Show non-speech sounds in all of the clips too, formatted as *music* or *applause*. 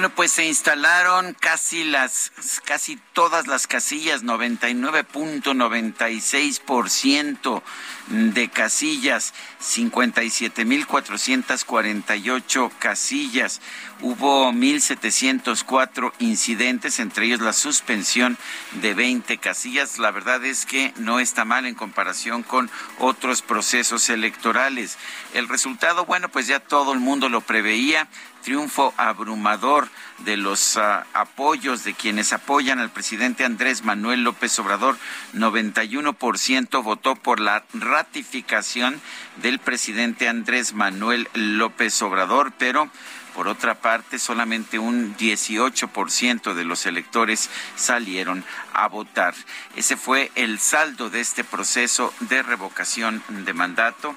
Bueno, pues se instalaron casi las casi todas las casillas, 99.96% de casillas, 57.448 casillas. Hubo 1.704 incidentes, entre ellos la suspensión de 20 casillas. La verdad es que no está mal en comparación con otros procesos electorales. El resultado, bueno, pues ya todo el mundo lo preveía triunfo abrumador de los uh, apoyos de quienes apoyan al presidente Andrés Manuel López Obrador. 91% votó por la ratificación del presidente Andrés Manuel López Obrador, pero por otra parte, solamente un 18% de los electores salieron a votar. Ese fue el saldo de este proceso de revocación de mandato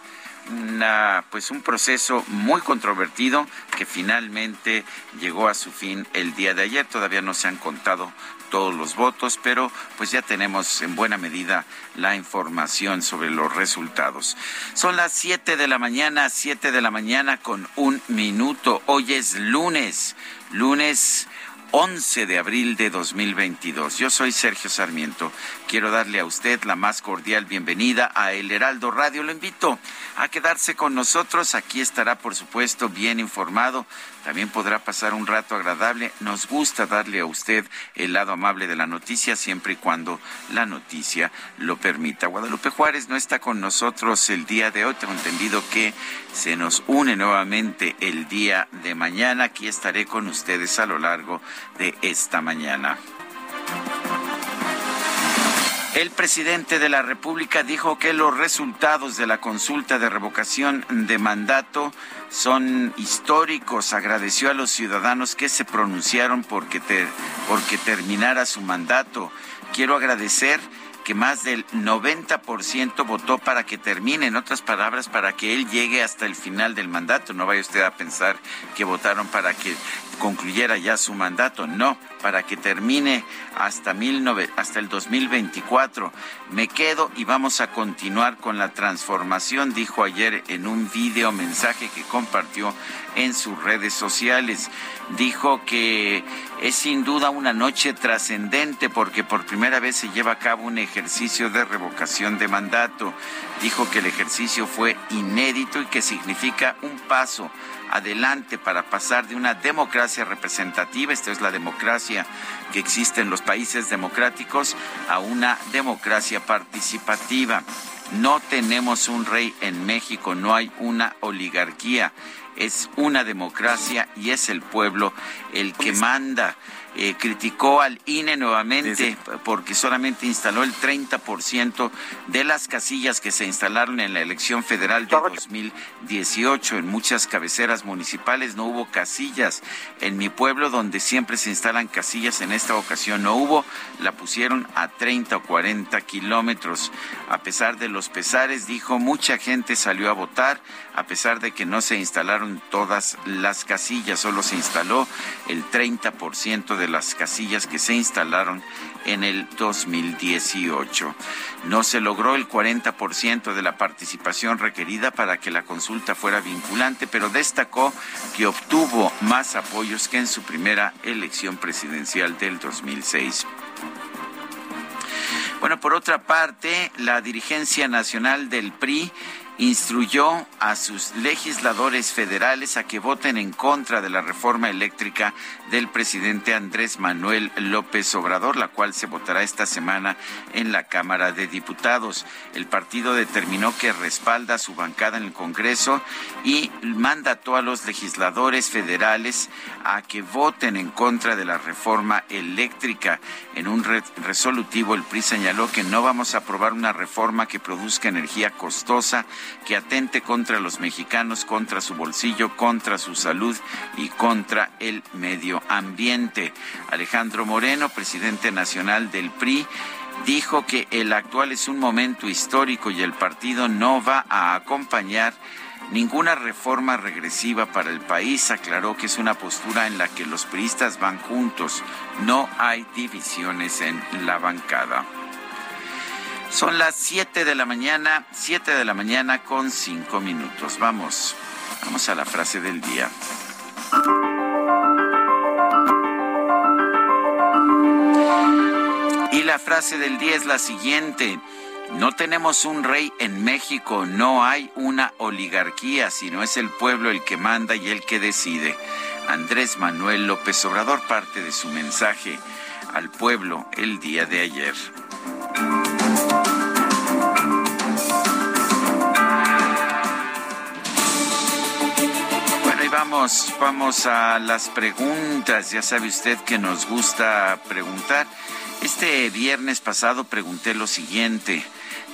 una, pues un proceso muy controvertido que finalmente llegó a su fin el día de ayer. Todavía no se han contado todos los votos, pero pues ya tenemos en buena medida la información sobre los resultados. Son las 7 de la mañana, 7 de la mañana con un minuto. Hoy es lunes, lunes 11 de abril de 2022. Yo soy Sergio Sarmiento. Quiero darle a usted la más cordial bienvenida a El Heraldo Radio. Lo invito a quedarse con nosotros. Aquí estará, por supuesto, bien informado. También podrá pasar un rato agradable. Nos gusta darle a usted el lado amable de la noticia siempre y cuando la noticia lo permita. Guadalupe Juárez no está con nosotros el día de hoy. Tengo entendido que se nos une nuevamente el día de mañana. Aquí estaré con ustedes a lo largo de esta mañana. El presidente de la República dijo que los resultados de la consulta de revocación de mandato son históricos. Agradeció a los ciudadanos que se pronunciaron porque, porque terminara su mandato. Quiero agradecer que más del 90% votó para que termine, en otras palabras, para que él llegue hasta el final del mandato. No vaya usted a pensar que votaron para que concluyera ya su mandato, no, para que termine hasta, hasta el 2024. Me quedo y vamos a continuar con la transformación, dijo ayer en un video mensaje que compartió en sus redes sociales. Dijo que es sin duda una noche trascendente porque por primera vez se lleva a cabo un ejercicio de revocación de mandato. Dijo que el ejercicio fue inédito y que significa un paso adelante para pasar de una democracia representativa, esta es la democracia que existe en los países democráticos, a una democracia participativa. No tenemos un rey en México, no hay una oligarquía, es una democracia y es el pueblo el que manda. Eh, criticó al INE nuevamente porque solamente instaló el 30% de las casillas que se instalaron en la elección federal de 2018. En muchas cabeceras municipales no hubo casillas. En mi pueblo, donde siempre se instalan casillas, en esta ocasión no hubo. La pusieron a 30 o 40 kilómetros. A pesar de los pesares, dijo, mucha gente salió a votar, a pesar de que no se instalaron todas las casillas, solo se instaló el 30% de las casillas que se instalaron en el 2018. No se logró el 40% de la participación requerida para que la consulta fuera vinculante, pero destacó que obtuvo más apoyos que en su primera elección presidencial del 2006. Bueno, por otra parte, la dirigencia nacional del PRI instruyó a sus legisladores federales a que voten en contra de la reforma eléctrica del presidente Andrés Manuel López Obrador, la cual se votará esta semana en la Cámara de Diputados. El partido determinó que respalda su bancada en el Congreso y mandató a los legisladores federales a que voten en contra de la reforma eléctrica. En un resolutivo, el PRI señaló que no vamos a aprobar una reforma que produzca energía costosa que atente contra los mexicanos, contra su bolsillo, contra su salud y contra el medio ambiente. Alejandro Moreno, presidente nacional del PRI, dijo que el actual es un momento histórico y el partido no va a acompañar ninguna reforma regresiva para el país. Aclaró que es una postura en la que los priistas van juntos. No hay divisiones en la bancada. Son las 7 de la mañana, 7 de la mañana con 5 minutos. Vamos, vamos a la frase del día. Y la frase del día es la siguiente. No tenemos un rey en México, no hay una oligarquía, sino es el pueblo el que manda y el que decide. Andrés Manuel López Obrador parte de su mensaje al pueblo el día de ayer. Vamos, a las preguntas. Ya sabe usted que nos gusta preguntar. Este viernes pasado pregunté lo siguiente.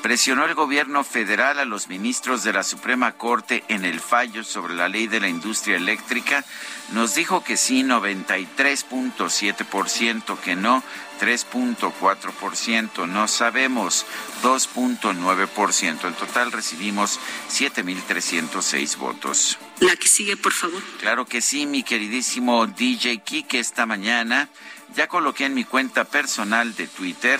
¿Presionó el gobierno federal a los ministros de la Suprema Corte en el fallo sobre la ley de la industria eléctrica? Nos dijo que sí, 93.7%, que no, 3.4%, no sabemos, 2.9%. En total recibimos 7.306 votos. La que sigue, por favor. Claro que sí, mi queridísimo DJ Kike, esta mañana ya coloqué en mi cuenta personal de Twitter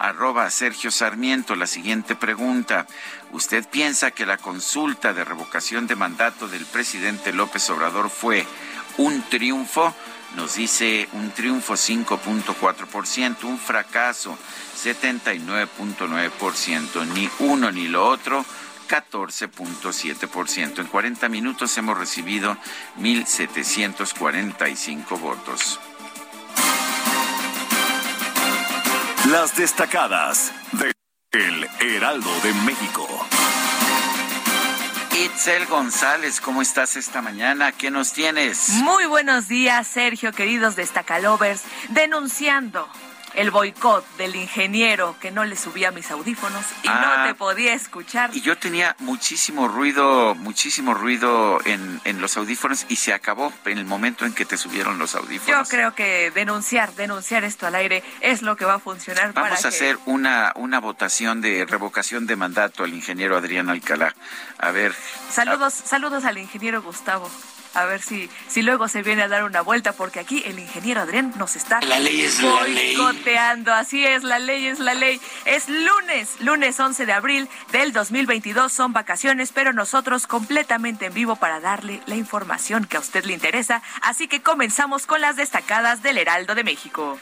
arroba Sergio Sarmiento la siguiente pregunta. ¿Usted piensa que la consulta de revocación de mandato del presidente López Obrador fue un triunfo? Nos dice un triunfo 5.4%, un fracaso 79.9%, ni uno ni lo otro 14.7%. En 40 minutos hemos recibido 1.745 votos. Las destacadas de El Heraldo de México. Itzel González, ¿cómo estás esta mañana? ¿Qué nos tienes? Muy buenos días, Sergio, queridos destacalovers, denunciando el boicot del ingeniero que no le subía mis audífonos y no ah. te podía escuchar. Y yo tenía muchísimo ruido, muchísimo ruido en, en, los audífonos y se acabó en el momento en que te subieron los audífonos. Yo creo que denunciar, denunciar esto al aire es lo que va a funcionar. Vamos a hacer una, una votación de revocación de mandato al ingeniero Adrián Alcalá. A ver. Saludos, saludos al ingeniero Gustavo a ver si, si luego se viene a dar una vuelta, porque aquí el ingeniero Adrián nos está la ley es la ley. Así es, la ley es la ley. Es lunes, lunes 11 de abril del 2022. Son vacaciones, pero nosotros completamente en vivo para darle la información que a usted le interesa. Así que comenzamos con las destacadas del Heraldo de México.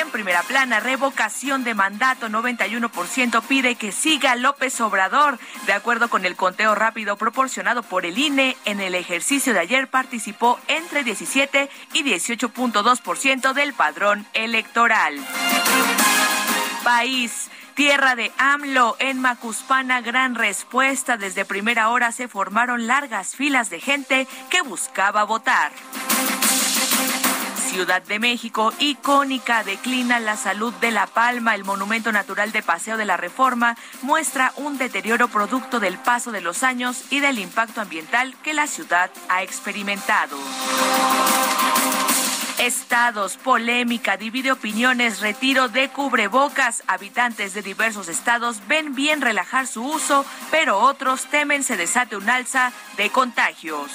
En primera plana, revocación de mandato, 91% pide que siga López Obrador. De acuerdo con el conteo rápido proporcionado por el INE, en el ejercicio de ayer participó entre 17 y 18.2% del padrón electoral. País. Tierra de AMLO, en Macuspana, gran respuesta. Desde primera hora se formaron largas filas de gente que buscaba votar. Ciudad de México, icónica, declina la salud de La Palma. El Monumento Natural de Paseo de la Reforma muestra un deterioro producto del paso de los años y del impacto ambiental que la ciudad ha experimentado. Estados, polémica, divide opiniones, retiro de cubrebocas. Habitantes de diversos estados ven bien relajar su uso, pero otros temen se desate un alza de contagios.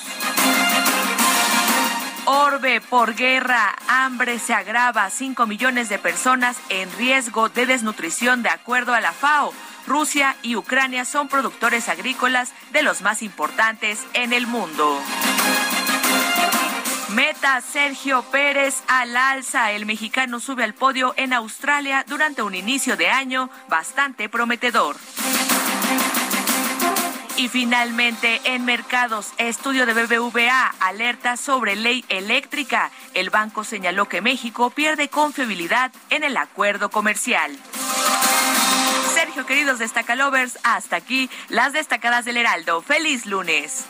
Orbe por guerra, hambre se agrava, 5 millones de personas en riesgo de desnutrición de acuerdo a la FAO. Rusia y Ucrania son productores agrícolas de los más importantes en el mundo. Meta Sergio Pérez al alza. El mexicano sube al podio en Australia durante un inicio de año bastante prometedor. Y finalmente, en mercados, estudio de BBVA alerta sobre ley eléctrica. El banco señaló que México pierde confiabilidad en el acuerdo comercial. Sergio, queridos destacalovers, hasta aquí las destacadas del Heraldo. Feliz lunes.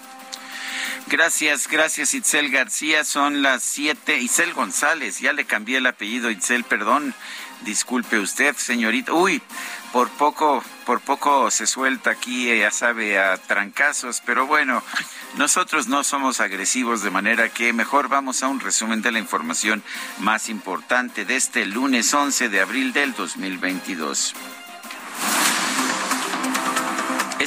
Gracias, gracias Itzel García. Son las siete. Itzel González, ya le cambié el apellido, Itzel, perdón. Disculpe usted, señorita. Uy, por poco, por poco se suelta aquí, ya sabe, a trancazos, pero bueno, nosotros no somos agresivos, de manera que mejor vamos a un resumen de la información más importante de este lunes 11 de abril del 2022.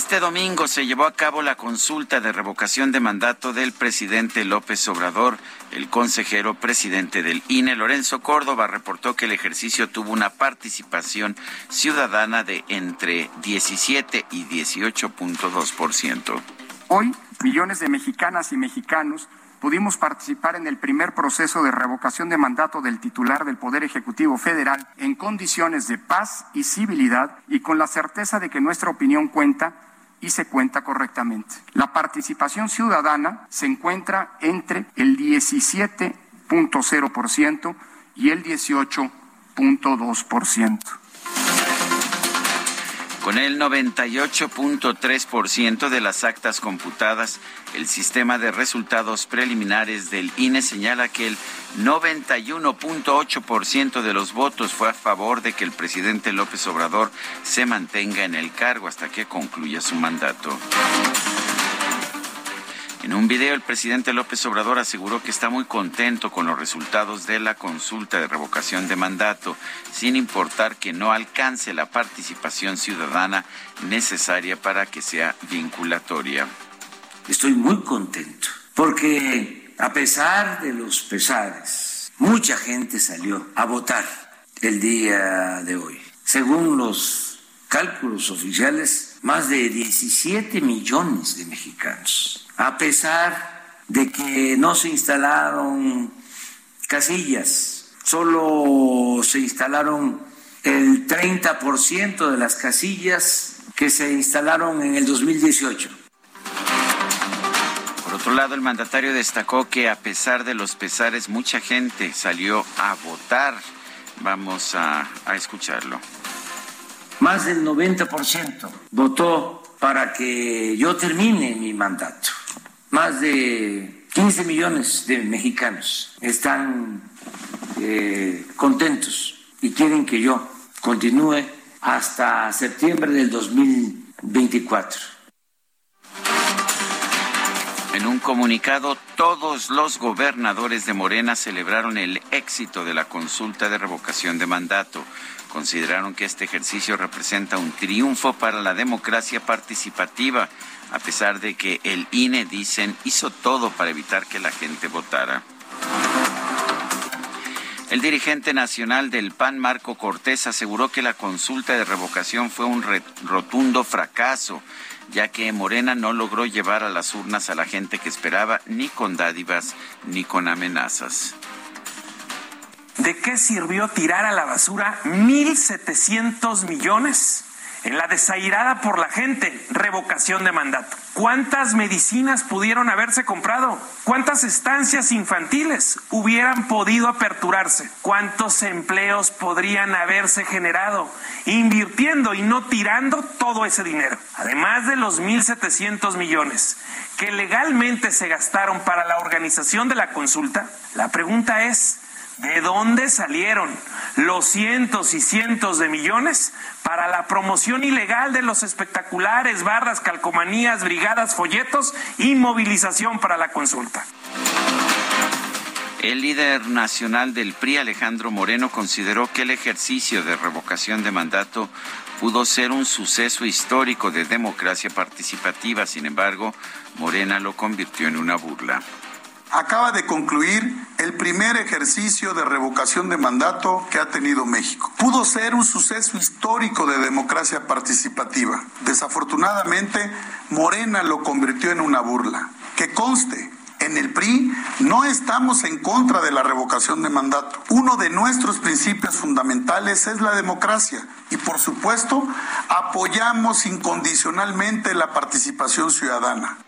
Este domingo se llevó a cabo la consulta de revocación de mandato del presidente López Obrador. El consejero presidente del INE, Lorenzo Córdoba, reportó que el ejercicio tuvo una participación ciudadana de entre 17 y 18.2%. Hoy, millones de mexicanas y mexicanos pudimos participar en el primer proceso de revocación de mandato del titular del Poder Ejecutivo Federal en condiciones de paz y civilidad y con la certeza de que nuestra opinión cuenta y se cuenta correctamente. La participación ciudadana se encuentra entre el 17.0% y el 18.2%. Con el 98.3% de las actas computadas, el sistema de resultados preliminares del INE señala que el 91.8% de los votos fue a favor de que el presidente López Obrador se mantenga en el cargo hasta que concluya su mandato. En un video, el presidente López Obrador aseguró que está muy contento con los resultados de la consulta de revocación de mandato, sin importar que no alcance la participación ciudadana necesaria para que sea vinculatoria. Estoy muy contento, porque a pesar de los pesares, mucha gente salió a votar el día de hoy. Según los cálculos oficiales, más de 17 millones de mexicanos a pesar de que no se instalaron casillas, solo se instalaron el 30% de las casillas que se instalaron en el 2018. Por otro lado, el mandatario destacó que a pesar de los pesares, mucha gente salió a votar. Vamos a, a escucharlo. Más del 90% votó para que yo termine mi mandato más de 15 millones de mexicanos están eh, contentos y quieren que yo continúe hasta septiembre del 2024. En un comunicado, todos los gobernadores de Morena celebraron el éxito de la consulta de revocación de mandato. Consideraron que este ejercicio representa un triunfo para la democracia participativa a pesar de que el INE, dicen, hizo todo para evitar que la gente votara. El dirigente nacional del PAN, Marco Cortés, aseguró que la consulta de revocación fue un rotundo fracaso, ya que Morena no logró llevar a las urnas a la gente que esperaba, ni con dádivas ni con amenazas. ¿De qué sirvió tirar a la basura 1.700 millones? En la desairada por la gente, revocación de mandato. ¿Cuántas medicinas pudieron haberse comprado? ¿Cuántas estancias infantiles hubieran podido aperturarse? ¿Cuántos empleos podrían haberse generado invirtiendo y no tirando todo ese dinero? Además de los 1.700 millones que legalmente se gastaron para la organización de la consulta, la pregunta es, ¿De dónde salieron los cientos y cientos de millones para la promoción ilegal de los espectaculares, barras, calcomanías, brigadas, folletos y movilización para la consulta? El líder nacional del PRI, Alejandro Moreno, consideró que el ejercicio de revocación de mandato pudo ser un suceso histórico de democracia participativa. Sin embargo, Morena lo convirtió en una burla acaba de concluir el primer ejercicio de revocación de mandato que ha tenido México. Pudo ser un suceso histórico de democracia participativa. Desafortunadamente, Morena lo convirtió en una burla. Que conste En el PRI no estamos en contra de la revocación de mandato. Uno de nuestros principios fundamentales es la democracia y por supuesto apoyamos incondicionalmente la participación ciudadana.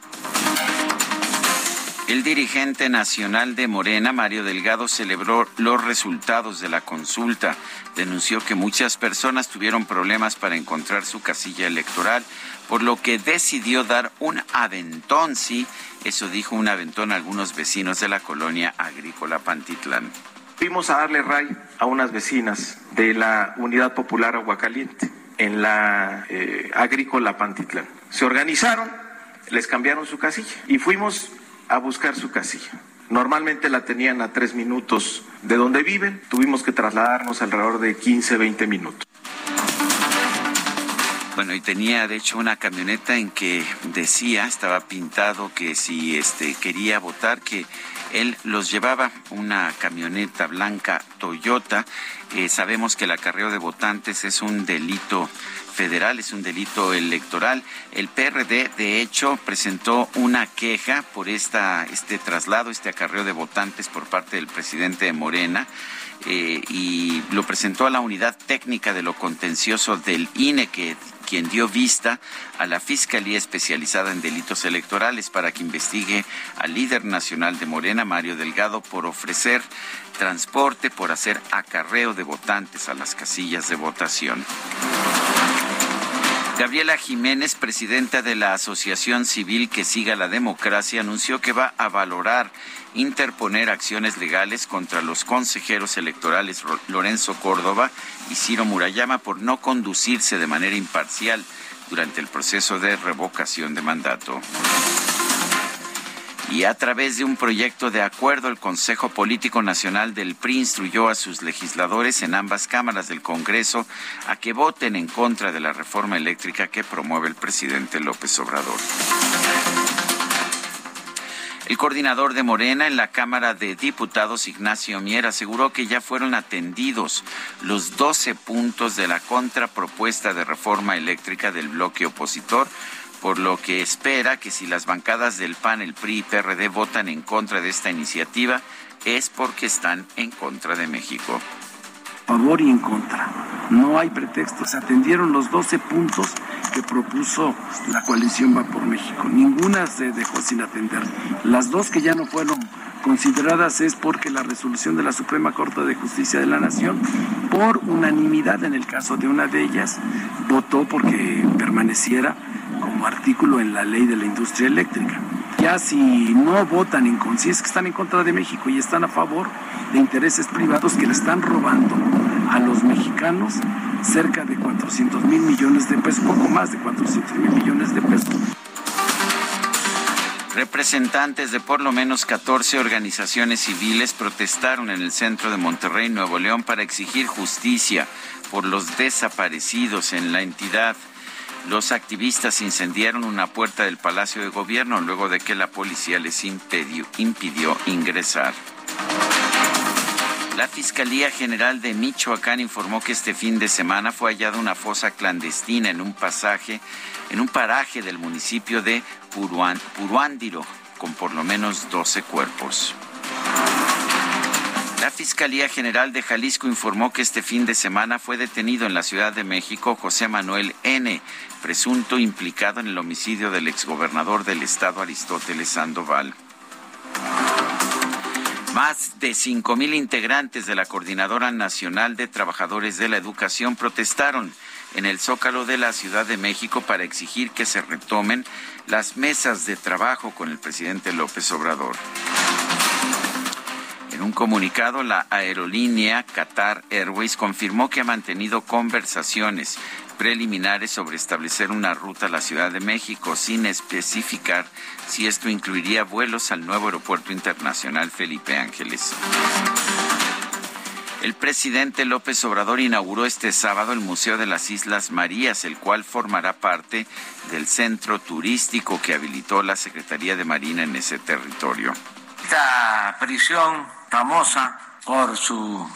El dirigente nacional de Morena, Mario Delgado, celebró los resultados de la consulta. Denunció que muchas personas tuvieron problemas para encontrar su casilla electoral, por lo que decidió dar un aventón, sí, eso dijo un aventón a algunos vecinos de la colonia agrícola Pantitlán. Fuimos a darle ray a unas vecinas de la Unidad Popular Aguacaliente en la eh, agrícola Pantitlán. Se organizaron, les cambiaron su casilla y fuimos a buscar su casilla. Normalmente la tenían a tres minutos de donde viven, tuvimos que trasladarnos alrededor de 15, 20 minutos. Bueno, y tenía de hecho una camioneta en que decía, estaba pintado que si este quería votar que él los llevaba una camioneta blanca Toyota. Eh, sabemos que el acarreo de votantes es un delito federal, es un delito electoral. El PRD, de hecho, presentó una queja por esta, este traslado, este acarreo de votantes por parte del presidente de Morena. Eh, y lo presentó a la unidad técnica de lo contencioso del INE, que quien dio vista a la Fiscalía Especializada en Delitos Electorales para que investigue al líder nacional de Morena, Mario Delgado, por ofrecer transporte, por hacer acarreo de votantes a las casillas de votación. Gabriela Jiménez, presidenta de la Asociación Civil que siga la democracia, anunció que va a valorar interponer acciones legales contra los consejeros electorales Lorenzo Córdoba y Ciro Murayama por no conducirse de manera imparcial durante el proceso de revocación de mandato. Y a través de un proyecto de acuerdo, el Consejo Político Nacional del PRI instruyó a sus legisladores en ambas cámaras del Congreso a que voten en contra de la reforma eléctrica que promueve el presidente López Obrador. El coordinador de Morena en la Cámara de Diputados, Ignacio Mier, aseguró que ya fueron atendidos los 12 puntos de la contrapropuesta de reforma eléctrica del bloque opositor, por lo que espera que si las bancadas del PAN, el PRI y PRD votan en contra de esta iniciativa, es porque están en contra de México favor y en contra. No hay pretextos. Atendieron los 12 puntos que propuso la coalición Va por México. Ninguna se dejó sin atender. Las dos que ya no fueron consideradas es porque la resolución de la Suprema Corte de Justicia de la Nación, por unanimidad en el caso de una de ellas, votó porque permaneciera como artículo en la ley de la industria eléctrica. Ya si no votan en que están en contra de México y están a favor de intereses privados que le están robando a los mexicanos cerca de 400 mil millones de pesos, poco más de 400 mil millones de pesos. Representantes de por lo menos 14 organizaciones civiles protestaron en el centro de Monterrey, Nuevo León, para exigir justicia por los desaparecidos en la entidad. Los activistas incendiaron una puerta del Palacio de Gobierno luego de que la policía les impidió, ingresar. La Fiscalía General de Michoacán informó que este fin de semana fue hallada una fosa clandestina en un pasaje, en un paraje del municipio de Puruándiro, con por lo menos 12 cuerpos. La Fiscalía General de Jalisco informó que este fin de semana fue detenido en la Ciudad de México José Manuel N., presunto implicado en el homicidio del exgobernador del estado Aristóteles Sandoval. Más de cinco mil integrantes de la Coordinadora Nacional de Trabajadores de la Educación protestaron en el Zócalo de la Ciudad de México para exigir que se retomen las mesas de trabajo con el presidente López Obrador. En un comunicado, la aerolínea Qatar Airways confirmó que ha mantenido conversaciones preliminares sobre establecer una ruta a la Ciudad de México sin especificar si esto incluiría vuelos al nuevo aeropuerto internacional Felipe Ángeles. El presidente López Obrador inauguró este sábado el Museo de las Islas Marías, el cual formará parte del centro turístico que habilitó la Secretaría de Marina en ese territorio. Esta prisión famosa por su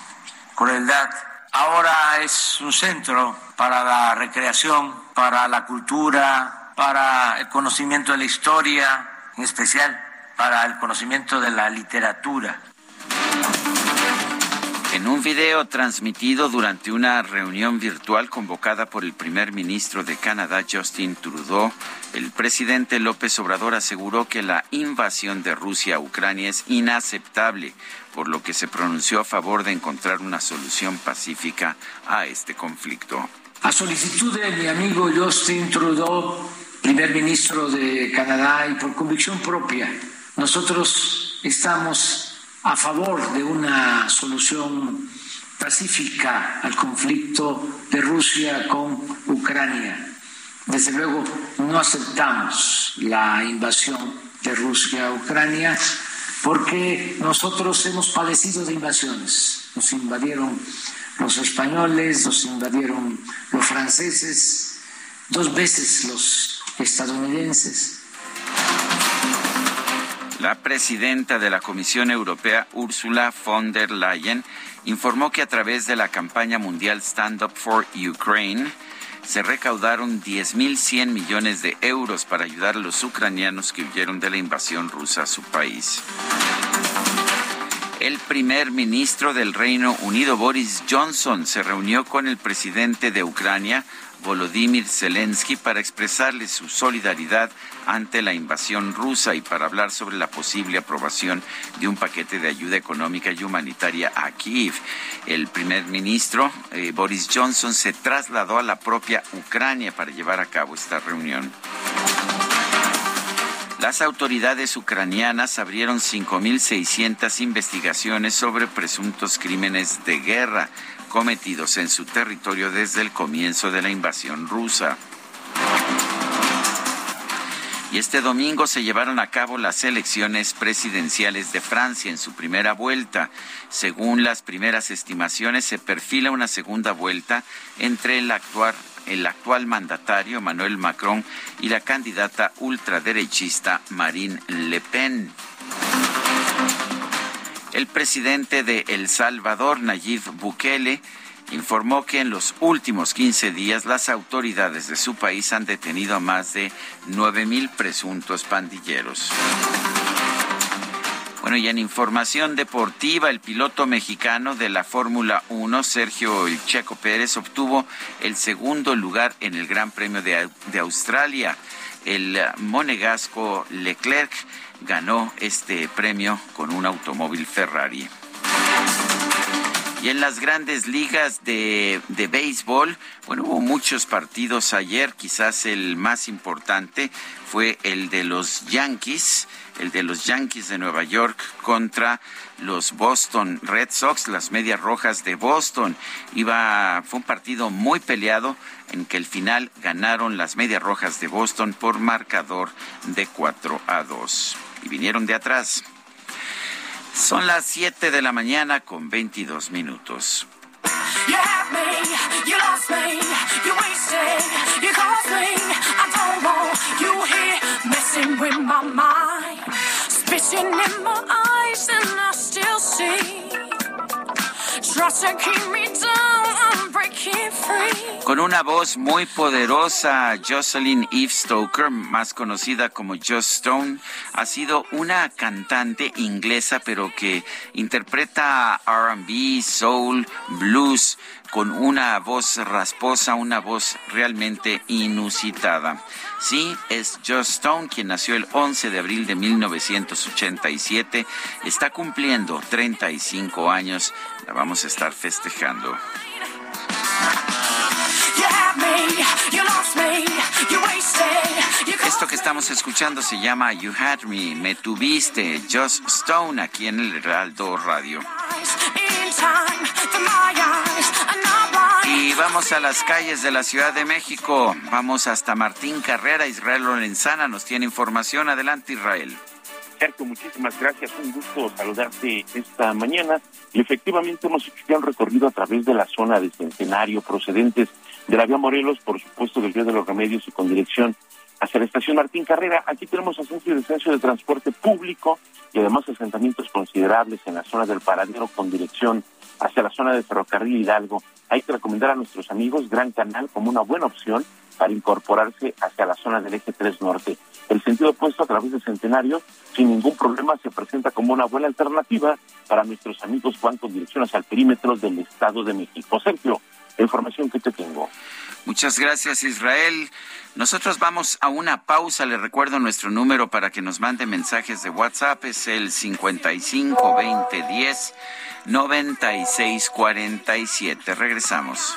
crueldad ahora es un centro para la recreación, para la cultura, para el conocimiento de la historia, en especial para el conocimiento de la literatura. En un video transmitido durante una reunión virtual convocada por el primer ministro de Canadá, Justin Trudeau, el presidente López Obrador aseguró que la invasión de Rusia a Ucrania es inaceptable, por lo que se pronunció a favor de encontrar una solución pacífica a este conflicto. A solicitud de mi amigo Justin Trudeau, primer ministro de Canadá, y por convicción propia, nosotros estamos a favor de una solución pacífica al conflicto de Rusia con Ucrania. Desde luego, no aceptamos la invasión de Rusia a Ucrania porque nosotros hemos padecido de invasiones. Nos invadieron los españoles, nos invadieron los franceses, dos veces los estadounidenses. La presidenta de la Comisión Europea, Ursula von der Leyen, informó que a través de la campaña mundial Stand Up for Ukraine se recaudaron 10.100 millones de euros para ayudar a los ucranianos que huyeron de la invasión rusa a su país. El primer ministro del Reino Unido, Boris Johnson, se reunió con el presidente de Ucrania, Volodymyr Zelensky, para expresarle su solidaridad ante la invasión rusa y para hablar sobre la posible aprobación de un paquete de ayuda económica y humanitaria a Kiev. El primer ministro eh, Boris Johnson se trasladó a la propia Ucrania para llevar a cabo esta reunión. Las autoridades ucranianas abrieron 5.600 investigaciones sobre presuntos crímenes de guerra cometidos en su territorio desde el comienzo de la invasión rusa. Y este domingo se llevaron a cabo las elecciones presidenciales de Francia en su primera vuelta. Según las primeras estimaciones, se perfila una segunda vuelta entre el actual, el actual mandatario Emmanuel Macron y la candidata ultraderechista Marine Le Pen. El presidente de El Salvador, Nayib Bukele, informó que en los últimos 15 días las autoridades de su país han detenido a más de 9 mil presuntos pandilleros. Bueno, y en información deportiva, el piloto mexicano de la Fórmula 1, Sergio Checo Pérez, obtuvo el segundo lugar en el Gran Premio de Australia. El monegasco Leclerc ganó este premio con un automóvil Ferrari. Y en las grandes ligas de, de, béisbol, bueno, hubo muchos partidos ayer, quizás el más importante fue el de los Yankees, el de los Yankees de Nueva York contra los Boston Red Sox, las Medias Rojas de Boston. Iba, fue un partido muy peleado en que el final ganaron las Medias Rojas de Boston por marcador de 4 a 2. Y vinieron de atrás. Son las 7 de la mañana con 22 minutos. Eyes and keep me down. Con una voz muy poderosa, Jocelyn Eve Stoker, más conocida como Joss Stone, ha sido una cantante inglesa, pero que interpreta RB, soul, blues, con una voz rasposa, una voz realmente inusitada. Sí, es Joss Stone, quien nació el 11 de abril de 1987. Está cumpliendo 35 años. La vamos a estar festejando. Esto que estamos escuchando se llama You Had Me, Me Tuviste, Joss Stone, aquí en el Heraldo Radio. Y vamos a las calles de la Ciudad de México. Vamos hasta Martín Carrera. Israel Lorenzana nos tiene información. Adelante, Israel. Sergio, muchísimas gracias. Un gusto saludarte esta mañana. Y efectivamente hemos hecho un recorrido a través de la zona de Centenario, procedentes de la vía Morelos, por supuesto del Río de los Remedios y con dirección hacia la estación Martín Carrera. Aquí tenemos ascenso y descenso de transporte público y además asentamientos considerables en la zona del paradero con dirección hacia la zona de Ferrocarril Hidalgo. Hay que recomendar a nuestros amigos Gran Canal como una buena opción para incorporarse hacia la zona del eje 3 norte. el sentido opuesto a través de Centenario, sin ningún problema, se presenta como una buena alternativa para nuestros amigos cuando con dirección hacia el perímetro del Estado de México. Sergio, la información que te tengo. Muchas gracias, Israel. Nosotros vamos a una pausa. Le recuerdo nuestro número para que nos mande mensajes de WhatsApp. Es el 55 20 10 96 47. Regresamos.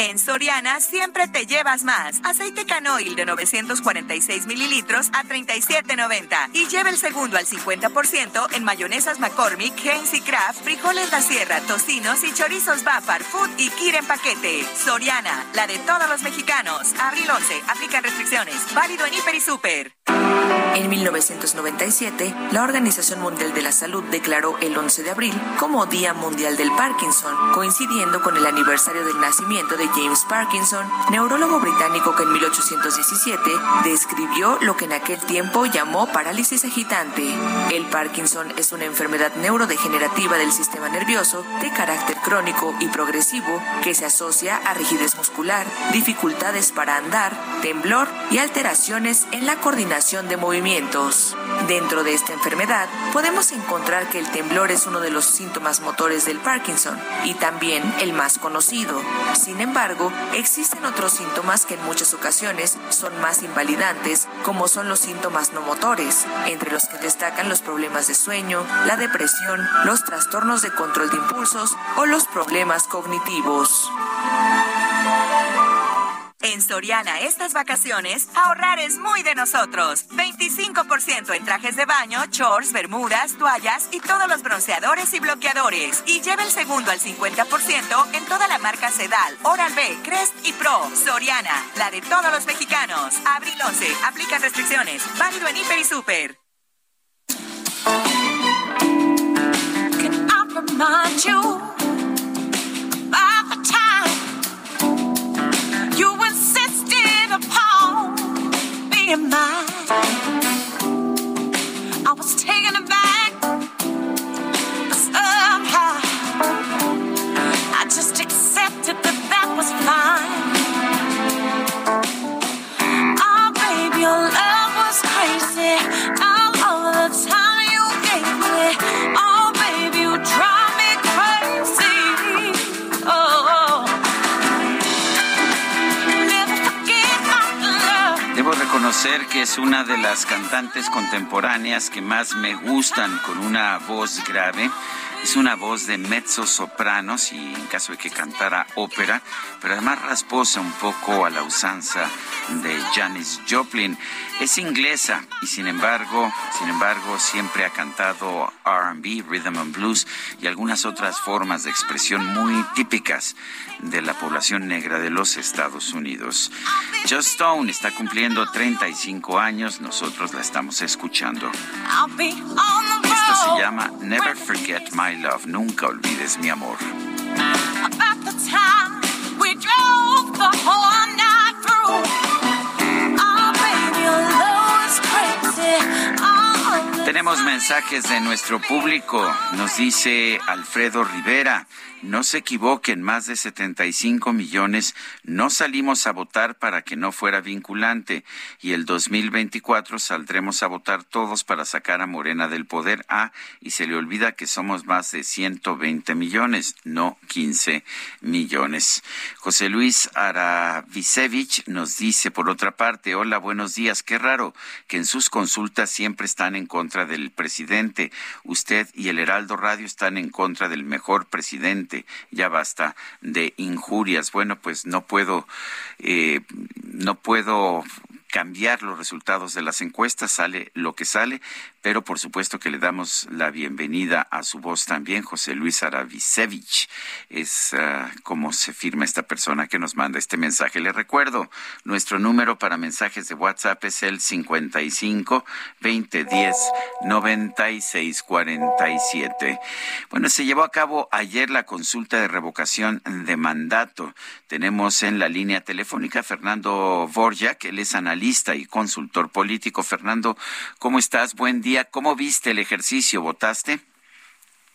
En Soriana siempre te llevas más. Aceite canoil de 946 mililitros a 37.90. Y lleva el segundo al 50% en mayonesas McCormick, Heinz y Kraft, frijoles La Sierra, tocinos y chorizos Bafar, Food y Kir en paquete. Soriana, la de todos los mexicanos. Abril 11, aplican restricciones. Válido en Hiper y Super. En 1997, la Organización Mundial de la Salud declaró el 11 de abril como Día Mundial del Parkinson, coincidiendo con el aniversario del nacimiento de James Parkinson, neurólogo británico que en 1817 describió lo que en aquel tiempo llamó parálisis agitante. El Parkinson es una enfermedad neurodegenerativa del sistema nervioso de carácter crónico y progresivo que se asocia a rigidez muscular, dificultades para andar, temblor y alteraciones en la coordinación de movimientos. Dentro de esta enfermedad podemos encontrar que el temblor es uno de los síntomas motores del Parkinson y también el más conocido. Sin embargo, existen otros síntomas que en muchas ocasiones son más invalidantes, como son los síntomas no motores, entre los que destacan los problemas de sueño, la depresión, los trastornos de control de impulsos o los problemas cognitivos. En Soriana estas vacaciones, ahorrar es muy de nosotros. 25% en trajes de baño, shorts, bermudas, toallas y todos los bronceadores y bloqueadores. Y lleva el segundo al 50% en toda la marca Sedal, Oral-B, Crest y Pro. Soriana, la de todos los mexicanos. Abril 11, aplican restricciones. Válido en Hiper y Super. Insisted being mine. I was taken aback, but somehow I just accepted that that was fine. Oh, baby, your love was crazy. Reconocer que es una de las cantantes contemporáneas que más me gustan con una voz grave. Es una voz de mezzo sopranos y en caso de que cantara ópera, pero además rasposa un poco a la usanza de Janis Joplin. Es inglesa y sin embargo, sin embargo, siempre ha cantado R&B, rhythm and blues y algunas otras formas de expresión muy típicas de la población negra de los Estados Unidos. Just Stone está cumpliendo 35 años, nosotros la estamos escuchando. Road. se llama Never Forget My Love, nunca olvides mi amor. About the time we drove the whole night through. Tenemos mensajes de nuestro público. Nos dice Alfredo Rivera. No se equivoquen, más de 75 millones no salimos a votar para que no fuera vinculante y el 2024 saldremos a votar todos para sacar a Morena del poder. Ah, y se le olvida que somos más de 120 millones, no 15 millones. José Luis Aravicevich nos dice, por otra parte, hola, buenos días. Qué raro que en sus consultas siempre están en contra del presidente. Usted y el Heraldo Radio están en contra del mejor presidente. Ya basta de injurias. Bueno, pues no puedo, eh, no puedo cambiar los resultados de las encuestas, sale lo que sale, pero por supuesto que le damos la bienvenida a su voz también, José Luis Aravicevich, es uh, como se firma esta persona que nos manda este mensaje. Le recuerdo, nuestro número para mensajes de WhatsApp es el 55 2010 96 47. Bueno, se llevó a cabo ayer la consulta de revocación de mandato. Tenemos en la línea telefónica Fernando Borja, que él es analista y consultor político. Fernando, ¿cómo estás? Buen día. ¿Cómo viste el ejercicio? ¿Votaste?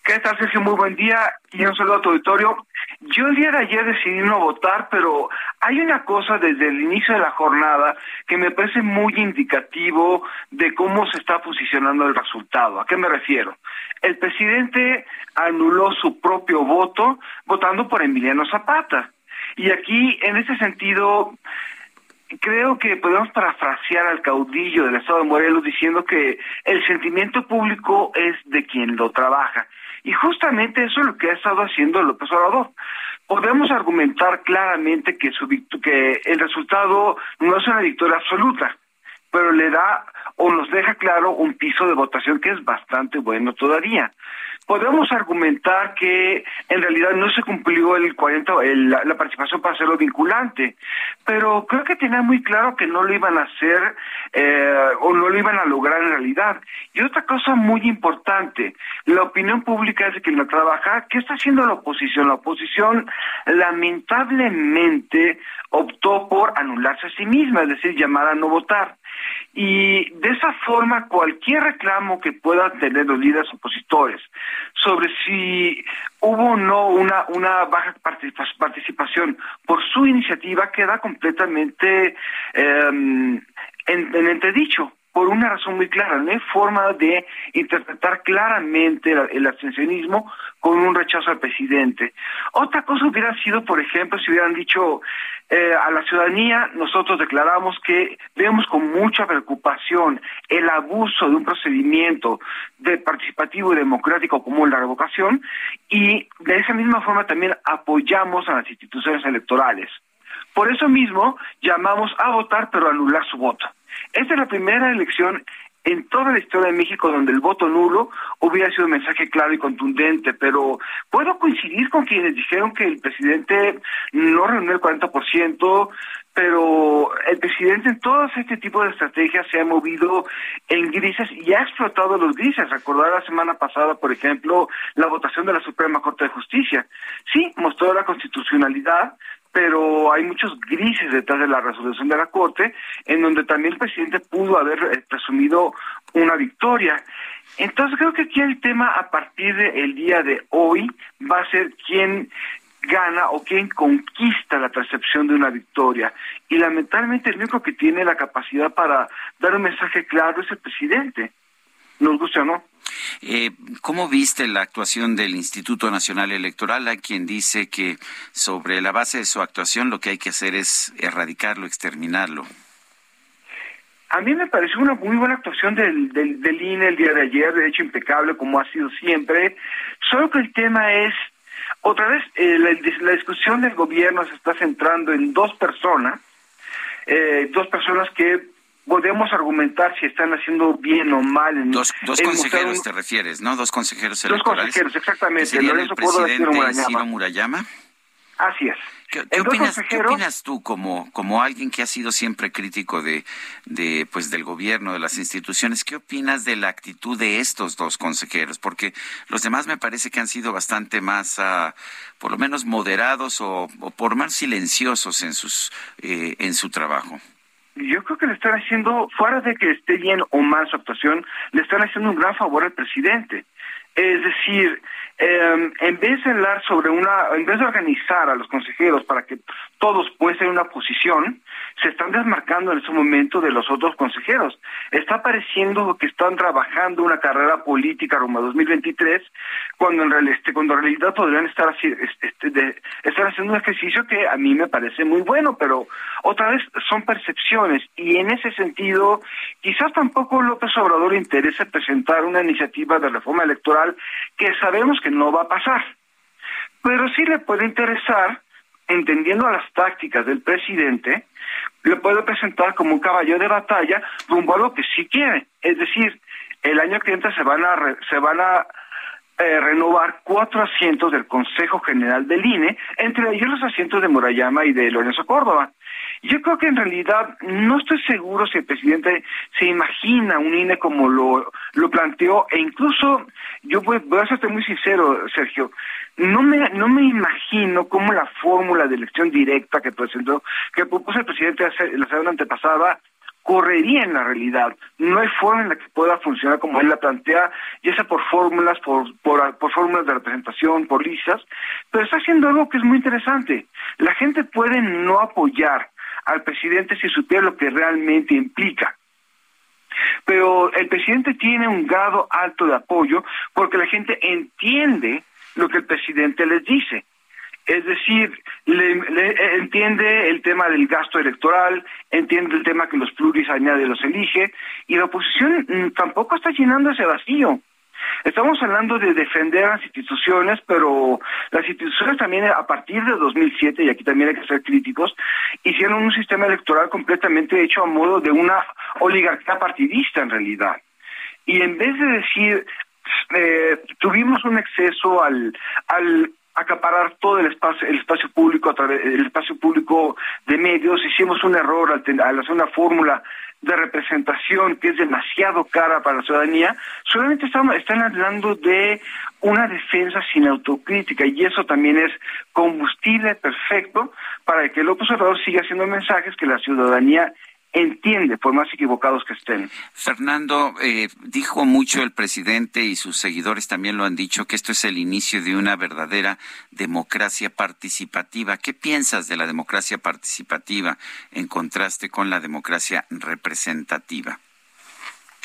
¿Qué tal, Sergio? Muy buen día y un saludo a tu auditorio. Yo el día de ayer decidí no votar, pero hay una cosa desde el inicio de la jornada que me parece muy indicativo de cómo se está posicionando el resultado. ¿A qué me refiero? El presidente anuló su propio voto votando por Emiliano Zapata. Y aquí, en ese sentido, creo que podemos parafrasear al caudillo del Estado de Morelos diciendo que el sentimiento público es de quien lo trabaja. Y justamente eso es lo que ha estado haciendo López Obrador. Podemos argumentar claramente que, su, que el resultado no es una victoria absoluta, pero le da o nos deja claro un piso de votación que es bastante bueno todavía podemos argumentar que en realidad no se cumplió el 40 el, la participación para hacerlo vinculante, pero creo que tenía muy claro que no lo iban a hacer eh, o no lo iban a lograr en realidad. Y otra cosa muy importante, la opinión pública es de que no trabaja. ¿Qué está haciendo la oposición? La oposición lamentablemente optó por anularse a sí misma, es decir, llamar a no votar. Y de esa forma, cualquier reclamo que puedan tener los líderes opositores sobre si hubo o no una, una baja participación por su iniciativa queda completamente eh, en, en entredicho por una razón muy clara, no hay forma de interpretar claramente el abstencionismo con un rechazo al presidente. Otra cosa hubiera sido, por ejemplo, si hubieran dicho eh, a la ciudadanía, nosotros declaramos que vemos con mucha preocupación el abuso de un procedimiento de participativo y democrático como la revocación y de esa misma forma también apoyamos a las instituciones electorales. Por eso mismo llamamos a votar pero anular su voto. Esta es la primera elección en toda la historia de México donde el voto nulo hubiera sido un mensaje claro y contundente, pero puedo coincidir con quienes dijeron que el presidente no reunió el 40%, pero el presidente en todo este tipo de estrategias se ha movido en grises y ha explotado los grises. Recordar la semana pasada, por ejemplo, la votación de la Suprema Corte de Justicia. Sí, mostró la constitucionalidad, pero hay muchos grises detrás de la resolución de la Corte, en donde también el presidente pudo haber eh, presumido una victoria. Entonces creo que aquí el tema a partir del día de hoy va a ser quién gana o quién conquista la percepción de una victoria. Y lamentablemente el único que tiene la capacidad para dar un mensaje claro es el presidente. Nos gusta o no. Eh, ¿Cómo viste la actuación del Instituto Nacional Electoral? Hay quien dice que sobre la base de su actuación lo que hay que hacer es erradicarlo, exterminarlo. A mí me pareció una muy buena actuación del, del, del INE el día de ayer, de hecho impecable como ha sido siempre, solo que el tema es, otra vez, eh, la, la, discusión del gobierno se está centrando en dos personas, eh, dos personas que podemos argumentar si están haciendo bien o mal. En, dos dos en consejeros te refieres, ¿no? Dos consejeros electorales. Dos consejeros, exactamente. ¿Serían el presidente Murayama. Ciro Murayama? Así es. ¿Qué, qué opinas, ¿Qué opinas tú como, como alguien que ha sido siempre crítico de, de, pues, del gobierno, de las instituciones? ¿Qué opinas de la actitud de estos dos consejeros? Porque los demás me parece que han sido bastante más, uh, por lo menos moderados o, o, por más silenciosos en, sus, eh, en su trabajo yo creo que le están haciendo, fuera de que esté bien o mal su actuación, le están haciendo un gran favor al presidente. Es decir, eh, en vez de hablar sobre una, en vez de organizar a los consejeros para que todos puedan ser una posición, se están desmarcando en ese momento de los otros consejeros. Está pareciendo que están trabajando una carrera política rumbo a 2023, cuando en, real, este, cuando en realidad podrían estar, así, este, de, estar haciendo un ejercicio que a mí me parece muy bueno, pero otra vez son percepciones y en ese sentido quizás tampoco López Obrador interese presentar una iniciativa de reforma electoral que sabemos que no va a pasar, pero sí le puede interesar entendiendo las tácticas del presidente, lo puede presentar como un caballo de batalla rumbo a lo que sí quiere. Es decir, el año que entra se van a, se van a eh, renovar cuatro asientos del Consejo General del INE, entre ellos los asientos de Morayama y de Lorenzo Córdoba. Yo creo que en realidad no estoy seguro si el presidente se imagina un INE como lo, lo planteó e incluso yo voy, voy a serte muy sincero, Sergio, no me, no me imagino cómo la fórmula de elección directa que presentó, que propuso el presidente la semana antepasada, correría en la realidad. No hay forma en la que pueda funcionar como él la plantea, ya sea por fórmulas, por, por, fórmulas de representación, por listas, pero está haciendo algo que es muy interesante. La gente puede no apoyar al presidente si supiera lo que realmente implica. Pero el presidente tiene un grado alto de apoyo porque la gente entiende lo que el presidente les dice. Es decir, le, entiende el tema del gasto electoral, entiende el tema que los pluris añade los elige, y la oposición mm, tampoco está llenando ese vacío. Estamos hablando de defender las instituciones, pero las instituciones también a partir de 2007, y aquí también hay que ser críticos, hicieron un sistema electoral completamente hecho a modo de una oligarquía partidista en realidad. Y en vez de decir, eh, tuvimos un exceso al, al acaparar todo el espacio, el espacio público a través, el espacio público de medios, hicimos un error al, hacer una fórmula de representación que es demasiado cara para la ciudadanía, solamente están, están hablando de una defensa sin autocrítica y eso también es combustible perfecto para que el observador siga haciendo mensajes que la ciudadanía entiende, por más equivocados que estén. Fernando, eh, dijo mucho el presidente y sus seguidores también lo han dicho, que esto es el inicio de una verdadera democracia participativa. ¿Qué piensas de la democracia participativa en contraste con la democracia representativa?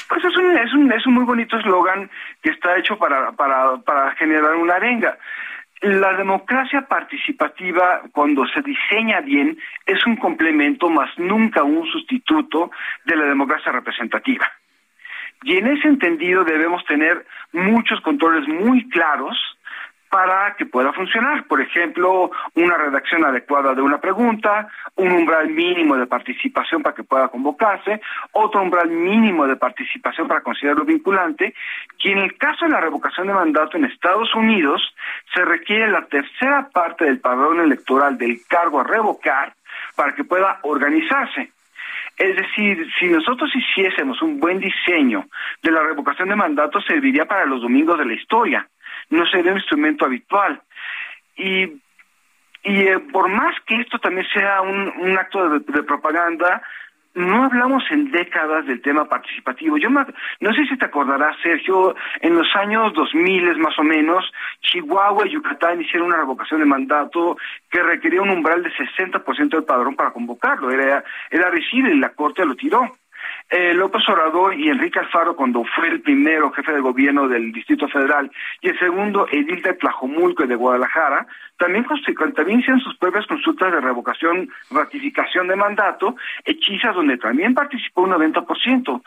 Pues es un, es un, es un muy bonito eslogan que está hecho para, para, para generar una arenga. La democracia participativa, cuando se diseña bien, es un complemento, más nunca un sustituto de la democracia representativa. Y en ese entendido debemos tener muchos controles muy claros para que pueda funcionar. Por ejemplo, una redacción adecuada de una pregunta, un umbral mínimo de participación para que pueda convocarse, otro umbral mínimo de participación para considerarlo vinculante, y en el caso de la revocación de mandato en Estados Unidos, se requiere la tercera parte del padrón electoral del cargo a revocar para que pueda organizarse. Es decir, si nosotros hiciésemos un buen diseño de la revocación de mandato, serviría para los domingos de la historia no sería un instrumento habitual. Y, y eh, por más que esto también sea un, un acto de, propaganda, no hablamos en décadas del tema participativo. Yo no sé si te acordarás, Sergio, en los años 2000 más o menos, Chihuahua y Yucatán hicieron una revocación de mandato que requería un umbral de 60% del padrón para convocarlo. Era, era y la Corte lo tiró eh, López Obrador y Enrique Alfaro cuando fue el primero jefe de gobierno del Distrito Federal y el segundo edil de Tlajomulco y de Guadalajara, también, también hicieron sus propias consultas de revocación, ratificación de mandato, hechizas donde también participó un 90%.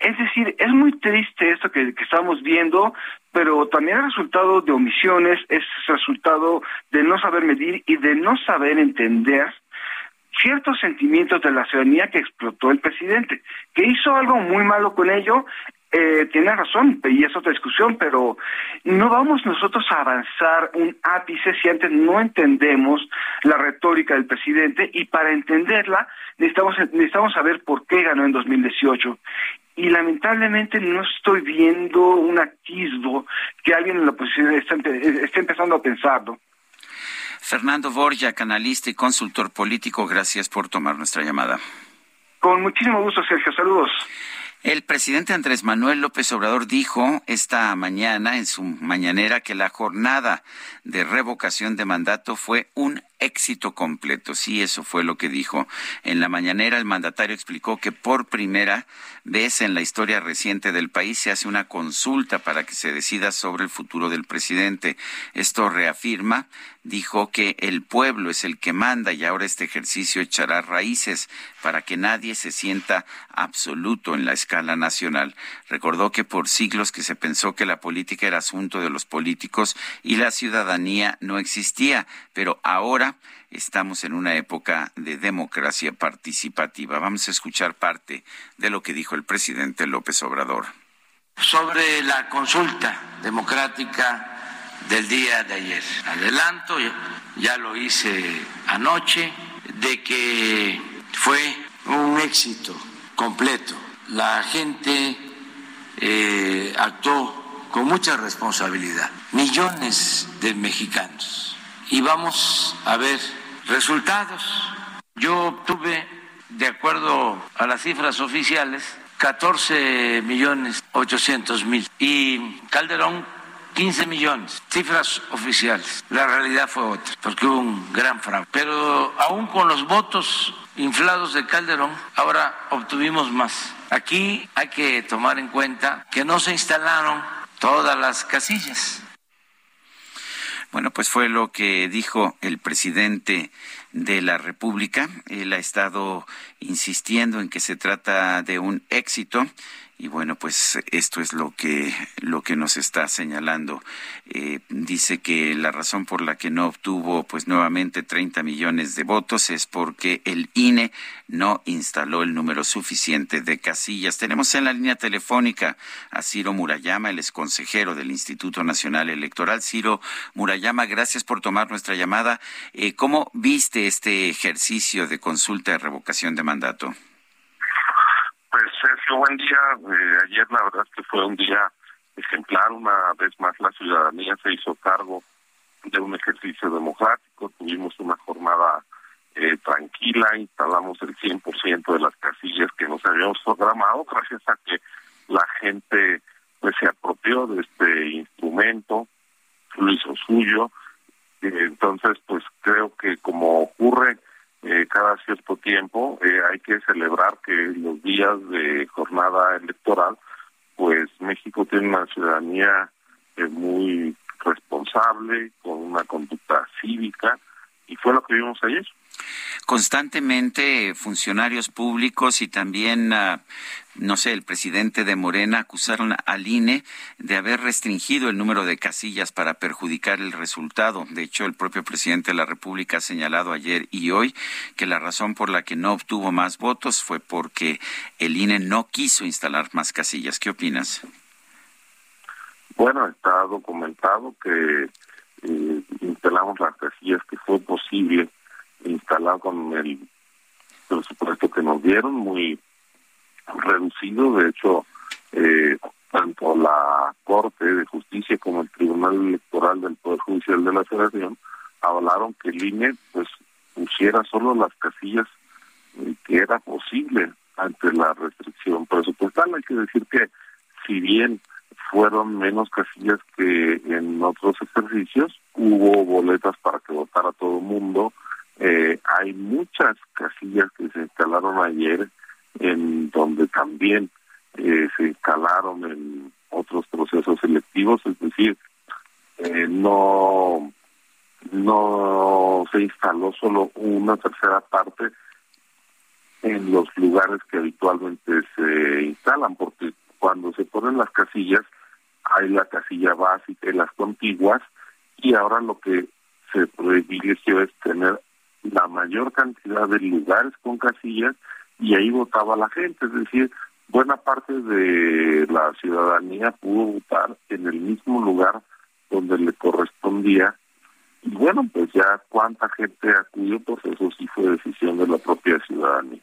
Es decir, es muy triste esto que, que estamos viendo, pero también es resultado de omisiones, es resultado de no saber medir y de no saber entender ciertos sentimientos de la ciudadanía que explotó el presidente, que hizo algo muy malo con ello, eh, tiene razón, y es otra discusión, pero no vamos nosotros a avanzar un ápice si antes no entendemos la retórica del presidente y para entenderla necesitamos, necesitamos saber por qué ganó en 2018 y lamentablemente no estoy viendo un atisbo que alguien en la oposición esté empezando a pensarlo. Fernando Borja, canalista y consultor político, gracias por tomar nuestra llamada. Con muchísimo gusto, Sergio. Saludos. El presidente Andrés Manuel López Obrador dijo esta mañana en su mañanera que la jornada de revocación de mandato fue un éxito completo. Sí, eso fue lo que dijo. En la mañanera el mandatario explicó que por primera vez en la historia reciente del país se hace una consulta para que se decida sobre el futuro del presidente. Esto reafirma, dijo que el pueblo es el que manda y ahora este ejercicio echará raíces para que nadie se sienta absoluto en la escala nacional. Recordó que por siglos que se pensó que la política era asunto de los políticos y la ciudadanía no existía, pero ahora estamos en una época de democracia participativa. Vamos a escuchar parte de lo que dijo el presidente López Obrador. Sobre la consulta democrática del día de ayer. Adelanto, ya lo hice anoche, de que fue un éxito completo. La gente eh, actuó con mucha responsabilidad. Millones de mexicanos. Y vamos a ver resultados. Yo obtuve, de acuerdo a las cifras oficiales, 14 millones 800 mil. Y Calderón 15 millones, cifras oficiales. La realidad fue otra, porque hubo un gran fraude. Pero aún con los votos inflados de Calderón, ahora obtuvimos más. Aquí hay que tomar en cuenta que no se instalaron todas las casillas. Bueno, pues fue lo que dijo el presidente de la República. Él ha estado insistiendo en que se trata de un éxito y bueno, pues esto es lo que, lo que nos está señalando. Eh, dice que la razón por la que no obtuvo pues nuevamente 30 millones de votos es porque el INE no instaló el número suficiente de casillas. Tenemos en la línea telefónica a Ciro Murayama, el consejero del Instituto Nacional Electoral. Ciro Murayama, gracias por tomar nuestra llamada. Eh, ¿Cómo viste este ejercicio de consulta de revocación de mandato? Pues Sergio, buen día. Eh, ayer la verdad que fue un día ejemplar. Una vez más la ciudadanía se hizo cargo de un ejercicio democrático. Tuvimos una jornada eh, tranquila, instalamos el 100% de las casillas que nos habíamos programado gracias a que la gente pues se apropió de este instrumento, lo hizo suyo. Eh, entonces, pues creo que como ocurre eh, cada cierto tiempo eh, hay que celebrar que los días de jornada electoral, pues México tiene una ciudadanía eh, muy responsable, con una conducta cívica, y fue lo que vimos ayer. Constantemente funcionarios públicos y también, uh, no sé, el presidente de Morena acusaron al INE de haber restringido el número de casillas para perjudicar el resultado. De hecho, el propio presidente de la República ha señalado ayer y hoy que la razón por la que no obtuvo más votos fue porque el INE no quiso instalar más casillas. ¿Qué opinas? Bueno, está documentado que eh, instalamos las casillas que fue posible instalar con el presupuesto que nos dieron, muy reducido. De hecho, eh, tanto la Corte de Justicia como el Tribunal Electoral del Poder Judicial de la Federación hablaron que el INE pues pusiera solo las casillas eh, que era posible ante la restricción presupuestal. Hay que decir que si bien fueron menos casillas que en otros ejercicios, hubo boletas para que votara todo el mundo, eh, hay muchas casillas que se instalaron ayer en donde también eh, se instalaron en otros procesos selectivos, es decir, eh, no no se instaló solo una tercera parte en los lugares que habitualmente se instalan, porque cuando se ponen las casillas hay la casilla básica y las contiguas, y ahora lo que se privilegió es tener la mayor cantidad de lugares con casillas y ahí votaba la gente, es decir, buena parte de la ciudadanía pudo votar en el mismo lugar donde le correspondía y bueno, pues ya cuánta gente acudió, pues eso sí fue decisión de la propia ciudadanía.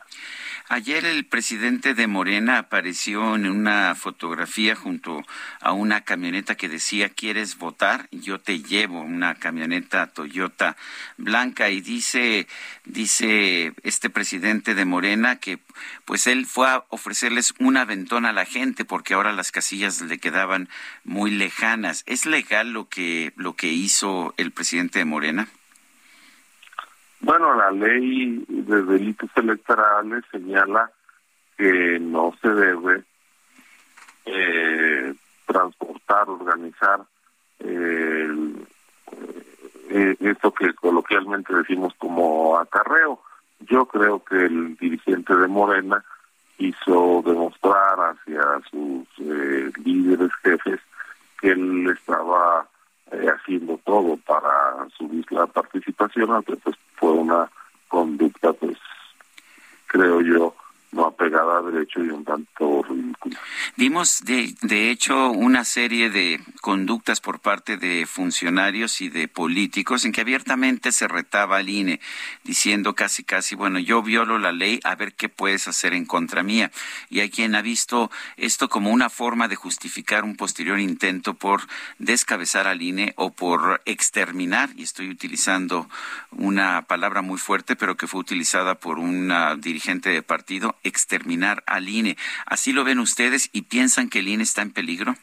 Ayer el presidente de Morena apareció en una fotografía junto a una camioneta que decía ¿Quieres votar? Yo te llevo, una camioneta Toyota blanca y dice dice este presidente de Morena que pues él fue a ofrecerles un aventón a la gente porque ahora las casillas le quedaban muy lejanas. ¿Es legal lo que lo que hizo el presidente de Morena? Bueno, la ley de delitos electorales señala que no se debe eh, transportar, organizar eh, eh, esto que coloquialmente decimos como acarreo. Yo creo que el dirigente de Morena hizo demostrar hacia sus líderes jefes que él estaba eh, haciendo todo para subir la participación, pues fue una conducta, pues creo yo, no apegada a derecho y un tanto ridícula. Vimos, de, de hecho, una serie de conductas por parte de funcionarios y de políticos en que abiertamente se retaba al INE, diciendo casi, casi, bueno, yo violo la ley, a ver qué puedes hacer en contra mía. Y hay quien ha visto esto como una forma de justificar un posterior intento por descabezar al INE o por exterminar, y estoy utilizando una palabra muy fuerte, pero que fue utilizada por una dirigente de partido, exterminar al INE. ¿Así lo ven ustedes y piensan que el INE está en peligro?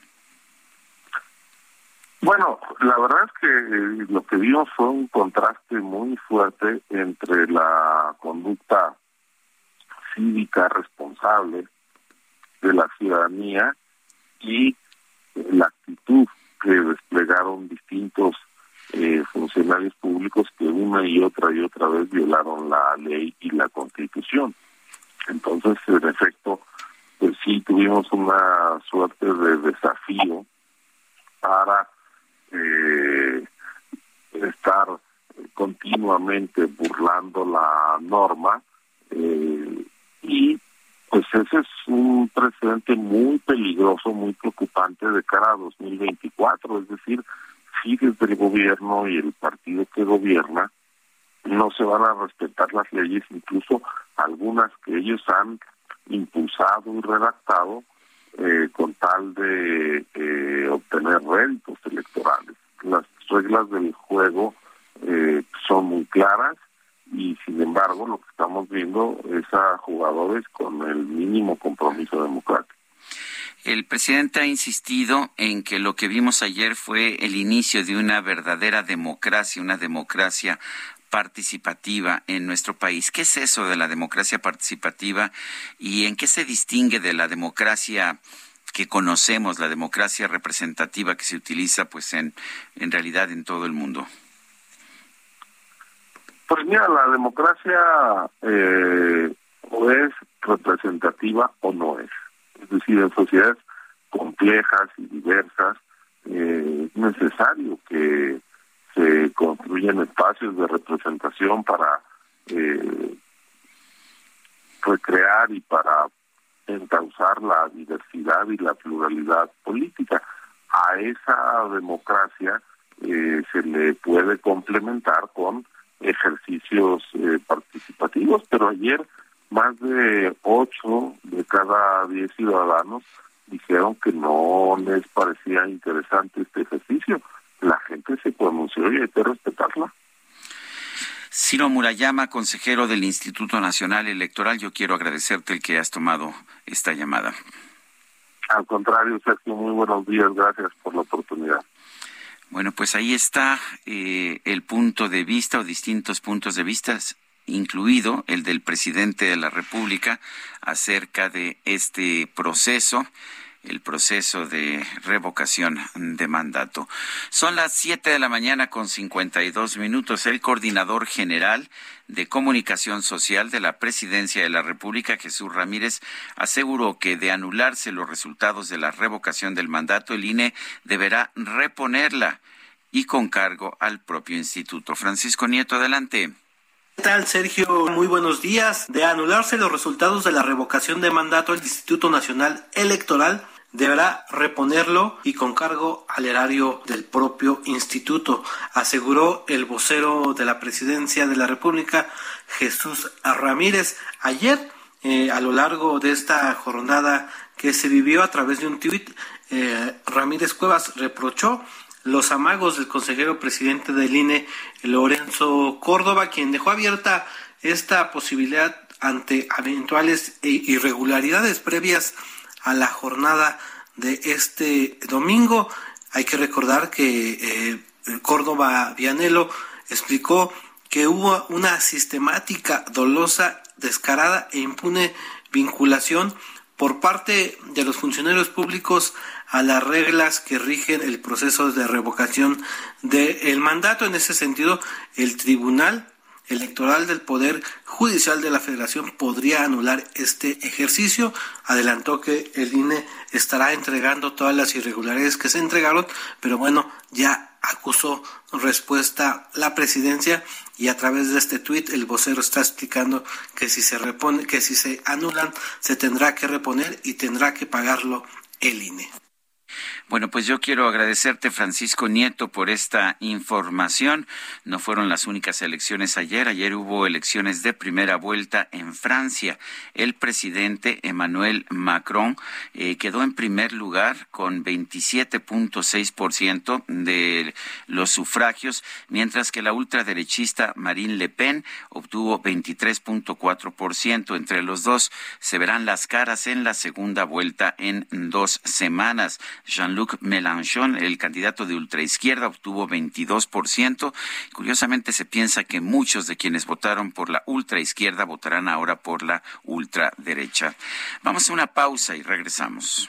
Bueno, la verdad es que eh, lo que vimos fue un contraste muy fuerte entre la conducta cívica responsable de la ciudadanía y la actitud que desplegaron distintos eh, funcionarios públicos que una y otra y otra vez violaron la ley y la constitución. Entonces, en efecto, pues sí tuvimos una suerte de desafío para eh, estar continuamente burlando la norma eh, y pues ese es un precedente muy peligroso, muy preocupante de cara a 2024, es decir, si desde el gobierno y el partido que gobierna no se van a respetar las leyes, incluso algunas que ellos han impulsado y redactado eh, con tal de eh, obtener réditos electorales. Las reglas del juego eh, son muy claras y sin embargo lo que estamos viendo es a jugadores con el mínimo compromiso democrático. El presidente ha insistido en que lo que vimos ayer fue el inicio de una verdadera democracia, una democracia participativa en nuestro país. ¿Qué es eso de la democracia participativa y en qué se distingue de la democracia que conocemos, la democracia representativa que se utiliza pues en, en realidad en todo el mundo? Pues mira, la democracia eh, o es representativa o no es. Es decir, en sociedades complejas y diversas eh, es necesario que se construyen espacios de representación para eh, recrear y para encauzar la diversidad y la pluralidad política. A esa democracia eh, se le puede complementar con ejercicios eh, participativos, pero ayer más de ocho de cada diez ciudadanos dijeron que no les parecía interesante este ejercicio. Gente se pronunció y hay que respetarla. Ciro Murayama, consejero del Instituto Nacional Electoral, yo quiero agradecerte el que has tomado esta llamada. Al contrario, Sergio, muy buenos días, gracias por la oportunidad. Bueno, pues ahí está eh, el punto de vista o distintos puntos de vista, incluido el del presidente de la República acerca de este proceso el proceso de revocación de mandato. Son las siete de la mañana con 52 minutos. El coordinador general de comunicación social de la Presidencia de la República, Jesús Ramírez, aseguró que de anularse los resultados de la revocación del mandato, el INE deberá reponerla y con cargo al propio instituto. Francisco Nieto, adelante. ¿Qué tal, Sergio? Muy buenos días. De anularse los resultados de la revocación de mandato, el Instituto Nacional Electoral deberá reponerlo y con cargo al erario del propio instituto, aseguró el vocero de la presidencia de la República, Jesús Ramírez. Ayer, eh, a lo largo de esta jornada que se vivió a través de un tuit, eh, Ramírez Cuevas reprochó los amagos del consejero presidente del INE, Lorenzo Córdoba, quien dejó abierta esta posibilidad ante eventuales irregularidades previas a la jornada de este domingo. Hay que recordar que eh, Córdoba Vianelo explicó que hubo una sistemática, dolosa, descarada e impune vinculación por parte de los funcionarios públicos a las reglas que rigen el proceso de revocación del mandato. En ese sentido, el Tribunal Electoral del Poder Judicial de la Federación podría anular este ejercicio. Adelantó que el INE estará entregando todas las irregularidades que se entregaron, pero bueno, ya acusó respuesta la presidencia y a través de este tuit el vocero está explicando que si se repone, que si se anulan se tendrá que reponer y tendrá que pagarlo el INE. Bueno, pues yo quiero agradecerte, Francisco Nieto, por esta información. No fueron las únicas elecciones ayer. Ayer hubo elecciones de primera vuelta en Francia. El presidente Emmanuel Macron eh, quedó en primer lugar con 27.6% de los sufragios, mientras que la ultraderechista Marine Le Pen obtuvo 23.4%. Entre los dos se verán las caras en la segunda vuelta en dos semanas. Jean-Luc Mélenchon, el candidato de ultraizquierda, obtuvo 22%. Curiosamente se piensa que muchos de quienes votaron por la ultraizquierda votarán ahora por la ultraderecha. Vamos a una pausa y regresamos.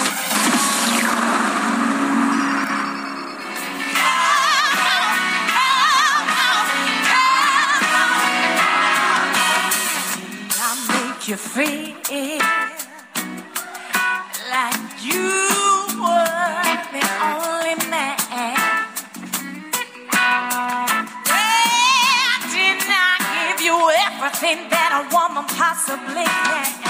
You feel like you were the only man. Did I give you everything that a woman possibly can?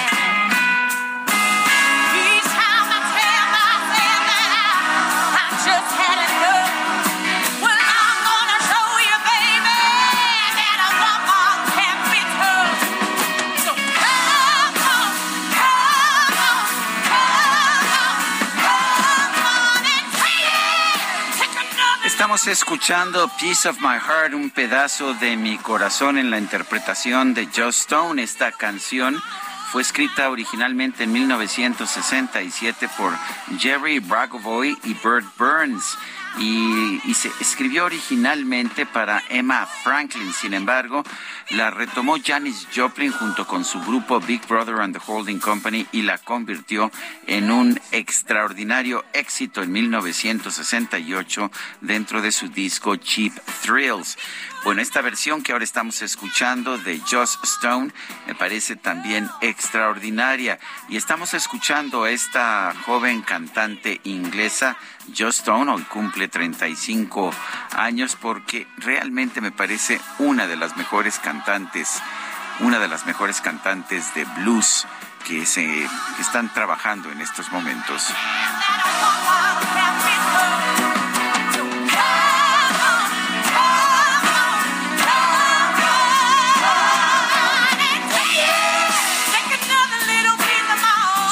Estamos escuchando Piece of My Heart, un pedazo de mi corazón en la interpretación de Joe Stone. Esta canción fue escrita originalmente en 1967 por Jerry Bragovoy y Bert Burns. Y, se escribió originalmente para Emma Franklin. Sin embargo, la retomó Janis Joplin junto con su grupo Big Brother and the Holding Company y la convirtió en un extraordinario éxito en 1968 dentro de su disco Cheap Thrills. Bueno, esta versión que ahora estamos escuchando de Joss Stone me parece también extraordinaria. Y estamos escuchando a esta joven cantante inglesa, Joss Stone, hoy cumple 35 años, porque realmente me parece una de las mejores cantantes, una de las mejores cantantes de blues que se están trabajando en estos momentos.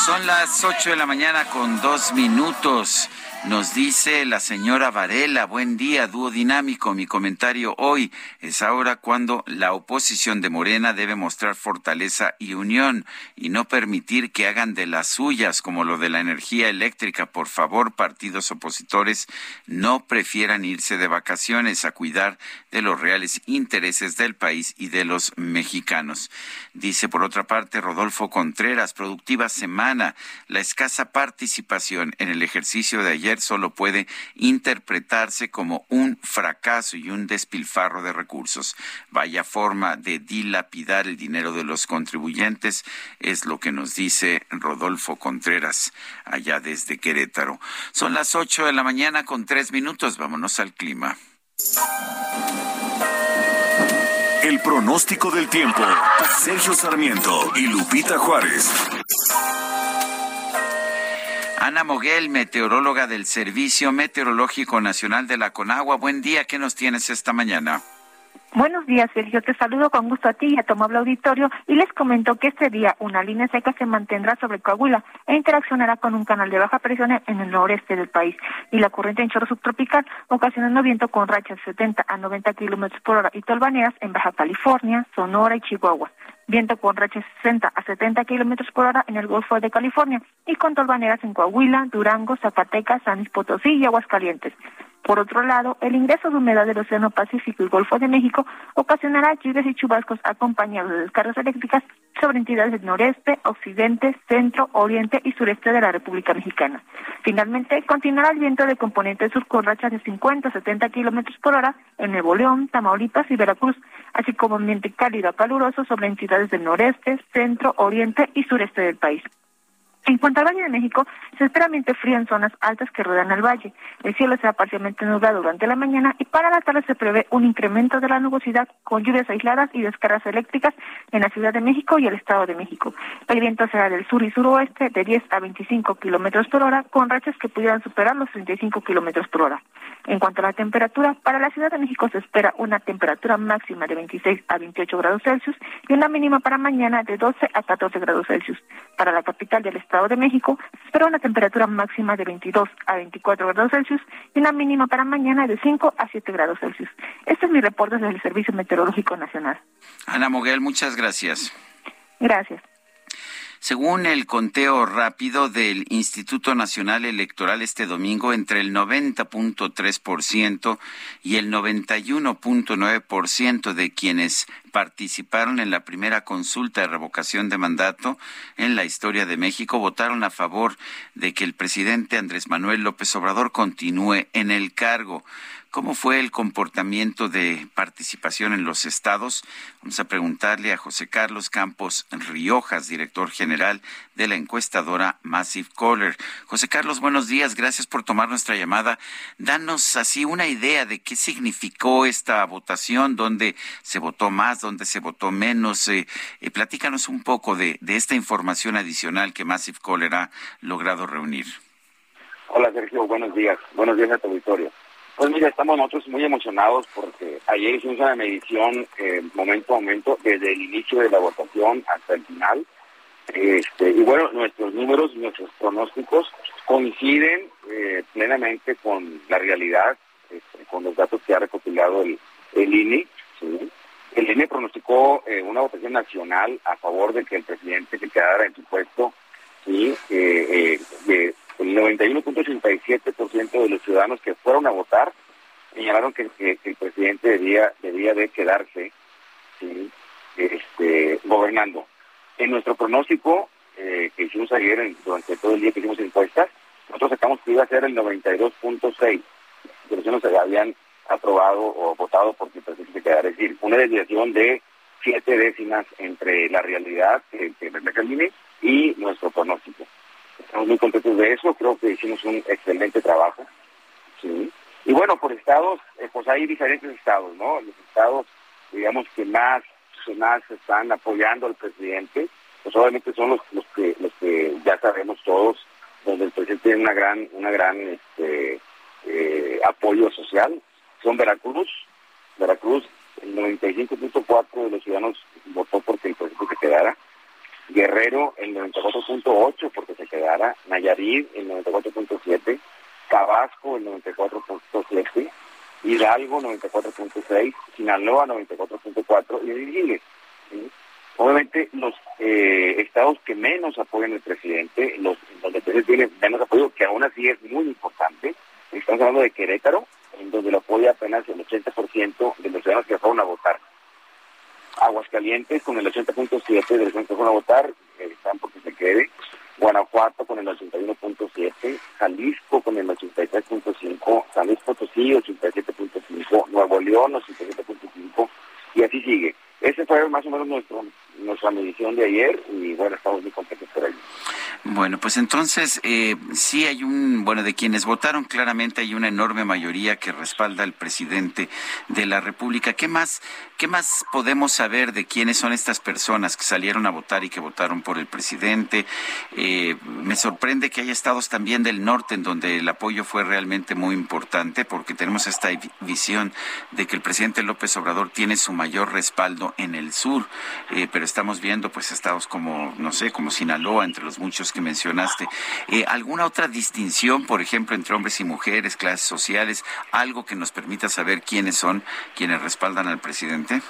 Son las 8 de la mañana con dos minutos. Nos dice la señora Varela, buen día, dúo dinámico. Mi comentario hoy es ahora cuando la oposición de Morena debe mostrar fortaleza y unión y no permitir que hagan de las suyas como lo de la energía eléctrica. Por favor, partidos opositores, no prefieran irse de vacaciones a cuidar de los reales intereses del país y de los mexicanos. Dice por otra parte Rodolfo Contreras, productiva semana. La escasa participación en el ejercicio de ayer solo puede interpretarse como un fracaso y un despilfarro de recursos. Vaya forma de dilapidar el dinero de los contribuyentes, es lo que nos dice Rodolfo Contreras allá desde Querétaro. Son las ocho de la mañana con tres minutos. Vámonos al clima. El pronóstico del tiempo. Sergio Sarmiento y Lupita Juárez. Ana Moguel, meteoróloga del Servicio Meteorológico Nacional de la Conagua. Buen día, ¿qué nos tienes esta mañana? Buenos días, Sergio. Te saludo con gusto a ti y a tu auditorio y les comento que este día una línea seca se mantendrá sobre Coahuila e interaccionará con un canal de baja presión en el noreste del país y la corriente en chorro subtropical, ocasionando viento con rachas de 70 a 90 kilómetros por hora y tolvaneras en Baja California, Sonora y Chihuahua. Viento con rachas 60 a 70 kilómetros por hora en el Golfo de California y con torbaneras en Coahuila, Durango, Zacatecas, San Luis Potosí y Aguascalientes. Por otro lado, el ingreso de humedad del Océano Pacífico y Golfo de México ocasionará lluvias y chubascos acompañados de descargas eléctricas sobre entidades del noreste, occidente, centro, oriente y sureste de la República Mexicana. Finalmente, continuará el viento de componente sur con rachas de 50 a 70 kilómetros por hora en Nuevo León, Tamaulipas y Veracruz, así como ambiente cálido a caluroso sobre entidades del noreste, centro, oriente y sureste del país. En cuanto al Valle de México, se espera ambiente frío en zonas altas que rodean al valle. El cielo será parcialmente nublado durante la mañana y para la tarde se prevé un incremento de la nubosidad con lluvias aisladas y descargas eléctricas en la Ciudad de México y el Estado de México. El viento será del sur y suroeste de 10 a 25 kilómetros por hora, con rachas que pudieran superar los 35 kilómetros por hora. En cuanto a la temperatura, para la Ciudad de México se espera una temperatura máxima de 26 a 28 grados Celsius y una mínima para mañana de 12 a 14 grados Celsius. Para la capital del Estado de México se espera una temperatura máxima de 22 a 24 grados Celsius y una mínima para mañana de 5 a 7 grados Celsius. Este es mi reporte desde el Servicio Meteorológico Nacional. Ana Moguel, muchas gracias. Gracias. Según el conteo rápido del Instituto Nacional Electoral este domingo, entre el 90.3% y el 91.9% de quienes participaron en la primera consulta de revocación de mandato en la historia de México votaron a favor de que el presidente Andrés Manuel López Obrador continúe en el cargo. ¿Cómo fue el comportamiento de participación en los estados? Vamos a preguntarle a José Carlos Campos Riojas, director general de la encuestadora Massive Caller. José Carlos, buenos días, gracias por tomar nuestra llamada. Danos así una idea de qué significó esta votación, dónde se votó más, dónde se votó menos. Eh, eh, platícanos un poco de, esta información adicional que Massive Caller ha logrado reunir. Hola Sergio, buenos días. Buenos días a tu auditorio. Pues mira, estamos nosotros muy emocionados porque ayer hicimos una medición eh, momento a momento, desde el inicio de la votación hasta el final. Este, y bueno, nuestros números, nuestros pronósticos coinciden eh, plenamente con la realidad, este, con los datos que ha recopilado el, el INE. El INE pronosticó eh, una votación nacional a favor de que el presidente se quedara en su puesto, ¿sí? eh, eh, el 91.87% de los ciudadanos que fueron a votar señalaron que, el presidente debía, debía de quedarse este, gobernando. En nuestro pronóstico eh, que hicimos ayer, durante todo el día que hicimos encuestas, nosotros sacamos que iba a ser el 92.6 de los que se habían aprobado o votado porque el presidente quedara. Es decir, una desviación de siete décimas entre la realidad que, que refleja y nuestro pronóstico. Estamos muy contentos de eso, creo que hicimos un excelente trabajo. Y bueno, por estados, eh, pues hay diferentes estados, ¿no? Los estados, digamos, que más, más están apoyando al presidente, pues obviamente son los, los que los que ya sabemos todos, donde el presidente tiene una gran, una gran este, eh, apoyo social, son Veracruz, Veracruz, el 95.4 de los ciudadanos votó porque el presidente quedara, Guerrero el 94.8 porque se quedara, Nayarit el 94.7, Tabasco el 94.7, Hidalgo 94.6, Sinaloa 94.4 y Virginia. Obviamente los eh, estados que menos apoyan al presidente, los donde el menos apoyo, que aún así es muy importante, estamos hablando de Querétaro, en donde lo apoya apenas el 80% de los ciudadanos que fueron a votar. Aguascalientes con el 80.7 de los que fueron a votar, están porque se quede. Guanajuato con el 81.7, Jalisco con el 83.5, San Luis Potosí 87.5, Nuevo León 87.5 y así sigue. Ese fue más o menos nuestro nuestra medición de ayer y bueno, estamos muy contentos por ello. Bueno, pues entonces eh, sí hay un, bueno, de quienes votaron claramente hay una enorme mayoría que respalda al presidente de la República. ¿Qué más, qué más podemos saber de quiénes son estas personas que salieron a votar y que votaron por el presidente? Eh, me sorprende que haya estados también del norte en donde el apoyo fue realmente muy importante porque tenemos esta visión de que el presidente López Obrador tiene su mayor respaldo en el sur, eh, pero estamos viendo pues estados como, no sé, como Sinaloa, entre los muchos que mencionaste. Eh, ¿Alguna otra distinción, por ejemplo, entre hombres y mujeres, clases sociales, algo que nos permita saber quiénes son quienes respaldan al presidente?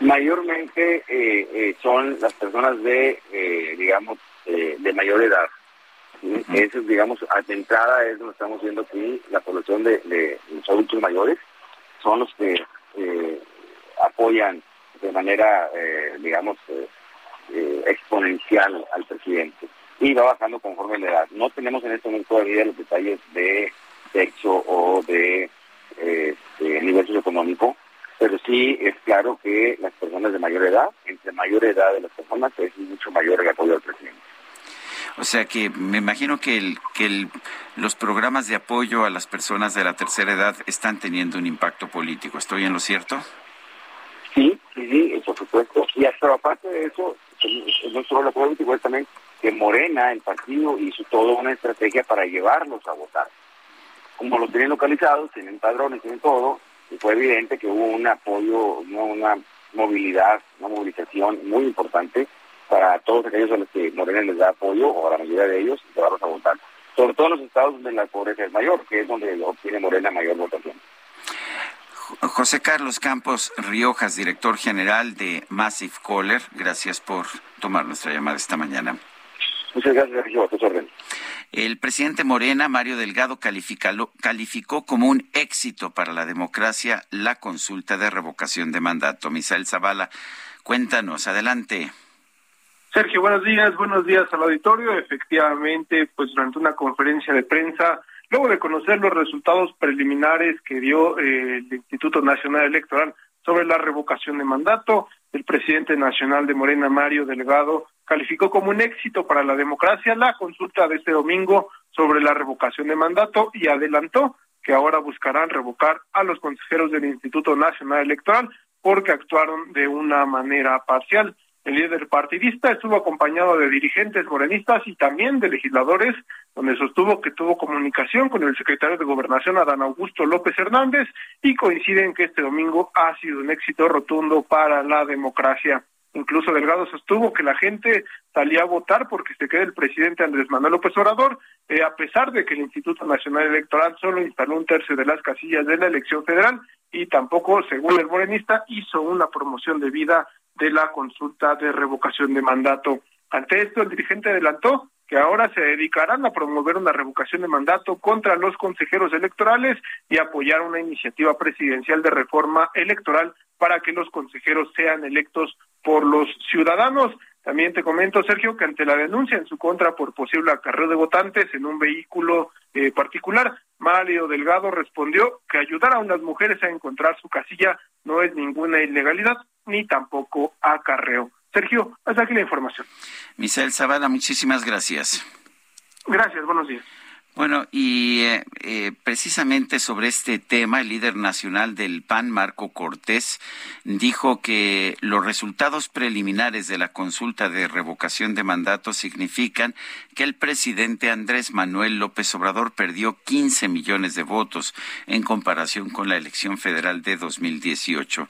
Mayormente eh, eh, son las personas de, eh, digamos, eh, de mayor edad. ¿sí? Eso, digamos, de entrada es donde estamos viendo aquí la población de, de los adultos mayores, son los que eh, apoyan de manera, eh, digamos, eh, eh, exponencial al presidente. Y va bajando conforme la edad. No tenemos en este momento todavía los detalles de sexo o de eh, este, nivel socioeconómico, pero sí es claro que las personas de mayor edad, entre mayor edad de las personas, es mucho mayor el apoyo al presidente. O sea que me imagino que, el, que el, los programas de apoyo a las personas de la tercera edad están teniendo un impacto político. ¿Estoy en lo cierto? Sí, sí, sí, por supuesto. Y hasta aparte de eso, no solo la política, es también que Morena, el partido, hizo toda una estrategia para llevarlos a votar. Como los tienen localizados, tienen padrones, tienen todo, y fue evidente que hubo un apoyo, una movilidad, una movilización muy importante para todos aquellos a los que Morena les da apoyo, o a la mayoría de ellos, llevarlos a votar. Sobre todo en los estados donde la pobreza es mayor, que es donde obtiene Morena mayor votación. José Carlos Campos Riojas, director general de Massive Caller, gracias por tomar nuestra llamada esta mañana. Muchas gracias, Sergio. El presidente Morena, Mario Delgado, calificó como un éxito para la democracia la consulta de revocación de mandato. Misael Zavala, cuéntanos, adelante. Sergio, buenos días, buenos días al auditorio. Efectivamente, pues durante una conferencia de prensa, luego de conocer los resultados preliminares que dio eh, el Instituto Nacional Electoral sobre la revocación de mandato, el presidente nacional de Morena, Mario Delgado, calificó como un éxito para la democracia la consulta de este domingo sobre la revocación de mandato y adelantó que ahora buscarán revocar a los consejeros del Instituto Nacional Electoral porque actuaron de una manera parcial. El líder partidista estuvo acompañado de dirigentes morenistas y también de legisladores, donde sostuvo que tuvo comunicación con el secretario de Gobernación, Adán Augusto López Hernández, y coinciden que este domingo ha sido un éxito rotundo para la democracia. Incluso Delgado sostuvo que la gente salía a votar porque se quede el presidente Andrés Manuel López Obrador, eh, a pesar de que el Instituto Nacional Electoral solo instaló un tercio de las casillas de la elección federal y tampoco, según el morenista, hizo una promoción de vida de la consulta de revocación de mandato. Ante esto, el dirigente adelantó que ahora se dedicarán a promover una revocación de mandato contra los consejeros electorales y apoyar una iniciativa presidencial de reforma electoral para que los consejeros sean electos por los ciudadanos. También te comento, Sergio, que ante la denuncia en su contra por posible acarreo de votantes en un vehículo eh, particular, Mario Delgado respondió que ayudar a unas mujeres a encontrar su casilla no es ninguna ilegalidad ni tampoco acarreo. Sergio, hasta aquí la información. Misael Zavala, muchísimas gracias. Gracias, buenos días. Bueno, y eh, eh, precisamente sobre este tema, el líder nacional del PAN, Marco Cortés, dijo que los resultados preliminares de la consulta de revocación de mandato significan que el presidente Andrés Manuel López Obrador perdió 15 millones de votos en comparación con la elección federal de 2018.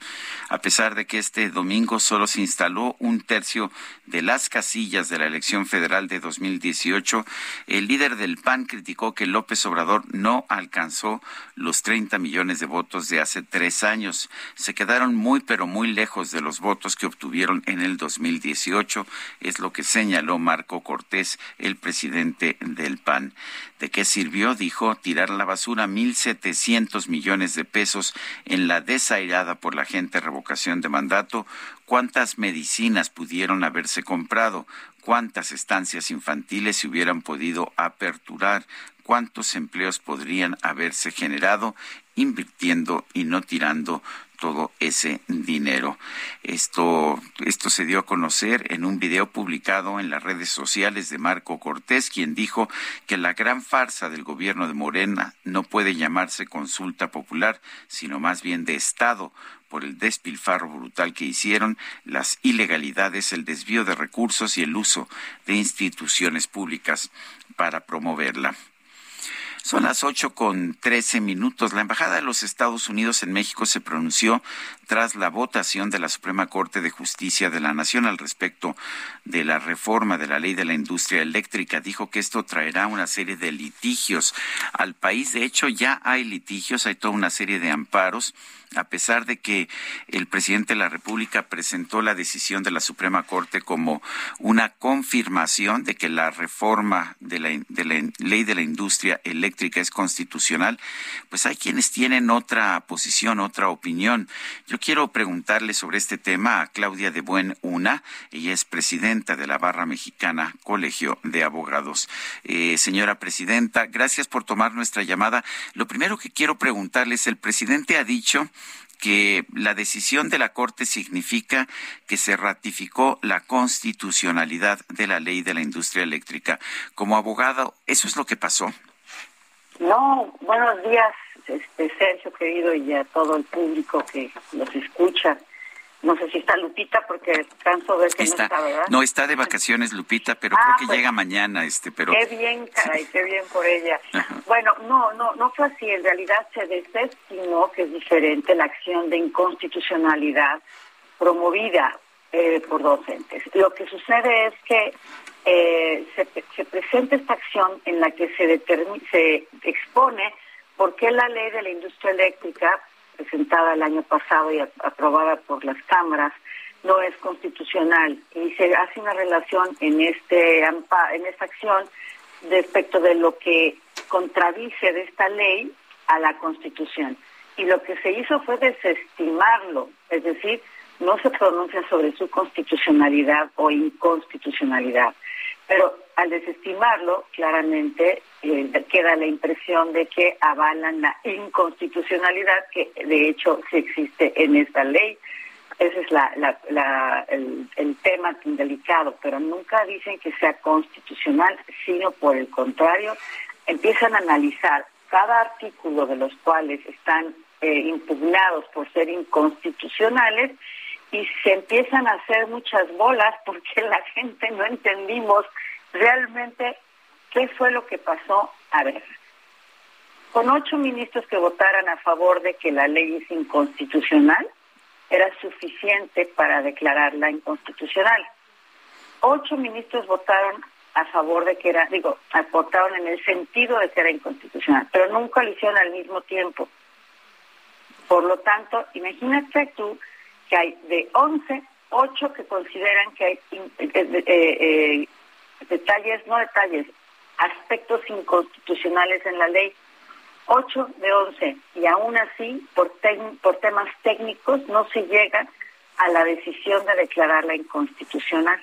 A pesar de que este domingo solo se instaló un tercio de las casillas de la elección federal de 2018, el líder del PAN criticó que López Obrador no alcanzó los 30 millones de votos de hace tres años. Se quedaron muy, pero muy lejos de los votos que obtuvieron en el 2018, es lo que señaló Marco Cortés, el presidente del PAN. ¿De qué sirvió? Dijo tirar a la basura 1.700 millones de pesos en la desairada por la gente revocación de mandato. ¿Cuántas medicinas pudieron haberse comprado? cuántas estancias infantiles se hubieran podido aperturar, cuántos empleos podrían haberse generado invirtiendo y no tirando todo ese dinero. Esto, esto se dio a conocer en un video publicado en las redes sociales de Marco Cortés, quien dijo que la gran farsa del gobierno de Morena no puede llamarse consulta popular, sino más bien de Estado, por el despilfarro brutal que hicieron, las ilegalidades, el desvío de recursos y el uso de instituciones públicas para promoverla. Son las ocho con trece minutos. La Embajada de los Estados Unidos en México se pronunció tras la votación de la Suprema Corte de Justicia de la Nación al respecto de la reforma de la ley de la industria eléctrica. Dijo que esto traerá una serie de litigios al país. De hecho, ya hay litigios, hay toda una serie de amparos a pesar de que el presidente de la República presentó la decisión de la Suprema Corte como una confirmación de que la reforma de la, ley de la industria eléctrica es constitucional, pues hay quienes tienen otra posición, otra opinión. Yo quiero preguntarle sobre este tema a Claudia de Buen Una, ella es presidenta de la Barra Mexicana Colegio de Abogados. Eh, señora presidenta, gracias por tomar nuestra llamada. Lo primero que quiero preguntarle es, el presidente ha dicho que la decisión de la Corte significa que se ratificó la constitucionalidad de la ley de la industria eléctrica. Como abogado, ¿eso es lo que pasó? No, buenos días, este Sergio querido y a todo el público que los escucha. No sé si está Lupita porque canso de que está, no está, ¿verdad? No, está de vacaciones Lupita, pero Ah, creo que pues, llega mañana, este, pero Qué bien, caray, qué bien por ella. Bueno, no, no, no fue así. En realidad se desestimó que es diferente la acción de inconstitucionalidad promovida eh, por docentes. Lo que sucede es que eh, se, se presenta esta acción en la que se, se expone por qué la ley de la industria eléctrica, presentada el año pasado y aprobada por las cámaras, no es constitucional y se hace una relación en este en esta acción respecto de lo que contradice de esta ley a la Constitución. Y lo que se hizo fue desestimarlo, es decir, no se pronuncia sobre su constitucionalidad o inconstitucionalidad. Pero al desestimarlo, claramente eh, queda la impresión de que avalan la inconstitucionalidad, que de hecho sí existe en esta ley. Ese es la, el tema tan delicado, pero nunca dicen que sea constitucional, sino por el contrario, empiezan a analizar cada artículo de los cuales están eh, impugnados por ser inconstitucionales y se empiezan a hacer muchas bolas porque *laughs* la gente no entendimos realmente qué fue lo que pasó. A ver, con ocho ministros que votaran a favor de que la ley es inconstitucional, era suficiente para declararla inconstitucional. Ocho ministros votaron a favor de que era, digo, votaron en el sentido de que era inconstitucional, pero nunca lo hicieron al mismo tiempo. Por lo tanto, imagínate tú que hay de 11, 8 que consideran que hay eh, eh, eh, detalles, no detalles, aspectos inconstitucionales en la ley. 8 de 11. Y aún así, por, por temas técnicos, no se llega a la decisión de declararla inconstitucional,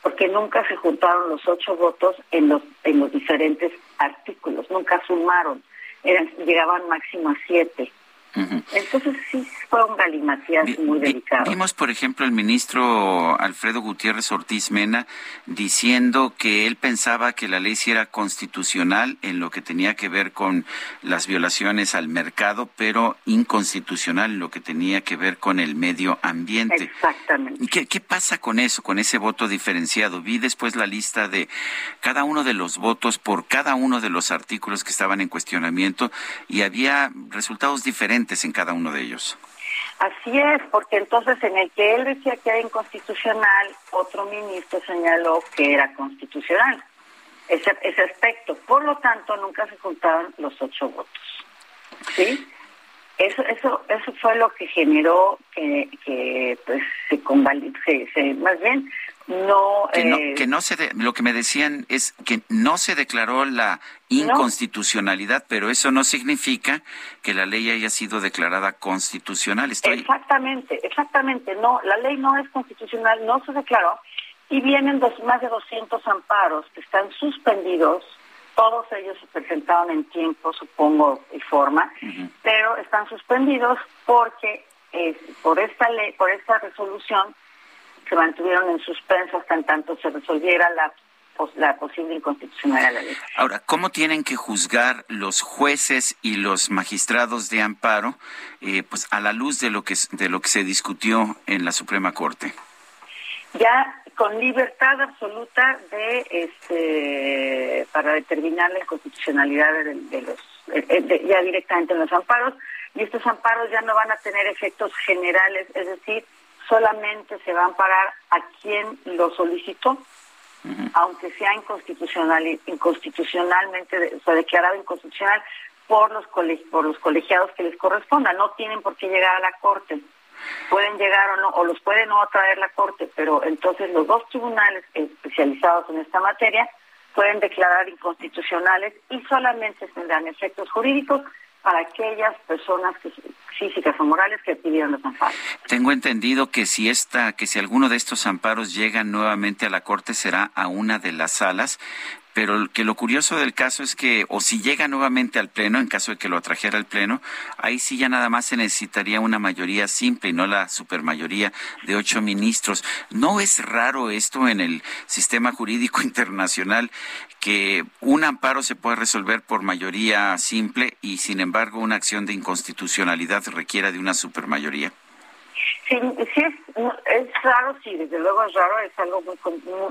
porque nunca se juntaron los ocho votos en los, en los diferentes artículos, nunca sumaron, eran, llegaban máximo a siete. Entonces sí fue un galimatías muy delicado. Vimos, por ejemplo, el ministro Alfredo Gutiérrez Ortiz Mena diciendo que él pensaba que la ley sí era constitucional en lo que tenía que ver con las violaciones al mercado, pero inconstitucional en lo que tenía que ver con el medio ambiente. Exactamente. ¿Qué, qué pasa con eso, con ese voto diferenciado? Vi después la lista de cada uno de los votos por cada uno de los artículos que estaban en cuestionamiento y había resultados diferentes en cada uno de ellos. Así es, porque entonces en el que él decía que era inconstitucional, otro ministro señaló que era constitucional ese, ese aspecto. Por lo tanto, nunca se juntaron los ocho votos. ¿Sí? Eso, eso, eso fue lo que generó que, pues se, convali- se, se- más bien no, Que no, eh, que no se de- lo que me decían es que no se declaró la inconstitucionalidad, pero eso no significa que la ley haya sido declarada constitucional. Estoy Exactamente, exactamente. No, la ley no es constitucional, no se declaró y vienen dos, más de 200 amparos que están suspendidos. Todos ellos se presentaron en tiempo, supongo, y forma, pero están suspendidos porque eh, por esta ley, por esta resolución se mantuvieron en suspenso hasta en tanto se resolviera la, pos- la posible inconstitucionalidad de la ley. Ahora, ¿cómo tienen que juzgar los jueces y los magistrados de amparo, eh, pues a la luz de lo que de lo que se discutió en la Suprema Corte? ya con libertad absoluta de este para determinar la inconstitucionalidad de, de los eh, eh, de- ya directamente en los amparos y estos amparos ya no van a tener efectos generales, es decir, solamente se va a amparar a quien lo solicitó, aunque sea inconstitucional, inconstitucionalmente, o sea, declarado inconstitucional por los, por los colegiados que les corresponda. No tienen por qué llegar a la Corte. Pueden llegar o no, o los pueden no traer la Corte, pero entonces los dos tribunales especializados en esta materia pueden declarar inconstitucionales y solamente tendrán efectos jurídicos para aquellas personas físicas o morales que pidieron los amparos. Tengo entendido que si esta, que si alguno de estos amparos llega nuevamente a la Corte será a una de las salas, pero que lo curioso del caso es que, o si llega nuevamente al Pleno, en caso de que lo atrajera al Pleno, ahí sí ya nada más se necesitaría una mayoría simple y no la supermayoría de ocho ministros. ¿No es raro esto en el sistema jurídico *laughs* internacional que un amparo se puede resolver por mayoría simple y sin embargo una acción de inconstitucionalidad requiera de una supermayoría? Sí, sí es, es raro, sí, desde luego es raro, es algo muy,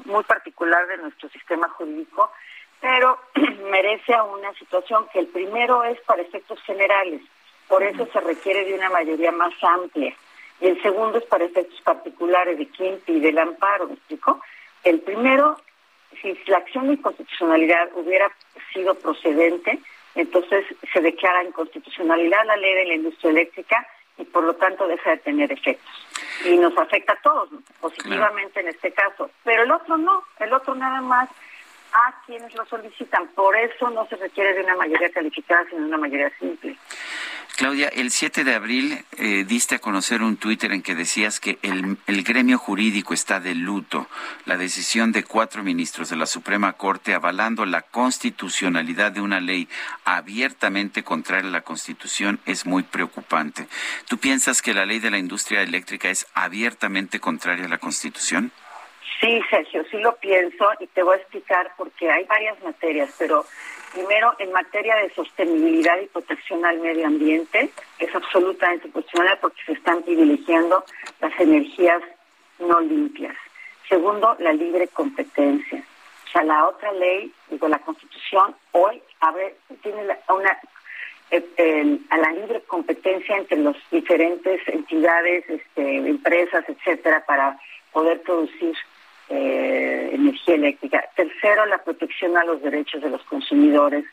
muy particular de nuestro sistema jurídico, pero *clears throat* merece a una situación que el primero es para efectos generales, por eso se requiere de una mayoría más amplia, y el segundo es para efectos particulares de quién pide el amparo, ¿me explico? El primero, si la acción de inconstitucionalidad hubiera sido procedente, entonces se declara inconstitucionalidad la ley de la industria eléctrica, y por lo tanto deja de tener efectos. Y nos afecta a todos, positivamente en este caso. Pero el otro no, el otro nada más a quienes lo solicitan. Por eso no se requiere de una mayoría calificada, sino de una mayoría simple. Claudia, el 7 de abril eh, diste a conocer un Twitter en que decías que el, el, gremio jurídico está de luto. La decisión de cuatro ministros de la Suprema Corte avalando la constitucionalidad de una ley abiertamente contraria a la Constitución es muy preocupante. ¿Tú piensas que la ley de la industria eléctrica es abiertamente contraria a la Constitución? Sí, Sergio, sí lo pienso y te voy a explicar porque hay varias materias, pero primero en materia de sostenibilidad y protección al medio ambiente es absolutamente cuestionable porque se están privilegiando las energías no limpias. Segundo, la libre competencia. O sea, la otra ley, digo, la Constitución hoy abre, tiene una eh, a la libre competencia entre las diferentes entidades, este, empresas, etcétera, para poder producir eh, energía eléctrica. Tercero, la protección a los derechos de los consumidores.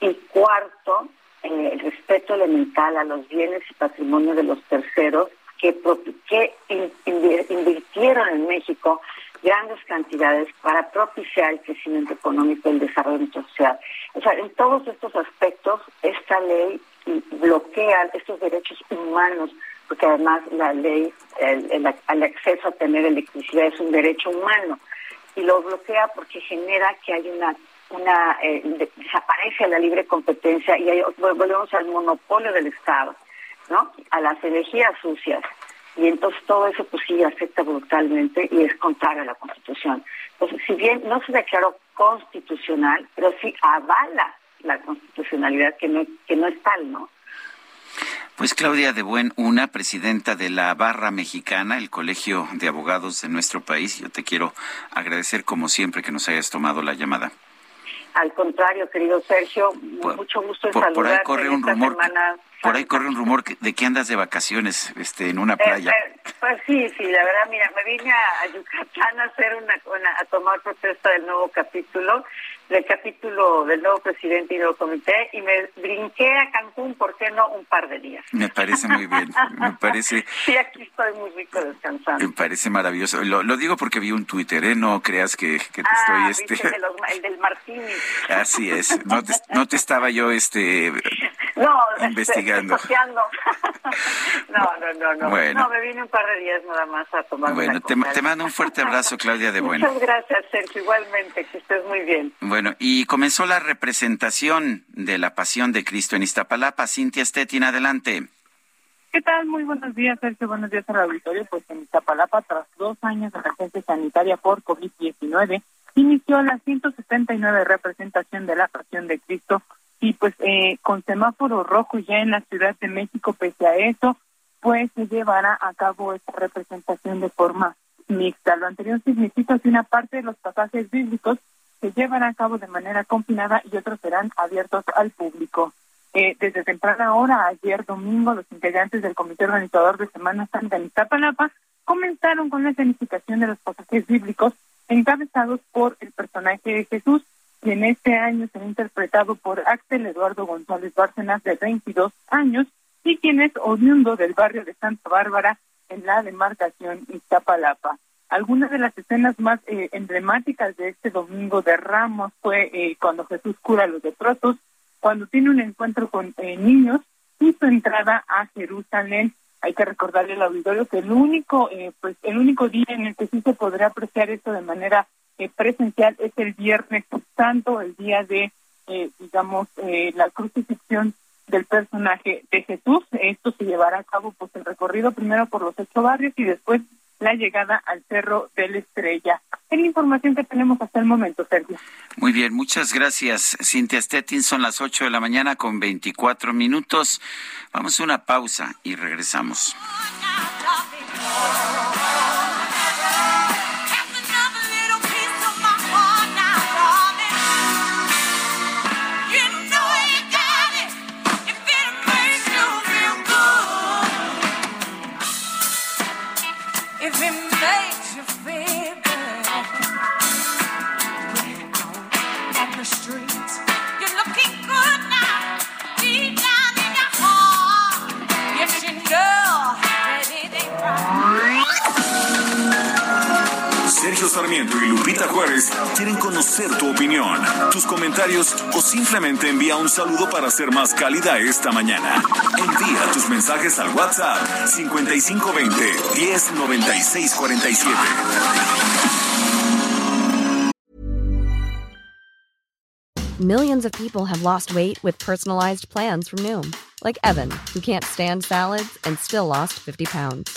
Y cuarto, eh, el respeto elemental a los bienes y patrimonio de los terceros que, que invirtieron en México grandes cantidades para propiciar el crecimiento económico y el desarrollo sociedad. O sea, en todos estos aspectos, esta ley bloquea estos derechos humanos porque además la ley, el, acceso a tener electricidad es un derecho humano y lo bloquea porque genera que hay una una eh, desaparece la libre competencia y volvemos al monopolio del Estado, ¿no? A las energías sucias y entonces todo eso pues sí afecta brutalmente y es contrario a la Constitución. Entonces, si bien no se declaró constitucional, pero sí avala la constitucionalidad que no que no es tal, ¿no? Pues Claudia de Buen, una presidenta de la Barra Mexicana, el Colegio de Abogados de nuestro país. Yo te quiero agradecer como siempre que nos hayas tomado la llamada. Al contrario, querido Sergio, mucho gusto en por, por ahí corre un rumor, por ahí corre un rumor de que andas de vacaciones este, en una Eh, playa. eh, pues sí, sí, la verdad, mira, me vine a, a Yucatán a hacer una, una- a tomar protesta del nuevo capítulo, del capítulo del nuevo presidente y nuevo comité, y me brinqué a Cancún, ¿por qué no? Un par de días. Me parece muy bien, me *laughs* parece, Sí, aquí estoy muy rico descansando. me parece maravilloso. Lo, lo digo porque vi un Twitter, ¿eh? No creas que, que te ah, estoy este. el, de los- el del Martini. *laughs* Así es. No te, no te estaba yo este No, *laughs* Investigando. este, paseando. *laughs* no, no, no, no. Bueno. No, me vine un par de días nada más a tomar Bueno, una te, te mando un fuerte abrazo, Claudia de Bueno. Muchas gracias, Sergio. Igualmente, que estés muy bien. Bueno, y comenzó la representación de la Pasión de Cristo en Iztapalapa. Cintia Stettin, adelante. ¿Qué tal? Muy buenos días, Sergio. Buenos días al auditorio. Pues en Iztapalapa, tras dos años de emergencia sanitaria por COVID-19, inició la 179 representación de la Pasión de Cristo y pues eh, con semáforo rojo ya en la Ciudad de México, pese a eso, pues se llevará a cabo esta representación de forma mixta. Lo anterior significa que una parte de los pasajes bíblicos se llevará a cabo de manera confinada y otros serán abiertos al público. Eh, desde temprana hora, ayer domingo, los integrantes del comité organizador de Semana Santa en Iztapalapa comenzaron con la escenificación de los pasajes bíblicos encabezados por el personaje de Jesús, que en este año será interpretado por Axel Eduardo González Bárcenas, de 22 años, y quien es oriundo del barrio de Santa Bárbara, en la demarcación Iztapalapa. Algunas de las escenas más eh, emblemáticas de este domingo de Ramos fue eh, cuando Jesús cura a los leprosos, cuando tiene un encuentro con eh, niños y su entrada a Jerusalén. Hay que recordarle al auditorio que el único, pues el único día en el que sí se podrá apreciar esto de manera presencial es el Viernes Santo, el día de, digamos, la crucifixión del personaje de Jesús. Esto se llevará a cabo, pues el recorrido primero por los ocho barrios y después la llegada al Cerro de la Estrella. Es la información que tenemos hasta el momento, Sergio. Muy bien, muchas gracias, Cintia Stettin. Son las 8 de la mañana con 24 minutos. Vamos a una pausa y regresamos. Sarmiento y Lupita Juárez quieren conocer tu opinión, tus comentarios o simplemente envía un saludo para ser más cálida esta mañana. Envía tus mensajes al WhatsApp 5520 109647. Millions of people have lost weight with personalized plans from Noom, like Evan, who can't stand salads and still lost 50 pounds.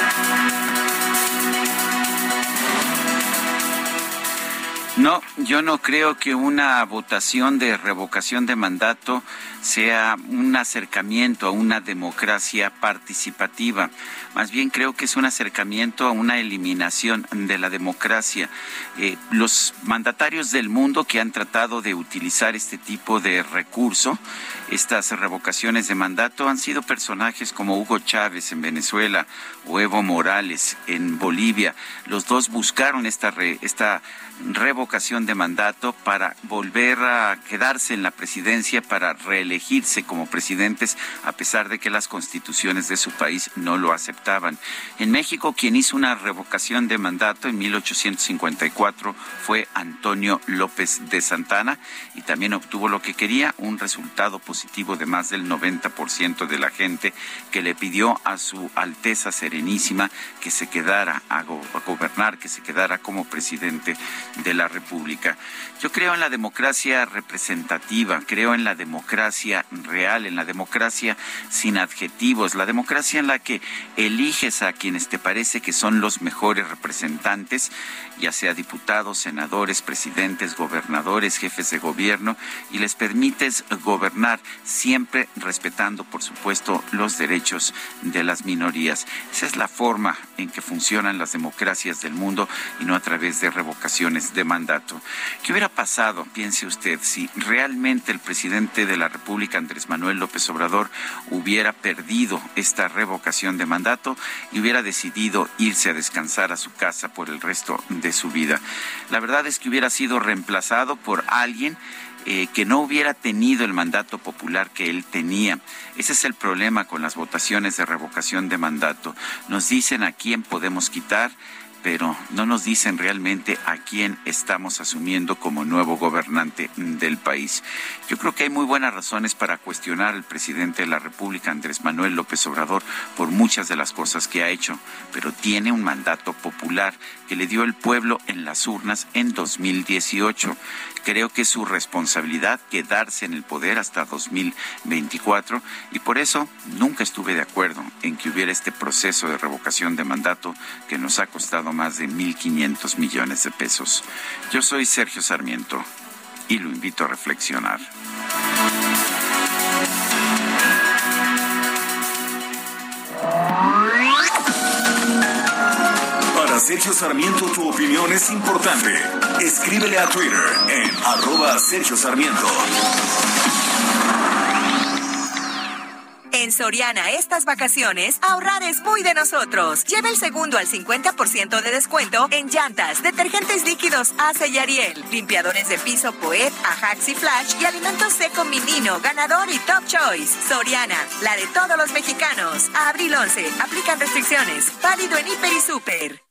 No, yo no creo que una votación de revocación de mandato sea un acercamiento a una democracia participativa. Más bien creo que es un acercamiento a una eliminación de la democracia. Eh, los mandatarios del mundo que han tratado de utilizar este tipo de recurso, estas revocaciones de mandato, han sido personajes como Hugo Chávez en Venezuela o Evo Morales en Bolivia. Los dos buscaron esta, re- esta revocación de mandato para volver a quedarse en la presidencia, para reelegirse como presidentes, a pesar de que las constituciones de su país no lo aceptaban. En México, quien hizo una revocación de mandato en 1854 fue Antonio López de Santana y también obtuvo lo que quería, un resultado positivo de más del 90% de la gente que le pidió a su Alteza Serenísima que se quedara a, a gobernar, que se quedara como presidente de la República. Yo creo en la democracia representativa, creo en la democracia real, en la democracia sin adjetivos, la democracia en la que eliges a quienes te parece que son los mejores representantes, ya sea diputados, senadores, presidentes, gobernadores, jefes de gobierno, y les permites gobernar siempre respetando, por supuesto, los derechos de las minorías. Esa es la forma en que funcionan las democracias del mundo y no a través de revocaciones de mandato. ¿Qué hubiera pasado, piense usted, si realmente el presidente de la República, Andrés Manuel López Obrador, hubiera perdido esta revocación de mandato y hubiera decidido irse a descansar a su casa por el resto de su vida? La verdad es que hubiera sido reemplazado por alguien eh, que no hubiera tenido el mandato popular que él tenía. Ese es el problema con las votaciones de revocación de mandato. Nos dicen a quién podemos quitar, pero no nos dicen realmente a quién estamos asumiendo como nuevo gobernante del país. Yo creo que hay muy buenas razones para cuestionar al presidente de la República, Andrés Manuel López Obrador, por muchas de las cosas que ha hecho, pero tiene un mandato popular que le dio el pueblo en las urnas en 2018. Creo que es su responsabilidad quedarse en el poder hasta 2024 y por eso nunca estuve de acuerdo en que hubiera este proceso de revocación de mandato que nos ha costado más de 1.500 millones de pesos. Yo soy Sergio Sarmiento y lo invito a reflexionar. Sergio Sarmiento tu opinión es importante. Escríbele a Twitter en arroba Sergio Sarmiento. En Soriana estas vacaciones, ahorrar es muy de nosotros. Lleva el segundo al 50% de descuento en llantas, detergentes líquidos Ace y Ariel, limpiadores de piso Poet, Ajax y Flash y alimentos seco Minino, ganador y Top Choice. Soriana, la de todos los mexicanos. Abril 11, aplican restricciones. Válido en Hiper y Super.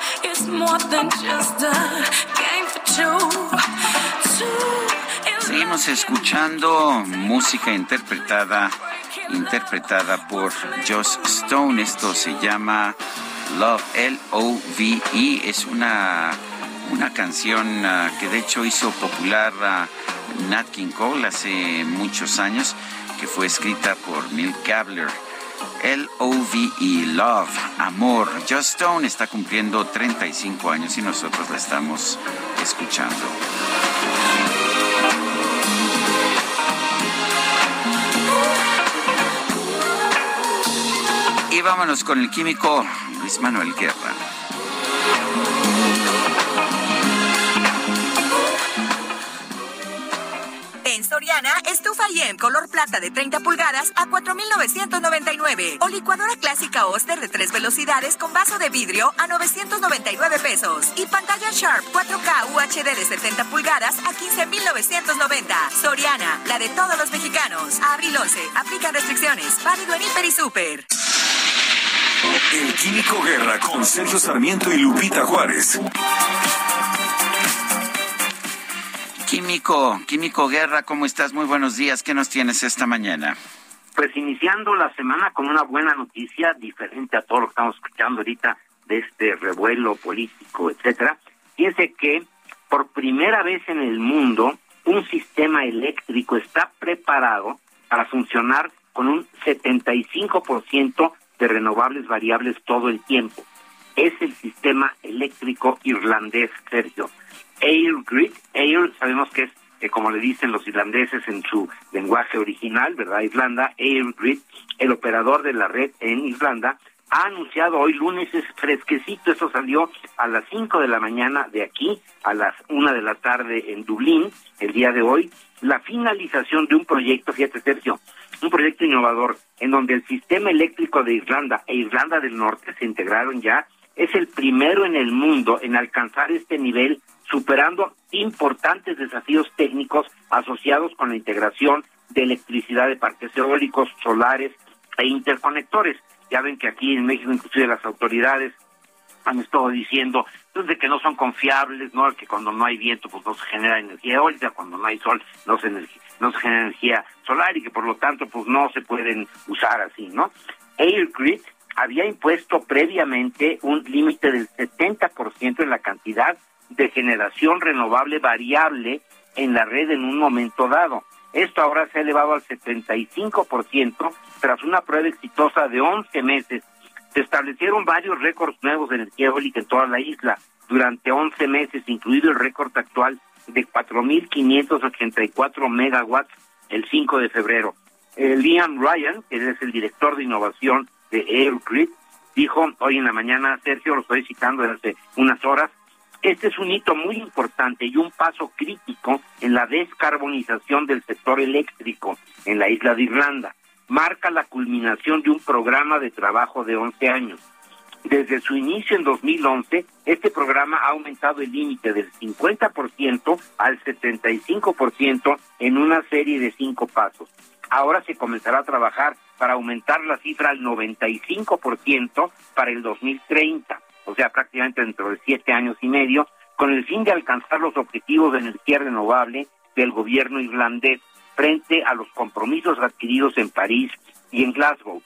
Seguimos escuchando música interpretada interpretada por Joss Stone. Esto se llama Love L O V E. Es una una canción ah, que de hecho hizo popular a Nat King Cole hace muchos años, que fue escrita por Milt Gabler. L-O-V-E, Love, Amor. Joss Stone está cumpliendo 35 años y nosotros la estamos escuchando. Y vámonos con el químico Luis Manuel Guerra. Soriana, estufa Yem color plata de 30 pulgadas a 4,999. O licuadora clásica Oster de 3 velocidades con vaso de vidrio a 999 pesos. Y pantalla Sharp 4K UHD de 70 pulgadas a 15,990. Soriana, la de todos los mexicanos. Abril 11, aplican restricciones. Válido en Hiper y Super. El Químico Guerra con Sergio Sarmiento y Lupita Juárez. Químico, Químico Guerra, ¿cómo estás? Muy buenos días. ¿Qué nos tienes esta mañana? Pues iniciando la semana con una buena noticia, diferente a todo lo que estamos escuchando ahorita de este revuelo político, etcétera. Fíjense que por primera vez en el mundo un sistema eléctrico está preparado para funcionar con un 75% de renovables variables todo el tiempo. Es el sistema eléctrico irlandés, Sergio. Air Grid, Air, sabemos que es, eh, como le dicen los irlandeses en su lenguaje original, ¿verdad? Irlanda, Air Grid, el operador de la red en Irlanda, ha anunciado hoy lunes, es fresquecito, eso salió a las 5 de la mañana de aquí, a las 1 de la tarde en Dublín, el día de hoy, la finalización de un proyecto, fíjate Sergio, un proyecto innovador en donde el sistema eléctrico de Irlanda e Irlanda del Norte se integraron ya, es el primero en el mundo en alcanzar este nivel superando importantes desafíos técnicos asociados con la integración de electricidad de parques eólicos, solares e interconectores. Ya ven que aquí en México inclusive las autoridades han estado diciendo pues, de que no son confiables, no que cuando no hay viento pues no se genera energía eólica, cuando no hay sol no se, no se genera energía solar y que por lo tanto pues no se pueden usar así, ¿no? Airgrid había impuesto previamente un límite del 70% en la cantidad de generación renovable variable en la red en un momento dado. Esto ahora se ha elevado al 75% tras una prueba exitosa de 11 meses. Se establecieron varios récords nuevos de energía eólica en toda la isla durante 11 meses, incluido el récord actual de 4.584 megawatts el 5 de febrero. Eh, Liam Ryan, que es el director de innovación de Airgrid, dijo hoy en la mañana, Sergio, lo estoy citando desde hace unas horas, este es un hito muy importante y un paso crítico en la descarbonización del sector eléctrico en la isla de Irlanda. Marca la culminación de un programa de trabajo de 11 años. Desde su inicio en 2011, este programa ha aumentado el límite del 50% al 75% en una serie de cinco pasos. Ahora se comenzará a trabajar para aumentar la cifra al 95% para el 2030, o sea, prácticamente dentro de siete años y medio, con el fin de alcanzar los objetivos de energía renovable del gobierno irlandés frente a los compromisos adquiridos en París y en Glasgow.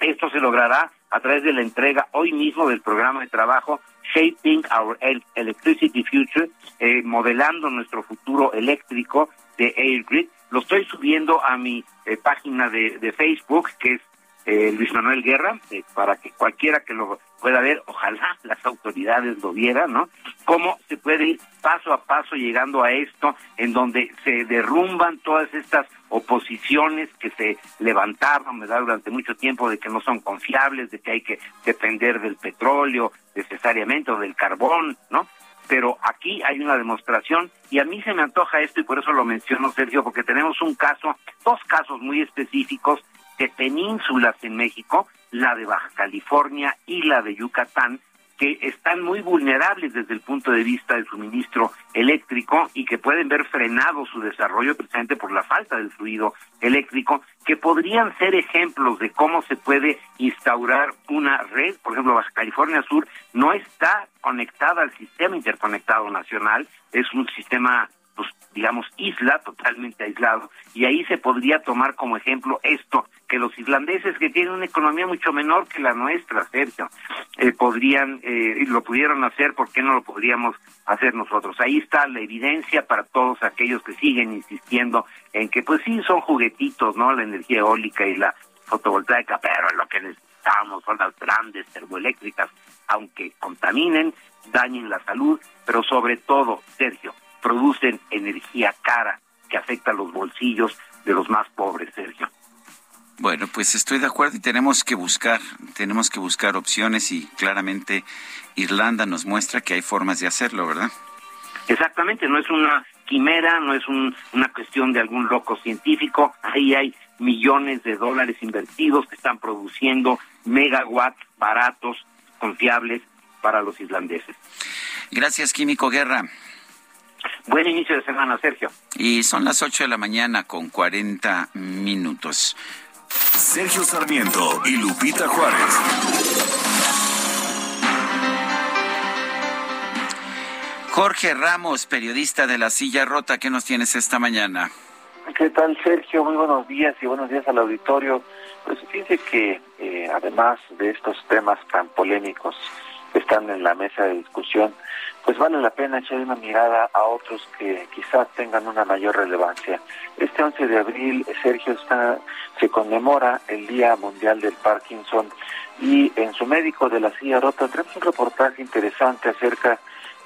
Esto se logrará a través de la entrega hoy mismo del programa de trabajo Shaping Our Electricity Future, eh, modelando nuestro futuro eléctrico de AirGrid. Lo estoy subiendo a mi eh, página de, de Facebook, que es eh, Luis Manuel Guerra, eh, para que cualquiera que lo pueda ver, ojalá las autoridades lo vieran, ¿no? Cómo se puede ir paso a paso llegando a esto, en donde se derrumban todas estas oposiciones que se levantaron, ¿verdad? Durante mucho tiempo de que no son confiables, de que hay que depender del petróleo necesariamente o del carbón, ¿no? pero aquí hay una demostración y a mí se me antoja esto y por eso lo menciono, Sergio, porque tenemos un caso, dos casos muy específicos de penínsulas en México, la de Baja California y la de Yucatán, que están muy vulnerables desde el punto de vista del suministro eléctrico y que pueden ver frenado su desarrollo precisamente por la falta del fluido eléctrico, que podrían ser ejemplos de cómo se puede instaurar una red. Por ejemplo, Baja California Sur no está conectada al sistema interconectado nacional, es un sistema pues digamos isla totalmente aislado. Y ahí se podría tomar como ejemplo esto que los islandeses que tienen una economía mucho menor que la nuestra Sergio eh, podrían eh, lo pudieron hacer por qué no lo podríamos hacer nosotros ahí está la evidencia para todos aquellos que siguen insistiendo en que pues sí son juguetitos no la energía eólica y la fotovoltaica pero lo que necesitamos son las grandes termoeléctricas aunque contaminen dañen la salud pero sobre todo Sergio producen energía cara que afecta los bolsillos de los más pobres, Sergio. Bueno, pues estoy de acuerdo y tenemos que buscar, tenemos que buscar opciones y claramente Irlanda nos muestra que hay formas de hacerlo, ¿verdad? Exactamente, no es una quimera, no es un, una cuestión de algún loco científico, ahí hay millones de dólares invertidos que están produciendo megawatts baratos, confiables para los islandeses. Gracias, Químico Guerra. Buen inicio de semana, Sergio. Y son las 8 de la mañana con 40 minutos. Sergio Sarmiento y Lupita Juárez. Jorge Ramos, periodista de La Silla Rota, ¿qué nos tienes esta mañana? ¿Qué tal, Sergio? Muy buenos días y buenos días al auditorio. Pues fíjense que eh, además de estos temas tan polémicos están en la mesa de discusión, pues vale la pena echar una mirada a otros que quizás tengan una mayor relevancia. Este 11 de abril, Sergio, está, se conmemora el Día Mundial del Parkinson y en su médico de la silla rota tenemos un reportaje interesante acerca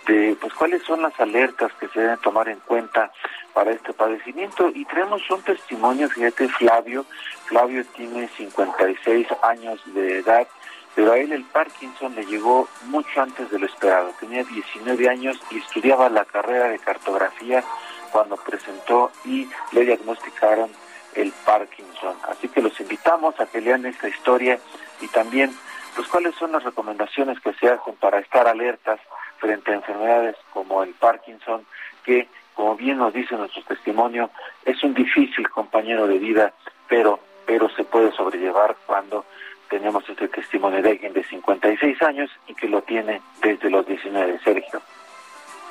de pues cuáles son las alertas que se deben tomar en cuenta para este padecimiento. Y tenemos un testimonio, fíjate Flavio, Flavio tiene 56 años de edad, pero a él el Parkinson le llegó mucho antes de lo esperado. Tenía 19 años y estudiaba la carrera de cartografía cuando presentó y le diagnosticaron el Parkinson. Así que los invitamos a que lean esta historia y también pues cuáles son las recomendaciones que se hacen para estar alertas frente a enfermedades como el Parkinson, que como bien nos dice nuestro testimonio, es un difícil compañero de vida, pero pero se puede sobrellevar cuando tenemos este testimonio de alguien de 56 años y que lo tiene desde los 19, Sergio.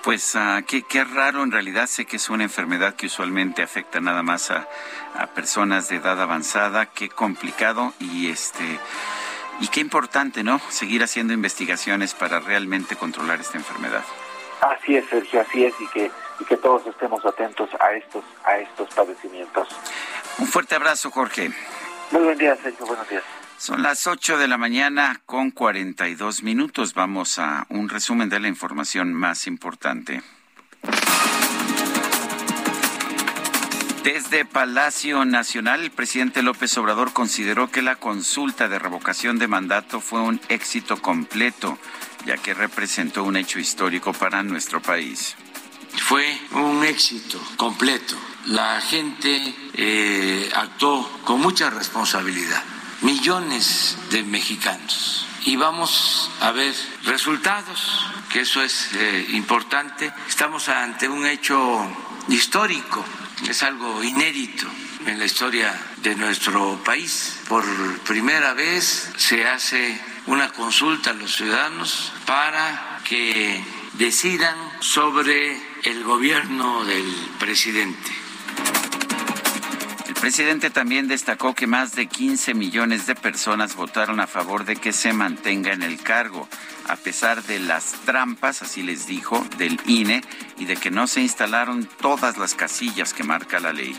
Pues uh, qué, qué, raro, en realidad sé que es una enfermedad que usualmente afecta nada más a, a, personas de edad avanzada, qué complicado y este y qué importante, ¿no? Seguir haciendo investigaciones para realmente controlar esta enfermedad. Así es, Sergio, así es y que y que todos estemos atentos a estos a estos padecimientos. Un fuerte abrazo, Jorge. Muy buen día, Sergio. Buenos días. Son las 8 de la mañana con 42 minutos. Vamos a un resumen de la información más importante. Desde Palacio Nacional, el presidente López Obrador consideró que la consulta de revocación de mandato fue un éxito completo, ya que representó un hecho histórico para nuestro país. Fue un éxito completo. La gente eh, actuó con mucha responsabilidad. Millones de mexicanos. Y vamos a ver resultados, que eso es eh, importante. Estamos ante un hecho histórico es algo inédito en la historia de nuestro país. Por primera vez se hace una consulta a los ciudadanos para que decidan sobre el gobierno del presidente. El presidente también destacó que más de 15 millones de personas votaron a favor de que se mantenga en el cargo, a pesar de las trampas, así les dijo, del INE y de que no se instalaron todas las casillas que marca la ley.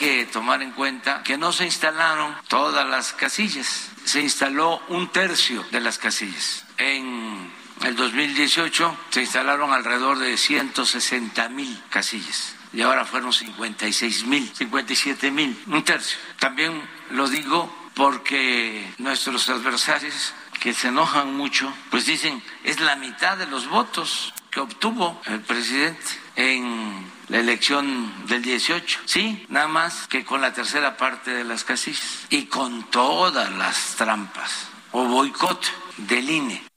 Que tomar en cuenta que no se instalaron todas las casillas, se instaló un tercio de las casillas. En el 2018 se instalaron alrededor de 160 mil casillas y ahora fueron 56 mil, 57 mil, un tercio. También lo digo porque nuestros adversarios que se enojan mucho, pues dicen, es la mitad de los votos que obtuvo el presidente en la elección del 18. Sí, nada más que con la tercera parte de las casillas y con todas las trampas o boicot del INE.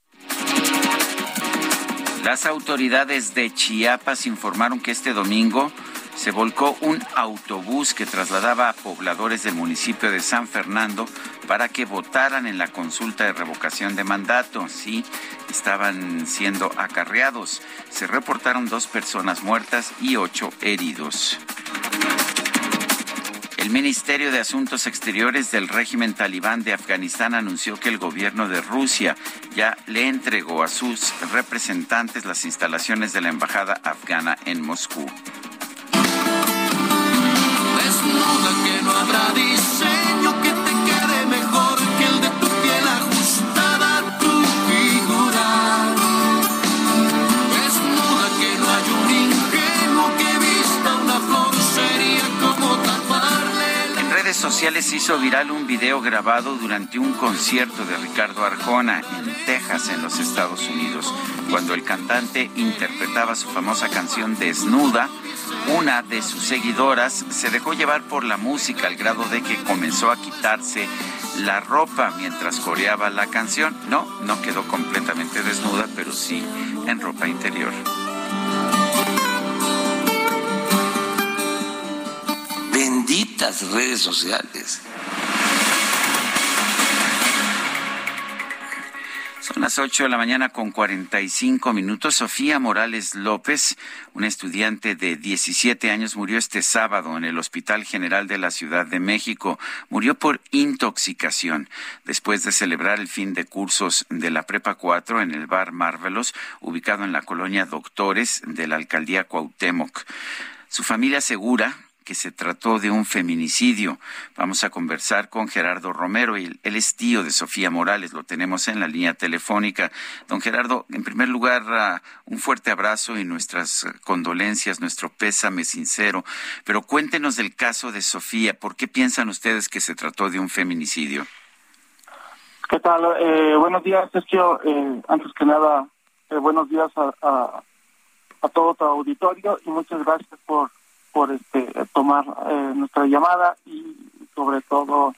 Las autoridades de Chiapas informaron que este domingo se volcó un autobús que trasladaba a pobladores del municipio de San Fernando para que votaran en la consulta de revocación de mandato. Sí, estaban siendo acarreados. Se reportaron dos personas muertas y ocho heridos. El Ministerio de Asuntos Exteriores del régimen talibán de Afganistán anunció que el gobierno de Rusia ya le entregó a sus representantes las instalaciones de la embajada afgana en Moscú. Desnuda que no habrá sociales se hizo viral un video grabado durante un concierto de Ricardo Arjona en Texas, en los Estados Unidos, cuando el cantante interpretaba su famosa canción Desnuda. Una de sus seguidoras se dejó llevar por la música al grado de que comenzó a quitarse la ropa mientras coreaba la canción. No, no quedó completamente desnuda, pero sí en ropa interior. Redes sociales. Son las 8 de la mañana con 45 minutos. Sofía Morales López, una estudiante de 17 años, murió este sábado en el Hospital General de la Ciudad de México. Murió por intoxicación después de celebrar el fin de cursos de la Prepa 4 en el bar Marvelos, ubicado en la colonia Doctores de la alcaldía Cuauhtémoc. Su familia asegura que se trató de un feminicidio. Vamos a conversar con Gerardo Romero, él, él es tío de Sofía Morales, lo tenemos en la línea telefónica. Don Gerardo, en primer lugar, uh, un fuerte abrazo y nuestras condolencias, nuestro pésame sincero, pero cuéntenos del caso de Sofía, ¿por qué piensan ustedes que se trató de un feminicidio? ¿Qué tal? Eh, buenos días, Sergio. Eh, antes que nada, eh, buenos días a, a, a todo tu auditorio y muchas gracias por por este tomar eh, nuestra llamada y sobre todo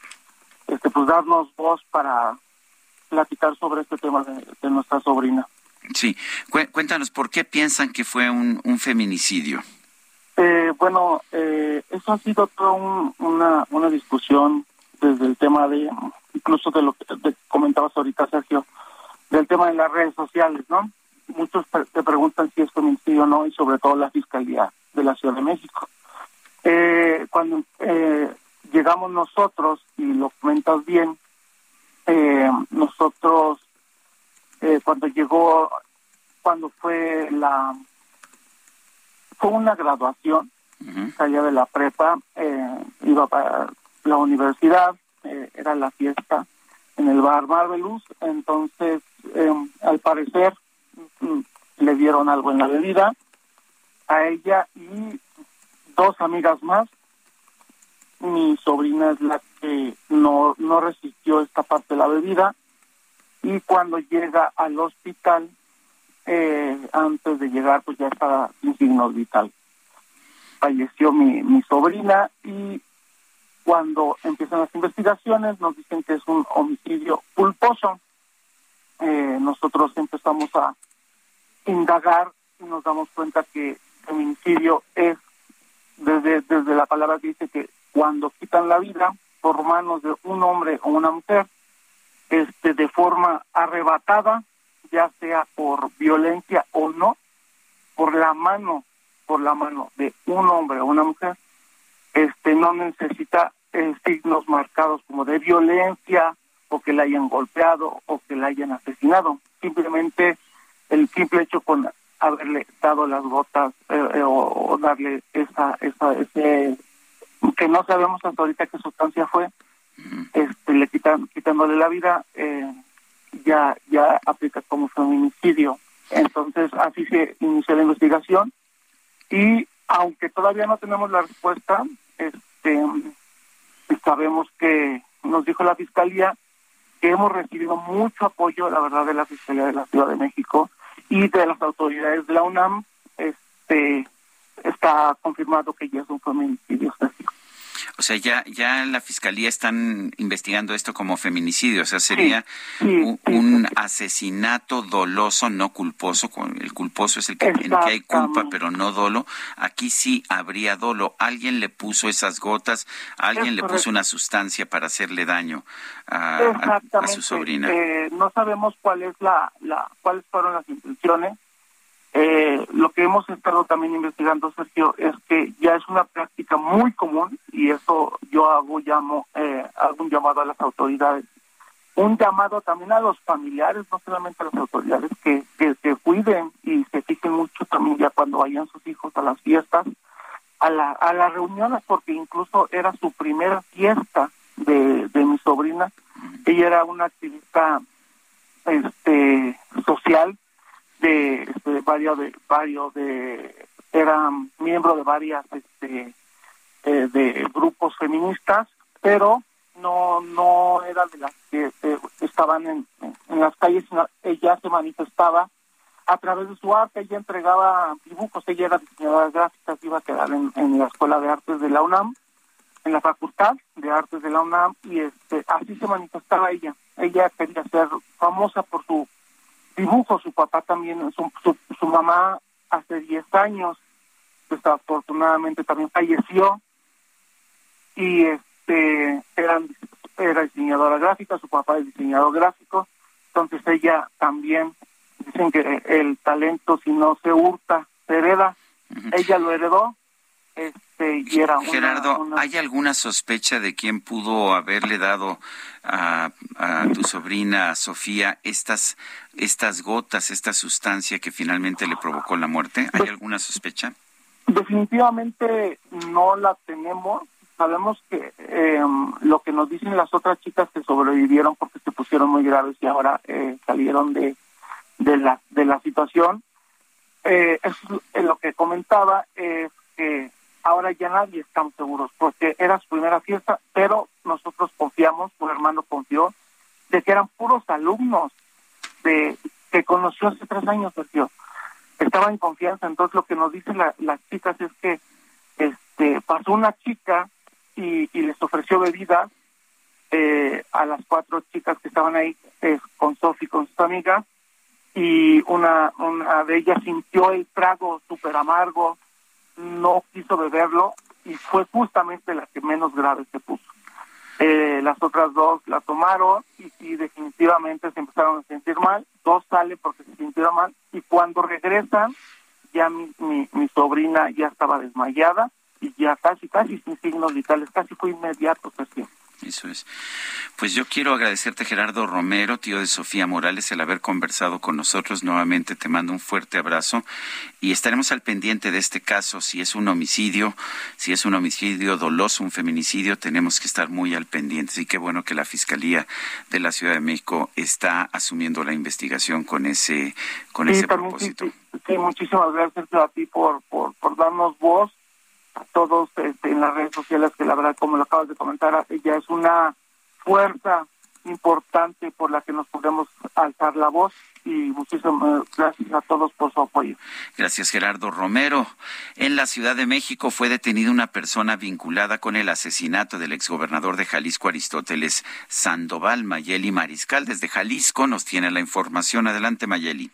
este pues darnos voz para platicar sobre este tema de, de nuestra sobrina. Sí, Cué- cuéntanos, ¿por qué piensan que fue un, un feminicidio? Eh, bueno, eh, eso ha sido toda un- una, una discusión desde el tema de, incluso de lo que de- comentabas ahorita, Sergio, del tema de las redes sociales, ¿no? Muchos te preguntan si es feminicidio o no, y sobre todo la Fiscalía de la Ciudad de México. Eh, cuando eh, llegamos nosotros, y lo comentas bien, eh, nosotros, eh, cuando llegó, cuando fue la, fue una graduación, salía de la prepa, eh, iba para la universidad, eh, era la fiesta en el bar Marvelous, entonces al parecer mm, le dieron algo en la bebida a ella y dos amigas más mi sobrina es la que no, no resistió esta parte de la bebida y cuando llega al hospital, eh, antes de llegar, pues ya estaba sin signos vital. Falleció mi, mi sobrina y cuando empiezan las investigaciones nos dicen que es un homicidio culposo. Eh, nosotros empezamos a indagar y nos damos cuenta que feminicidio es, desde, desde la palabra que dice que cuando quitan la vida por manos de un hombre o una mujer, este de forma arrebatada, ya sea por violencia o no, por la mano, por la mano de un hombre o una mujer, este no necesita eh, signos marcados como de violencia o que la hayan golpeado o que la hayan asesinado. Simplemente el simple hecho con haberle dado las gotas eh, eh, o, o darle esa, esa, ese que no sabemos hasta ahorita qué sustancia fue, este, le quitan, quitándole la vida, eh, ya, ya aplica como feminicidio. Entonces, así se inició la investigación y aunque todavía no tenemos la respuesta, este, sabemos que nos dijo la Fiscalía que hemos recibido mucho apoyo, la verdad, de la Fiscalía de la Ciudad de México y de las autoridades de la UNAM. Este, está confirmado que ya es un feminicidio. Sergio. O sea, ya, ya en la fiscalía están investigando esto como feminicidio, o sea, sería un, un asesinato doloso, no culposo. El culposo es el que, en el que hay culpa, pero no dolo. Aquí sí habría dolo. Alguien le puso esas gotas, alguien Es le puso una sustancia para hacerle daño a, a- a Exactamente. su sobrina. Eh, no sabemos cuál es la, la, cuáles fueron las intenciones. Eh, lo que hemos estado también investigando, Sergio, es que ya es una práctica muy común y eso yo hago llamo eh, hago un llamado a las autoridades, un llamado también a los familiares, no solamente a las autoridades, que, que se cuiden y se fijen mucho también ya cuando vayan sus hijos a las fiestas, a, la, a las reuniones, porque incluso era su primera fiesta de, de mi sobrina. Ella era una activista este social de, este, varios de varios de era miembro de varias este eh, de grupos feministas pero no no era de las que eh, estaban en, en las calles ella se manifestaba a través de su arte ella entregaba dibujos ella era diseñadora gráfica iba a quedar en, en la escuela de artes de la UNAM en la facultad de artes de la UNAM y este así se manifestaba ella. Ella quería ser famosa por su dibujo. Su papá también su, su, su mamá hace 10 años desafortunadamente también falleció. Y este eran era diseñadora gráfica su papá es diseñador gráfico. Entonces ella también dicen que el talento si no se hurta se hereda. Ella lo heredó este y era una- Gerardo, una- ¿hay alguna sospecha de quién pudo haberle dado a, a tu sobrina Sofía estas, estas gotas, esta sustancia que finalmente le provocó la muerte? ¿Hay alguna sospecha? Definitivamente no la tenemos. Sabemos que eh, lo que nos dicen las otras chicas que sobrevivieron porque se pusieron muy graves y ahora eh, salieron de, de, la, de la situación, eh, es eh, lo que comentaba, es que ahora ya nadie estamos seguros porque era su primera fiesta, pero nosotros confiamos, un hermano confió, de que eran puros alumnos de que conoció hace tres años, Sergio estaba en confianza. Entonces lo que nos dicen la- las chicas es que este pasó una chica y, les ofreció bebidas eh, a las cuatro chicas que estaban ahí eh, con Sofi, con sus amigas, y una, una de ellas sintió el trago súper amargo, no quiso beberlo y fue justamente la que menos grave se puso. Eh, las otras dos la tomaron y, y definitivamente se empezaron a sentir mal. Dos salen porque se sintieron mal y cuando regresan ya mi, mi, sobrina ya estaba desmayada y ya casi, casi sin signos vitales, casi fue inmediato, Sergio. Eso es. Pues yo quiero agradecerte, Gerardo Romero, tío de Sofía Morales, el haber conversado con nosotros. Nuevamente te mando un fuerte abrazo y estaremos al pendiente de este caso. Si es un homicidio, si es un homicidio doloso, un feminicidio, tenemos que estar muy al pendiente. Y qué bueno que la Fiscalía de la Ciudad de México está asumiendo la investigación con ese, con Sí, ese propósito. sí, sí, muchísimas gracias a ti por, por, por darnos voz a todos este, en las redes sociales, que la verdad, como lo acabas de comentar, ya es una fuerza importante por la que nos podemos alzar la voz y muchísimas gracias a todos por su apoyo. Gracias, Gerardo Romero. En la Ciudad de México fue detenida una persona vinculada con el asesinato del exgobernador de Jalisco, Aristóteles Sandoval. Mayeli Mariscal, desde Jalisco, nos tiene la información. Adelante, Mayeli.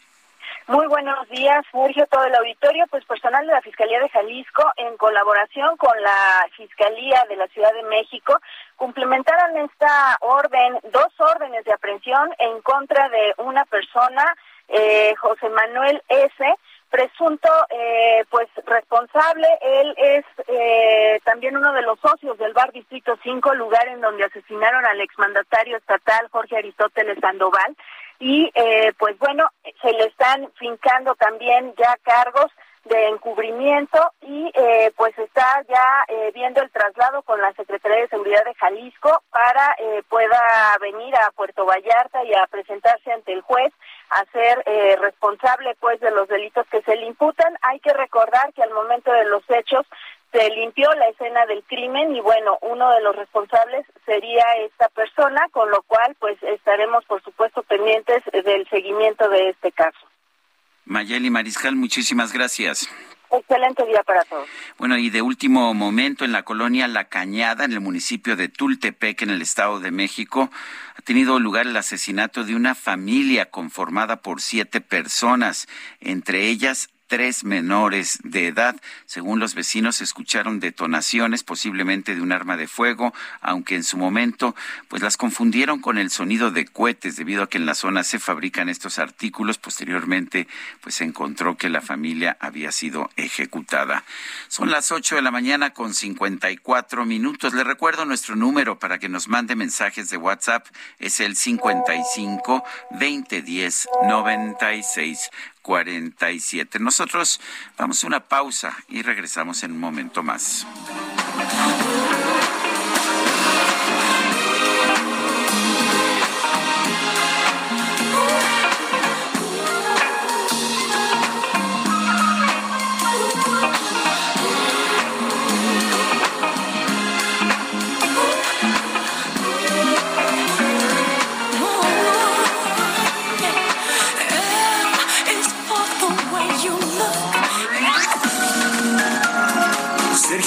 Muy buenos días, Sergio, todo el auditorio. Pues personal de la Fiscalía de Jalisco, en colaboración con la Fiscalía de la Ciudad de México, cumplimentaron esta orden, dos órdenes de aprehensión en contra de una persona, eh, José Manuel S., presunto eh, pues responsable. Él es eh, también uno de los socios del bar Distrito 5, lugar en donde asesinaron al exmandatario estatal Jorge Aristóteles Sandoval y eh, pues bueno, se le están fincando también ya cargos de encubrimiento y eh, pues está ya eh, viendo el traslado con la Secretaría de Seguridad de Jalisco para eh, pueda venir a Puerto Vallarta y a presentarse ante el juez a ser eh, responsable pues de los delitos que se le imputan. Hay que recordar que al momento de los hechos se limpió la escena del crimen y bueno, uno de los responsables sería esta persona, con lo cual pues estaremos por supuesto pendientes del seguimiento de este caso. Mayeli Mariscal, muchísimas gracias. Excelente día para todos. Bueno, y de último momento, en la colonia La Cañada, en el municipio de Tultepec, en el Estado de México, ha tenido lugar el asesinato de una familia conformada por siete personas, entre ellas tres menores de edad. Según los vecinos, escucharon detonaciones, posiblemente de un arma de fuego, aunque en su momento, pues las confundieron con el sonido de cohetes, debido a que en la zona se fabrican estos artículos. Posteriormente, pues se encontró que la familia había sido ejecutada. Son las ocho de la mañana con 54 minutos. Le recuerdo nuestro número para que nos mande mensajes de WhatsApp. Es el 55 2010 96 47. Nosotros vamos a una pausa y regresamos en un momento más.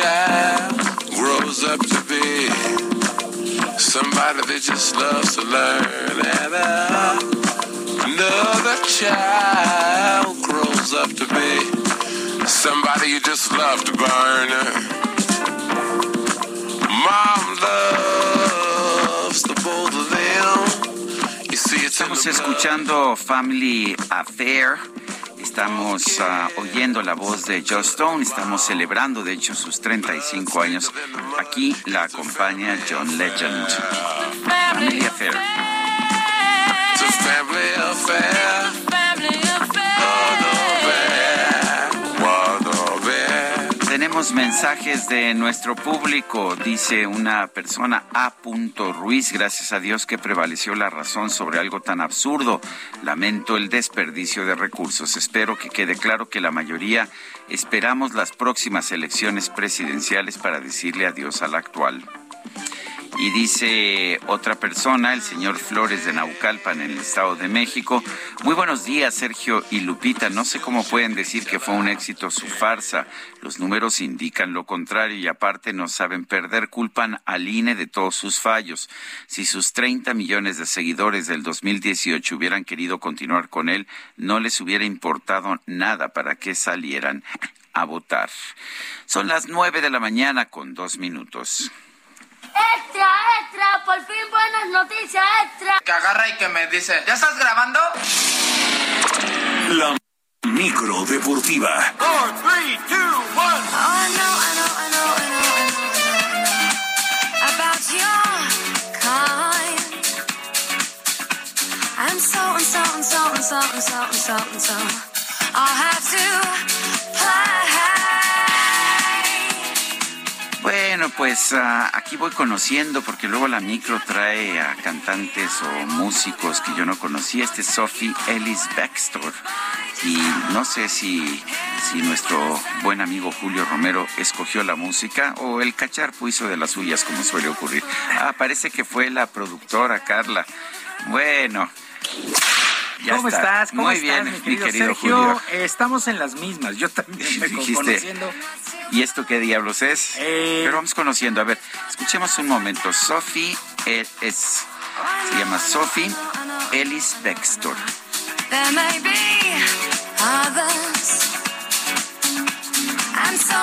Child grows up to be somebody that just loves to learn, and uh, another child grows up to be somebody you just love to burn. Mom loves the both of them. You see, it's Estamos escuchando Family Affair. Estamos ah, oyendo la voz de Joe Stone. Estamos celebrando, de hecho, sus 35 años. Aquí la acompaña John Legend. Family Affair. Tenemos mensajes de nuestro público, dice una persona A. Ruiz. Gracias a Dios que prevaleció la razón sobre algo tan absurdo. Lamento el desperdicio de recursos. Espero que quede claro que la mayoría esperamos las próximas elecciones presidenciales para decirle adiós a la actual. Y dice otra persona, el señor Flores de Naucalpan en el Estado de México. Muy buenos días, Sergio y Lupita. No sé cómo pueden decir que fue un éxito su farsa. Los números indican lo contrario y aparte no saben perder. Culpan al INE de todos sus fallos. Si sus 30 millones de seguidores del 2018 hubieran querido continuar con él, no les hubiera importado nada para que salieran a votar. Son las nueve de la mañana con dos minutos. Extra, extra, por fin buenas noticias, extra. Que agarra y que me dice, ¿ya estás grabando? La micro deportiva. Four, three, two, one. Oh, I know, I know, I know, I know, I know about your kind. And so and so and so and so and so and so and so. I'll have to play. Bueno, pues ah, aquí voy conociendo porque luego la micro trae a cantantes o músicos que yo no conocía. Este es Sophie Ellis Baxter. Y no sé si, si nuestro buen amigo Julio Romero escogió la música o el cacharpo hizo de las suyas, como suele ocurrir. Ah, parece que fue la productora Carla. Bueno. *laughs* ya ¿Cómo está. estás? ¿Cómo Muy estás, bien, mi querido, querido Sergio? Julio. Eh, Estamos en las mismas. Yo también *laughs* me Dijiste, conociendo. ¿Y esto qué diablos es? Eh, Pero vamos conociendo. A ver, escuchemos un momento. Sophie El- es, se llama Sophie Ellis Bextor. There may be others.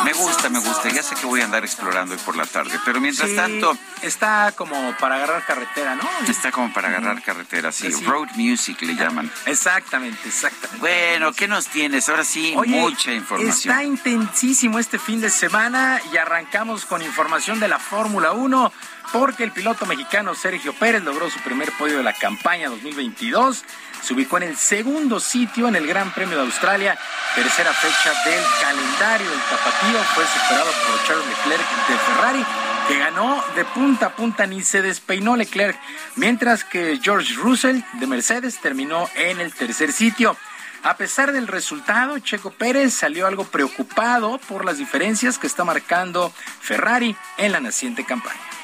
Me gusta, me gusta. Ya sé que voy a andar explorando hoy por la tarde, pero mientras Sí, tanto Está como para agarrar carretera, ¿no? está como para agarrar carretera, sí. Sí. Road music le llaman. Exactamente, exactamente. Bueno, ¿qué nos tienes? Ahora sí, Oye, mucha información. Está intensísimo este fin de semana y arrancamos con información de la Fórmula 1 porque el piloto mexicano Sergio Pérez logró su primer podio de la campaña 2022. Se ubicó en el segundo sitio en el Gran Premio de Australia, tercera fecha del calendario. El tapatío fue superado por Charles Leclerc de Ferrari, que ganó de punta a punta, ni se despeinó Leclerc, mientras que George Russell de Mercedes terminó en el tercer sitio. A pesar del resultado, Checo Pérez salió algo preocupado por las diferencias que está marcando Ferrari en la naciente campaña.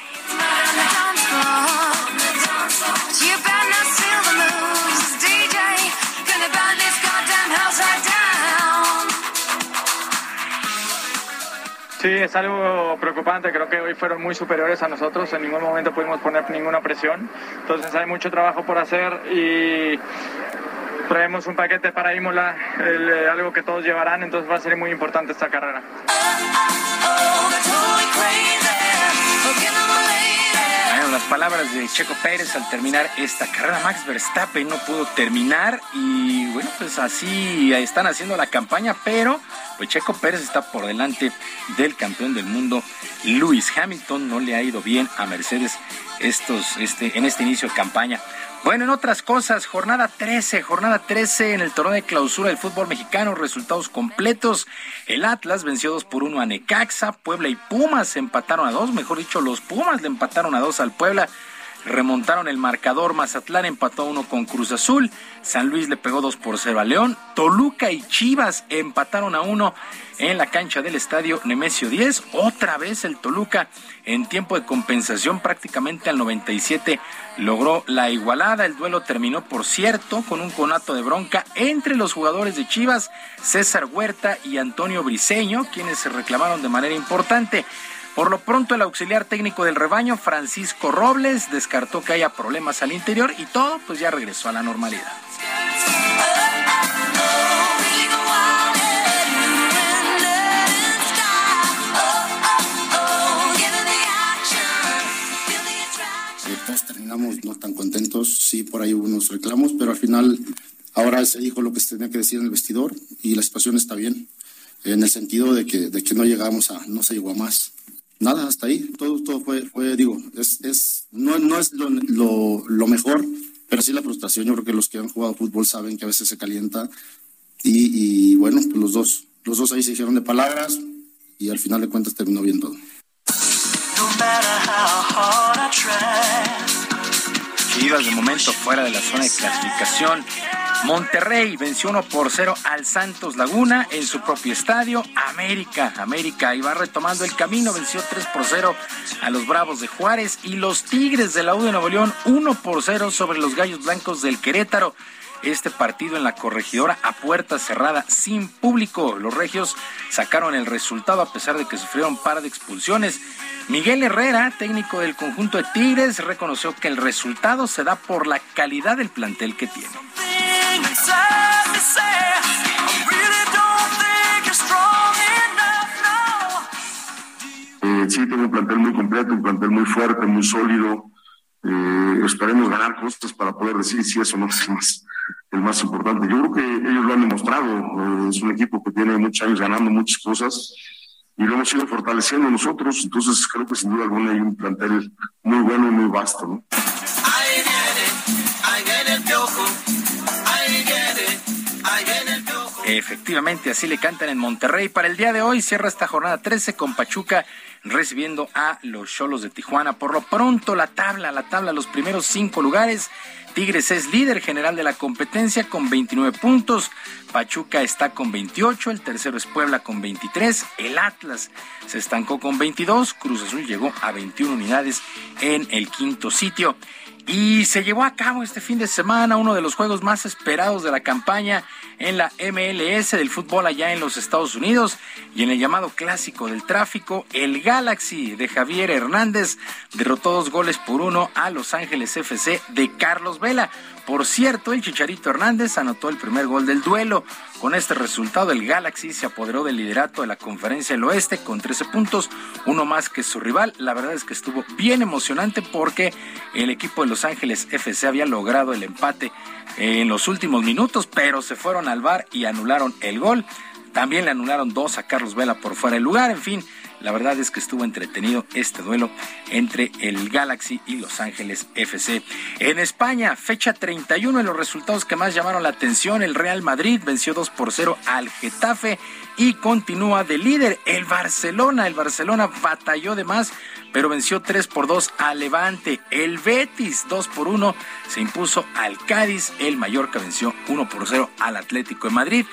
Sí, es algo preocupante. Creo que hoy fueron muy superiores a nosotros. En ningún momento pudimos poner ninguna presión. Entonces hay mucho trabajo por hacer y traemos un paquete para Imola, el, eh, algo que todos llevarán. Entonces va a ser muy importante esta carrera. Las palabras de Checo Pérez al terminar esta carrera. Max Verstappen no pudo terminar y bueno, pues así están haciendo la campaña, pero pues Checo Pérez está por delante del campeón del mundo, Lewis Hamilton. No le ha ido bien a Mercedes estos, este, en este inicio de campaña. Bueno, en otras cosas, jornada 13, jornada 13 en el torneo de clausura del fútbol mexicano, resultados completos. El Atlas venció 2 por 1 a Necaxa, Puebla y Pumas empataron a 2, mejor dicho, los Pumas le empataron a 2 al Puebla. Remontaron el marcador, Mazatlán empató a 1 con Cruz Azul, San Luis le pegó 2 por 0 a León, Toluca y Chivas empataron a 1 en la cancha del estadio Nemesio 10. Otra vez el Toluca en tiempo de compensación prácticamente al 97 logró la igualada. El duelo terminó, por cierto, con un conato de bronca entre los jugadores de Chivas, César Huerta y Antonio Briseño, quienes se reclamaron de manera importante. Por lo pronto, el auxiliar técnico del rebaño, Francisco Robles, descartó que haya problemas al interior y todo pues ya regresó a la normalidad. Terminamos no tan contentos, sí, por ahí hubo unos reclamos, pero al final ahora se dijo lo que se tenía que decir en el vestidor y la situación está bien, en el sentido de que, de que no llegamos a, no se llegó a más. Nada, hasta ahí, todo, todo fue, fue digo, es, es, no, no es lo, lo, lo mejor, pero sí la frustración, yo creo que los que han jugado fútbol saben que a veces se calienta y, y bueno, pues los dos, los dos ahí se hicieron de palabras y al final de cuentas terminó bien todo. Chivas de momento fuera de la zona de clasificación. Monterrey venció 1 por 0 al Santos Laguna en su propio estadio. América, América iba retomando el camino, venció 3 por 0 a los Bravos de Juárez y los Tigres de la U de Nuevo León 1 por 0 sobre los Gallos Blancos del Querétaro este partido en la corregidora a puerta cerrada sin público. Los regios sacaron el resultado a pesar de que sufrieron par de expulsiones. Miguel Herrera, técnico del conjunto de Tigres, reconoció que el resultado se da por la calidad del plantel que tiene. Eh, sí, tengo un plantel muy completo, un plantel muy fuerte, muy sólido. Eh, esperemos ganar cosas para poder decir si eso no es más, el más importante. Yo creo que ellos lo han demostrado. Eh, es un equipo que tiene muchos años ganando muchas cosas y lo hemos ido fortaleciendo nosotros. Entonces creo que sin duda alguna hay un plantel muy bueno y muy vasto. Efectivamente, así le cantan en Monterrey. Para el día de hoy cierra esta jornada 13 con Pachuca recibiendo a los Cholos de Tijuana. Por lo pronto, la tabla, la tabla, los primeros cinco lugares. Tigres es líder general de la competencia con 29 puntos. Pachuca está con 28. El tercero es Puebla con 23. El Atlas se estancó con 22. Cruz Azul llegó a 21 unidades en el quinto sitio. Y se llevó a cabo este fin de semana uno de los juegos más esperados de la campaña en la MLS del fútbol allá en los Estados Unidos y en el llamado clásico del tráfico, el Galaxy de Javier Hernández derrotó dos goles por uno a Los Ángeles FC de Carlos Vela. Por cierto, el Chicharito Hernández anotó el primer gol del duelo. Con este resultado, el Galaxy se apoderó del liderato de la Conferencia del Oeste con 13 puntos, uno más que su rival. La verdad es que estuvo bien emocionante porque el equipo de Los Ángeles FC había logrado el empate en los últimos minutos, pero se fueron al bar y anularon el gol. También le anularon dos a Carlos Vela por fuera del lugar. En fin, la verdad es que estuvo entretenido este duelo entre el Galaxy y Los Ángeles FC. En España, fecha 31 en los resultados que más llamaron la atención, el Real Madrid venció 2 por 0 al Getafe y continúa de líder el Barcelona. El Barcelona batalló de más, pero venció 3 por 2 al Levante. El Betis 2 por 1 se impuso al Cádiz. El Mallorca venció 1 por 0 al Atlético de Madrid.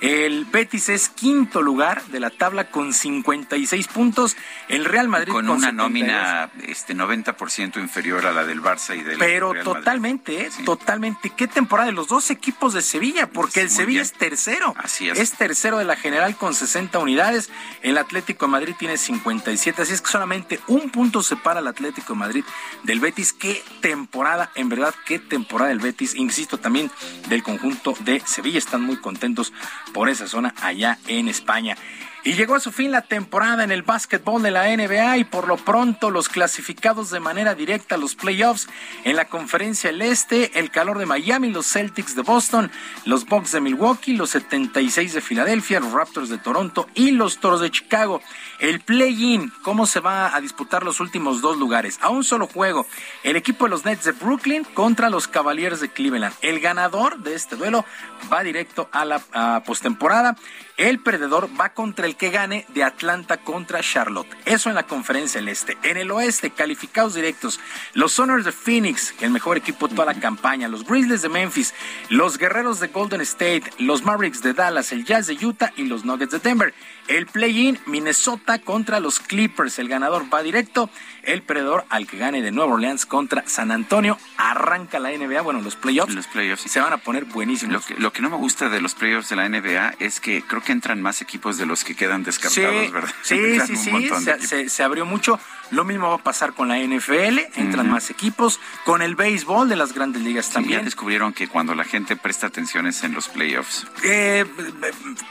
El Betis es quinto lugar de la tabla con 56 puntos. El Real Madrid con, una 72. nómina este 90% inferior a la del Barça y del Pero Real Madrid. totalmente, ¿eh? totalmente. ¿Qué temporada de los dos equipos de Sevilla? Porque el Sevilla bien. es tercero. Así es. Es tercero de la general con 60 unidades. El Atlético de Madrid tiene 57. Así es que solamente un punto separa al Atlético de Madrid del Betis. Qué temporada, en verdad, qué temporada del Betis. Insisto también del conjunto de Sevilla. Están muy contentos por esa zona allá en España. Y llegó a su fin la temporada en el básquetbol de la NBA y por lo pronto los clasificados de manera directa a los playoffs en la conferencia del Este, el calor de Miami, los Celtics de Boston, los Bucks de Milwaukee, los 76 de Filadelfia, los Raptors de Toronto y los Toros de Chicago. El play-in, ¿cómo se va a disputar los últimos dos lugares? A un solo juego, el equipo de los Nets de Brooklyn contra los Cavaliers de Cleveland. El ganador de este duelo va directo a la postemporada. El perdedor va contra el que gane de Atlanta contra Charlotte. Eso en la conferencia del Este. En el Oeste, calificados directos, los Soners de Phoenix, el mejor equipo de toda la campaña, los Grizzlies de Memphis, los Guerreros de Golden State, los Mavericks de Dallas, el Jazz de Utah y los Nuggets de Denver. El play-in, Minnesota contra los Clippers. El ganador va directo. El perdedor al que gane de Nueva Orleans contra San Antonio. Arranca la NBA, bueno, los playoffs. Los playoffs. Se van a poner buenísimos. Lo que, lo que no me gusta de los playoffs de la NBA es que creo que entran más equipos de los que quedan descartados, Sí, ¿verdad? *laughs* sí, sí, sí, se abrió mucho. Lo mismo va a pasar con la NFL, entran más equipos, con el béisbol de las grandes ligas Sí, ya también. descubrieron que cuando la gente presta atención es en los playoffs. Eh,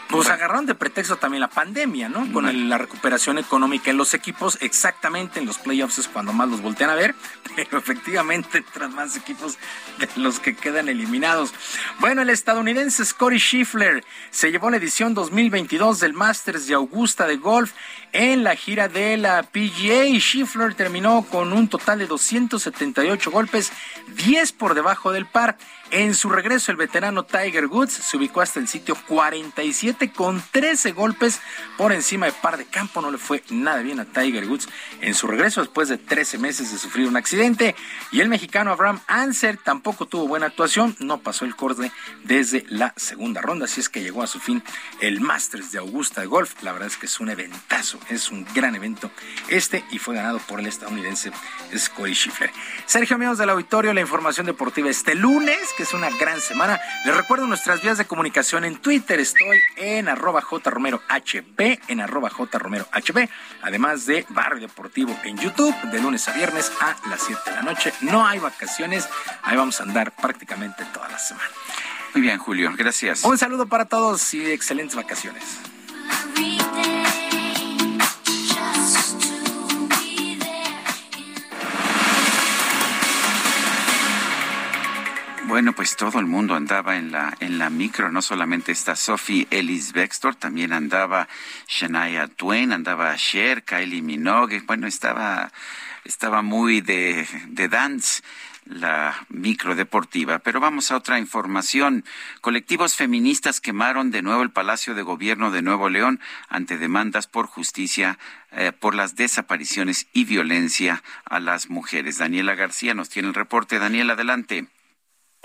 pues agarraron de pretexto también la pandemia, ¿no? Con el- la recuperación económica en los equipos, exactamente en los playoffs es cuando más los voltean a ver, *laughs* pero efectivamente entran más equipos de los que quedan eliminados. Bueno, el estadounidense Scotty Scheffler se llevó la edición 2022 del Masters de Augusta de Golf en la gira de la PGA. Scheffler terminó con un total de 278 golpes, 10 por debajo del par. En su regreso, el veterano Tiger Woods se ubicó hasta el sitio 47 con 13 golpes por encima de par de campo. No le fue nada bien a Tiger Woods en su regreso después de 13 meses de sufrir un accidente. Y el mexicano Abraham Anser tampoco tuvo buena actuación, no pasó el corte desde la segunda ronda, así es que llegó a su fin el Masters de Augusta de Golf. La verdad es que es un eventazo, es un gran evento este y fue ganado por el estadounidense Scotty Scheffler. Sergio, amigos del auditorio, la información deportiva este lunes que es una gran semana. Les recuerdo nuestras vías de comunicación en Twitter. Estoy en arroba jromerohb, en arroba jromerohb, además de Barrio Deportivo en YouTube, de lunes a viernes a las 7 de la noche. No hay vacaciones, ahí vamos a andar prácticamente toda la semana. Muy bien, Julio, gracias. Un saludo para todos y excelentes vacaciones. Bueno, pues todo el mundo andaba en la en la micro, no solamente está Sophie Ellis Bextor, también andaba Shania Twain, andaba Cher, Kylie Minogue, bueno, estaba estaba muy de, de dance la micro deportiva. Pero vamos a otra información. Colectivos feministas quemaron de nuevo el Palacio de Gobierno de Nuevo León ante demandas por justicia eh, por las desapariciones y violencia a las mujeres. Daniela García nos tiene el reporte. Daniela, adelante.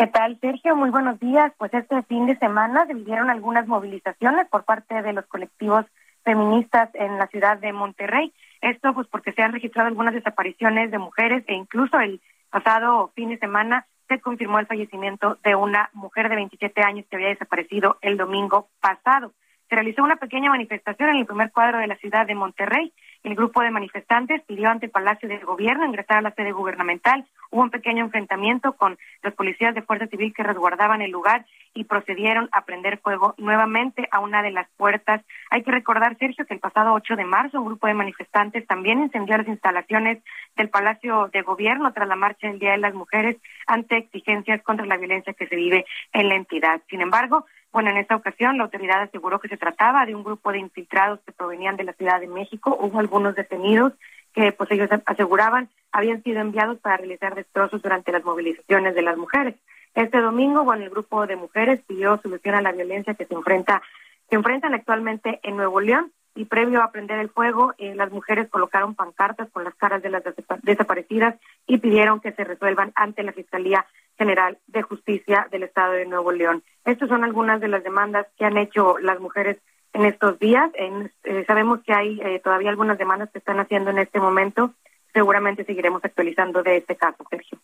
¿Qué tal, Sergio? Muy buenos días. Pues este fin de semana se vivieron algunas movilizaciones por parte de los colectivos feministas en la ciudad de Monterrey. Esto pues porque se han registrado algunas desapariciones de mujeres e incluso el pasado fin de semana se confirmó el fallecimiento de una mujer de 27 años que había desaparecido el domingo pasado. Se realizó una pequeña manifestación en el primer cuadro de la ciudad de Monterrey. El grupo de manifestantes pidió ante el Palacio del Gobierno ingresar a la sede gubernamental. Hubo un pequeño enfrentamiento con los policías de Fuerza Civil que resguardaban el lugar y procedieron a prender fuego nuevamente a una de las puertas. Hay que recordar, Sergio, que el pasado 8 de marzo un grupo de manifestantes también incendió las instalaciones del Palacio de Gobierno tras la marcha del Día de las Mujeres ante exigencias contra la violencia que se vive en la entidad. Sin embargo, bueno, en esta ocasión la autoridad aseguró que se trataba de un grupo de infiltrados que provenían de la Ciudad de México. Hubo algunos detenidos que, pues ellos aseguraban, habían sido enviados para realizar destrozos durante las movilizaciones de las mujeres. Este domingo, bueno, el grupo de mujeres pidió solución a la violencia que se enfrenta, que enfrentan actualmente en Nuevo León y previo a prender el fuego, eh, las mujeres colocaron pancartas con las caras de las desaparecidas y pidieron que se resuelvan ante la Fiscalía General de Justicia del Estado de Nuevo León. Estas son algunas de las demandas que han hecho las mujeres en estos días. En, eh, sabemos que hay eh, todavía algunas demandas que están haciendo en este momento. Seguramente seguiremos actualizando de este caso, Sergio.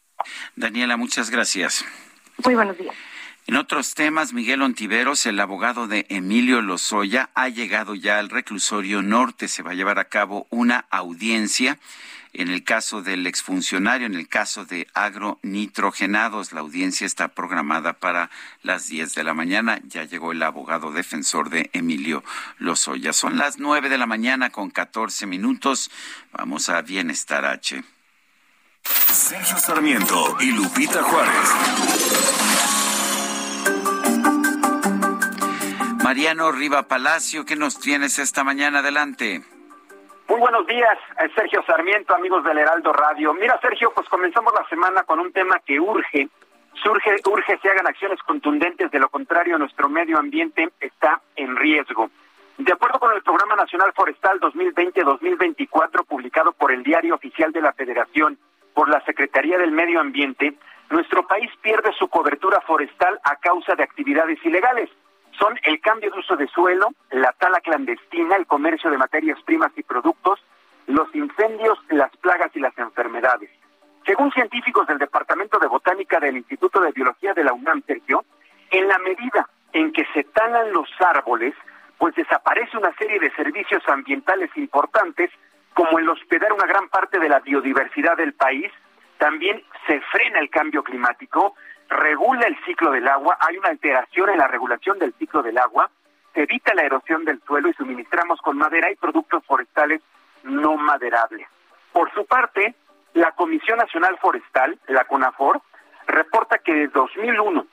Daniela, muchas gracias. Muy buenos días. En otros temas, Miguel Ontiveros, el abogado de Emilio Lozoya, ha llegado ya al reclusorio norte. Se va a llevar a cabo una audiencia en el caso del exfuncionario, en el caso de agronitrogenados. La audiencia está programada para las 10 de la mañana. Ya llegó el abogado defensor de Emilio Lozoya. Son las 9 de la mañana con 14 minutos. Vamos a Bienestar H. Sergio Sarmiento y Lupita Juárez. Mariano Riva Palacio, ¿qué nos tienes esta mañana? Adelante. Muy buenos días, eh, Sergio Sarmiento, amigos del Heraldo Radio. Mira, Sergio, pues comenzamos la semana con un tema que urge, surge, urge se hagan acciones contundentes, de lo contrario nuestro medio ambiente está en riesgo. De acuerdo con el Programa Nacional Forestal 2020-2024, publicado por el Diario Oficial de la Federación, por la Secretaría del Medio Ambiente, nuestro país pierde su cobertura forestal a causa de actividades ilegales son el cambio de uso de suelo, la tala clandestina, el comercio de materias primas y productos, los incendios, las plagas y las enfermedades. Según científicos del Departamento de Botánica del Instituto de Biología de la UNAM, Sergio, en la medida en que se talan los árboles, pues desaparece una serie de servicios ambientales importantes, como el hospedar una gran parte de la biodiversidad del país, también se frena el cambio climático, regula el ciclo del agua, hay una alteración en la regulación del ciclo del agua, evita la erosión del suelo y suministramos con madera y productos forestales no maderables. Por su parte, la Comisión Nacional Forestal, la CONAFOR, reporta que de 2001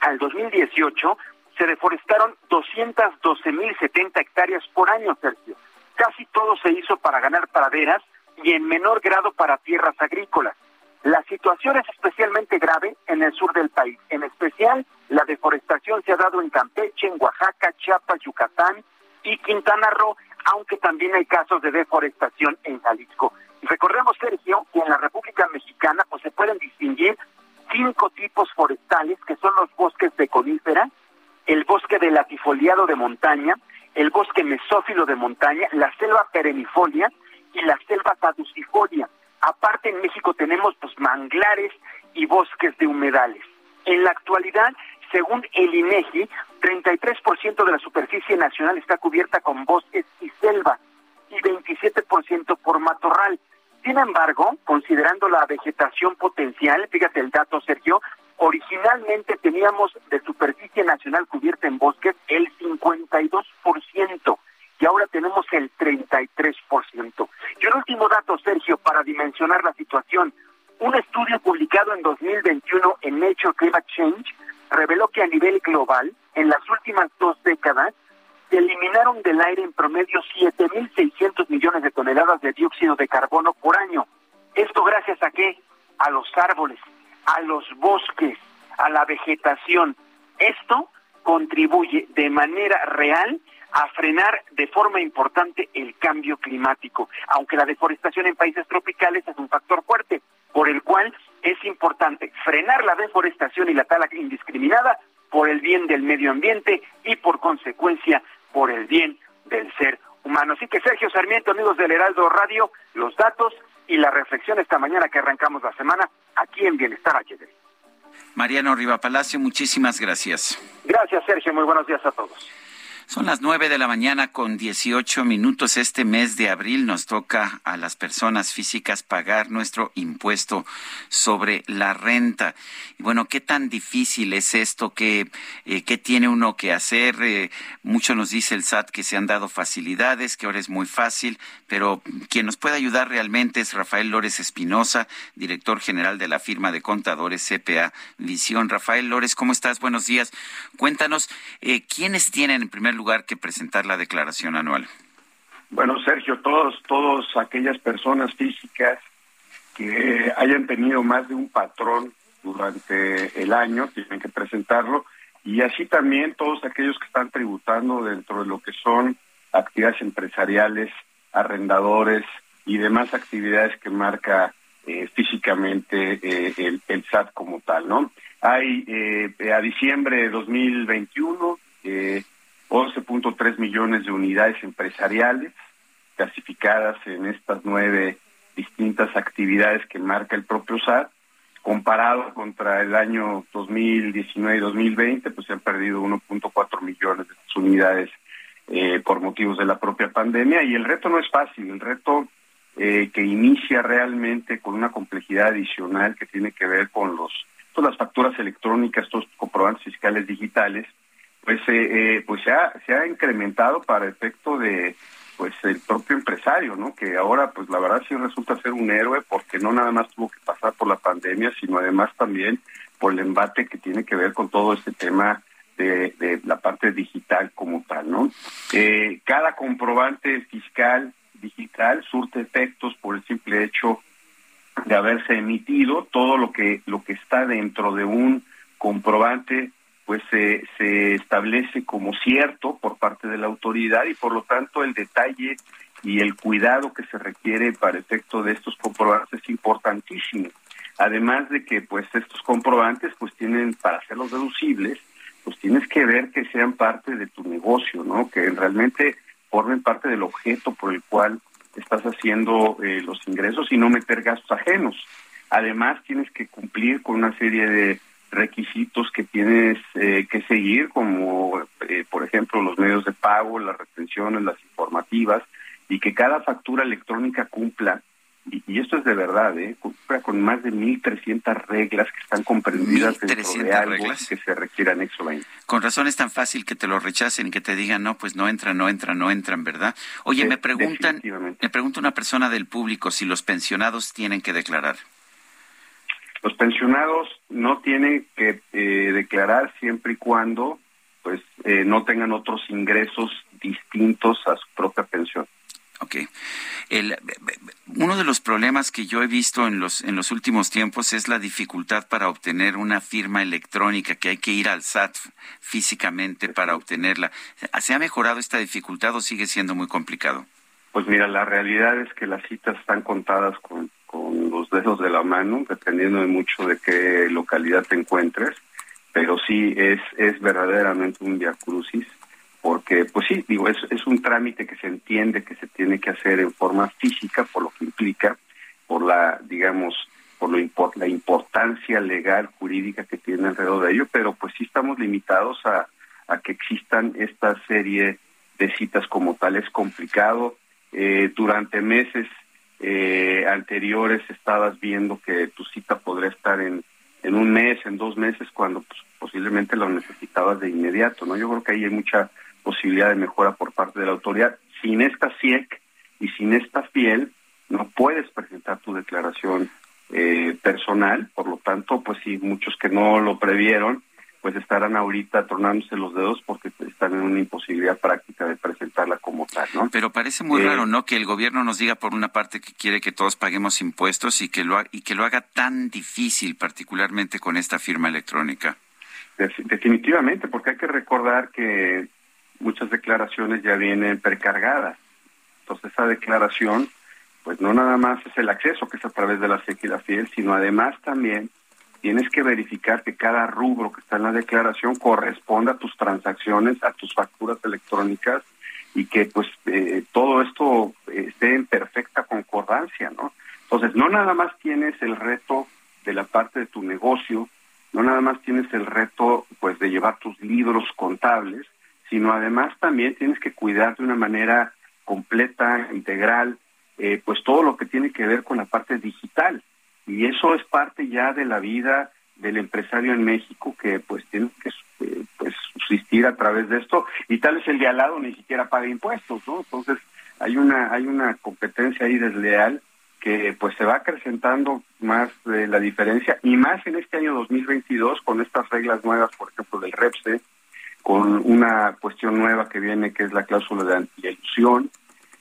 al 2018 se deforestaron 212.070 hectáreas por año, Sergio. Casi todo se hizo para ganar praderas y en menor grado para tierras agrícolas. La situación es especialmente grave en el sur del país. En especial, la deforestación se ha dado en Campeche, en Oaxaca, Chiapas, Yucatán y Quintana Roo, aunque también hay casos de deforestación en Jalisco. Recordemos, Sergio, que en la República Mexicana pues, se pueden distinguir cinco tipos forestales, que son los bosques de conífera, el bosque de latifoliado de montaña, el bosque mesófilo de montaña, la selva perennifolia y la selva caducifolia. Aparte en México tenemos pues manglares y bosques de humedales. En la actualidad, según el INEGI, 33% de la superficie nacional está cubierta con bosques y selva y 27% por matorral. Sin embargo, considerando la vegetación potencial, fíjate el dato, Sergio, originalmente teníamos de superficie nacional cubierta en bosques el 52% y ahora tenemos el 33%. Y un último dato, Sergio, para dimensionar la situación. Un estudio publicado en 2021 en Nature Climate Change reveló que a nivel global, en las últimas dos décadas, se eliminaron del aire en promedio 7.600 millones de toneladas de dióxido de carbono por año. ¿Esto gracias a qué? A los árboles, a los bosques, a la vegetación. Esto contribuye de manera real a frenar de forma importante el cambio climático, aunque la deforestación en países tropicales es un factor fuerte, por el cual es importante frenar la deforestación y la tala indiscriminada por el bien del medio ambiente y por consecuencia por el bien del ser humano. Así que Sergio Sarmiento, amigos del Heraldo Radio, los datos y la reflexión esta mañana que arrancamos la semana aquí en Bienestar HD. Mariano Riva Palacio, muchísimas gracias. Gracias, Sergio. Muy buenos días a todos. Son las nueve de la mañana con 18 minutos. Este mes de abril nos toca a las personas físicas pagar nuestro impuesto sobre la renta. Y bueno, ¿qué tan difícil es esto? ¿Qué, eh, qué tiene uno que hacer? Eh, mucho nos dice el SAT que se han dado facilidades, que ahora es muy fácil, pero quien nos puede ayudar realmente es Rafael Lórez Espinosa, director general de la firma de contadores CPA Visión. Rafael Lórez, ¿cómo estás? Buenos días. Cuéntanos, eh, ¿quiénes tienen en primer lugar que presentar la declaración anual? Bueno, Sergio, todos, todos aquellas personas físicas que hayan tenido más de un patrón durante el año tienen que presentarlo y así también todos aquellos que están tributando dentro de lo que son actividades empresariales, arrendadores y demás actividades que marca eh, físicamente eh, el, el, SAT como tal, ¿no? Hay eh, a diciembre de 2021 11.3 millones de unidades empresariales clasificadas en estas nueve distintas actividades que marca el propio SAT. Comparado contra el año 2019 y 2020, pues se han perdido 1.4 millones de unidades eh, por motivos de la propia pandemia. Y el reto no es fácil, el reto eh, que inicia realmente con una complejidad adicional que tiene que ver con los pues, las facturas electrónicas, estos comprobantes fiscales digitales, pues eh, pues se ha, se ha incrementado para efecto de pues el propio empresario, ¿no? Que ahora pues la verdad sí resulta ser un héroe porque no nada más tuvo que pasar por la pandemia, sino además también por el embate que tiene que ver con todo este tema de, de la parte digital como tal, ¿no? Eh, cada comprobante fiscal digital surte efectos por el simple hecho de haberse emitido todo lo que lo que está dentro de un comprobante pues se, establece como cierto por parte de la autoridad y por lo tanto el detalle y el cuidado que se requiere para efecto de estos comprobantes es importantísimo. Además de que pues estos comprobantes pues tienen para hacerlos deducibles, pues tienes que ver que sean parte de tu negocio, ¿no? Que realmente formen parte del objeto por el cual estás haciendo eh, los ingresos y no meter gastos ajenos. Además tienes que cumplir con una serie de requisitos que tienes eh, que seguir, como eh, por ejemplo los medios de pago, las retenciones, las informativas, y que cada factura electrónica cumpla, y, y esto es de verdad, ¿eh? cumpla con más de 1.300 reglas que están comprendidas dentro de algo reglas. que se requiere anexo 20. Con razón es tan fácil que te lo rechacen, que te digan, no, pues no entran, no entran, no entran, ¿verdad? Oye, De- me preguntan, me pregunta una persona del público si los pensionados tienen que declarar. Los pensionados no tienen que eh, declarar siempre y cuando pues eh, no tengan otros ingresos distintos a su propia pensión. Ok. El, uno de los problemas que yo he visto en los, en los últimos tiempos es la dificultad para obtener una firma electrónica, que hay que ir al SAT físicamente para obtenerla. ¿Se ha mejorado esta dificultad o sigue siendo muy complicado? Pues mira, la realidad es que las citas están contadas con, con los dedos de la mano, dependiendo de mucho de qué localidad te encuentres, pero sí es, es verdaderamente un viacrucis porque pues sí, digo, es, es un trámite que se entiende que se tiene que hacer en forma física, por lo que implica, por la, digamos, por lo import, la importancia legal, jurídica que tiene alrededor de ello, pero pues sí estamos limitados a, a que existan esta serie de citas como tal. Es complicado. Eh, durante meses eh, anteriores estabas viendo que tu cita podría estar en, en un mes, en dos meses, cuando pues, posiblemente lo necesitabas de inmediato, ¿no? Yo creo que ahí hay mucha posibilidad de mejora por parte de la autoridad. Sin esta CIEC y sin esta FIEL, no puedes presentar tu declaración eh, personal, por lo tanto, pues sí, muchos que no lo previeron, pues estarán ahorita tornándose los dedos porque están en una imposibilidad práctica de presentarla como tal, ¿no? Pero parece muy Eh, raro, ¿no? Que el gobierno nos diga por una parte que quiere que todos paguemos impuestos y que lo, ha- y que lo haga tan difícil, particularmente con esta firma electrónica. De- Definitivamente, porque hay que recordar que muchas declaraciones ya vienen precargadas. Entonces esa declaración, pues no nada más es el acceso que es a través de la la FIEL, sino además también tienes que verificar que cada rubro que está en la declaración corresponda a tus transacciones, a tus facturas electrónicas y que pues eh, todo esto eh, esté en perfecta concordancia, ¿no? Entonces no nada más tienes el reto de la parte de tu negocio, no nada más tienes el reto pues de llevar tus libros contables, sino además también tienes que cuidar de una manera completa, integral, eh, pues todo lo que tiene que ver con la parte digital. Y eso es parte ya de la vida del empresario en México que pues tiene que eh, pues subsistir a través de esto y tal vez el de al lado ni siquiera paga impuestos, ¿no? Entonces hay una hay una competencia ahí desleal que pues se va acrecentando más de la diferencia y más en este año 2022 con estas reglas nuevas, por ejemplo, del REPSE, con una cuestión nueva que viene que es la cláusula de antielusión,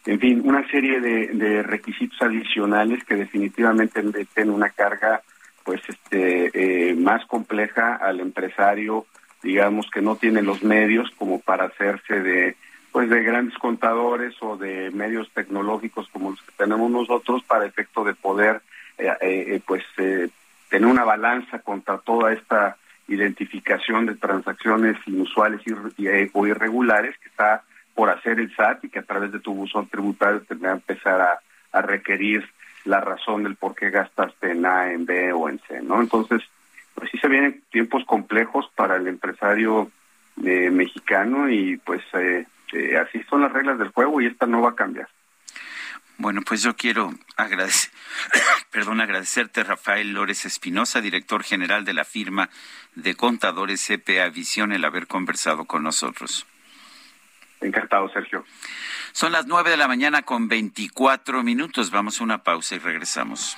en fin, una serie de, de requisitos adicionales que definitivamente meten una carga pues este eh, más compleja al empresario, digamos que no tiene los medios como para hacerse de pues de grandes contadores o de medios tecnológicos como los que tenemos nosotros para efecto de poder eh, eh, pues eh, tener una balanza contra toda esta identificación de transacciones inusuales y, y- o irregulares que está por hacer el SAT y que a través de tu buzón tributario que empezar a, a requerir la razón del por qué gastaste en A, en B o en C, ¿no? Entonces, pues sí se vienen tiempos complejos para el empresario eh, mexicano y pues eh, eh, así son las reglas del juego y esta no va a cambiar. Bueno, pues yo quiero agradecer, *coughs* perdón, agradecerte, Rafael Lórez Espinosa, director general de la firma de contadores CPA Visión, el haber conversado con nosotros. Encantado, Sergio. Son las nueve de la mañana con 24 minutos. Vamos a una pausa y regresamos.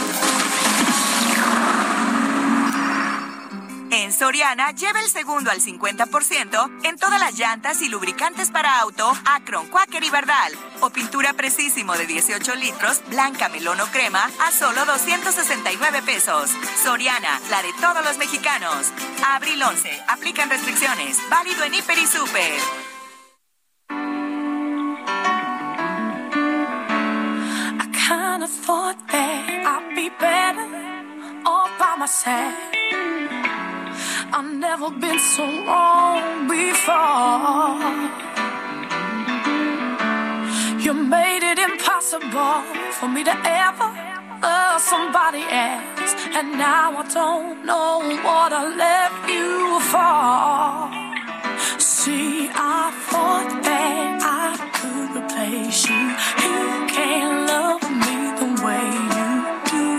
En Soriana, lleva el segundo al 50% en todas las llantas y lubricantes para auto, Acron, Quaker y Verdal. O pintura precisísimo de 18 litros, blanca, melón o crema, a solo 269 pesos. Soriana, la de todos los mexicanos. Abril 11, aplican restricciones. Válido en Hiper y Super. I've never been so wrong before. You made it impossible for me to ever love somebody else. And now I don't know what I left you for. See, I thought that I could replace you. You can't love me the way you do.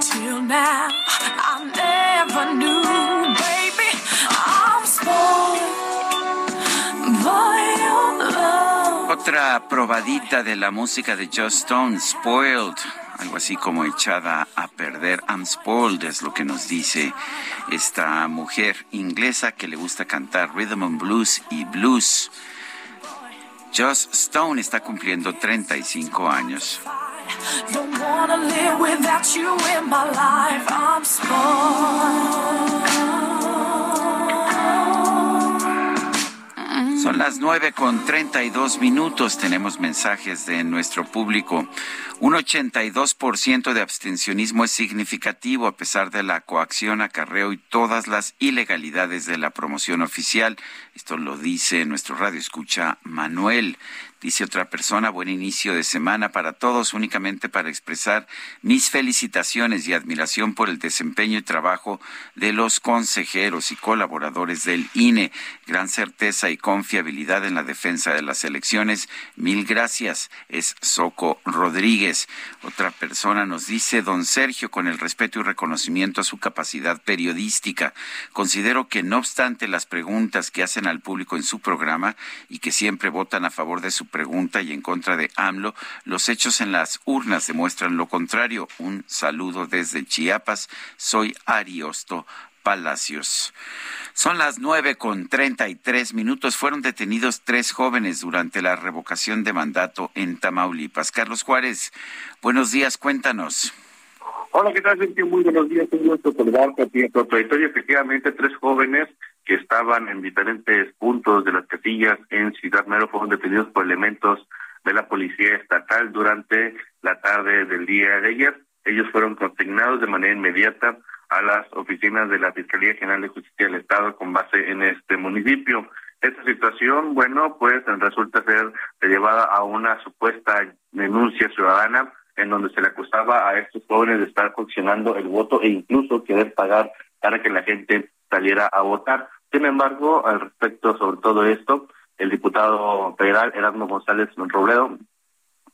Till now, Otra probadita de la música de Joss Stone, Spoiled, algo así como echada a perder. I'm spoiled es lo que nos dice esta mujer inglesa que le gusta cantar rhythm and blues y blues. Joss Stone está cumpliendo 35 años. Son las nueve con 32 minutos. Tenemos mensajes de nuestro público. Un 82% de abstencionismo es significativo a pesar de la coacción, acarreo y todas las ilegalidades de la promoción oficial. Esto lo dice nuestro radio escucha Manuel. Dice otra persona, buen inicio de semana para todos, únicamente para expresar mis felicitaciones y admiración por el desempeño y trabajo de los consejeros y colaboradores del INE. Gran certeza y confiabilidad en la defensa de las elecciones. Mil gracias. Es Soco Rodríguez. Otra persona nos dice, don Sergio, con el respeto y reconocimiento a su capacidad periodística, considero que no obstante las preguntas que hacen al público en su programa y que siempre votan a favor de su pregunta y en contra de AMLO, los hechos en las urnas demuestran lo contrario. Un saludo desde Chiapas. Soy Ariosto Palacios. Son las nueve con treinta y tres minutos. Fueron detenidos tres jóvenes durante la revocación de mandato en Tamaulipas. Carlos Juárez, buenos días, cuéntanos. Hola, ¿qué tal, Sergio? Muy buenos días. Un gusto saludarte a ti en tu. Efectivamente, tres jóvenes que estaban en diferentes puntos de las casillas en Ciudad Mero fueron detenidos por elementos de la Policía Estatal durante la tarde del día de ayer. Ellos fueron consignados de manera inmediata a las oficinas de la Fiscalía General de Justicia del Estado con base en este municipio. Esta situación, bueno, pues resulta ser llevada a una supuesta denuncia ciudadana en donde se le acusaba a estos jóvenes de estar funcionando el voto e incluso querer pagar para que la gente saliera a votar. Sin embargo, al respecto sobre todo esto, el diputado federal Erasmo González Robledo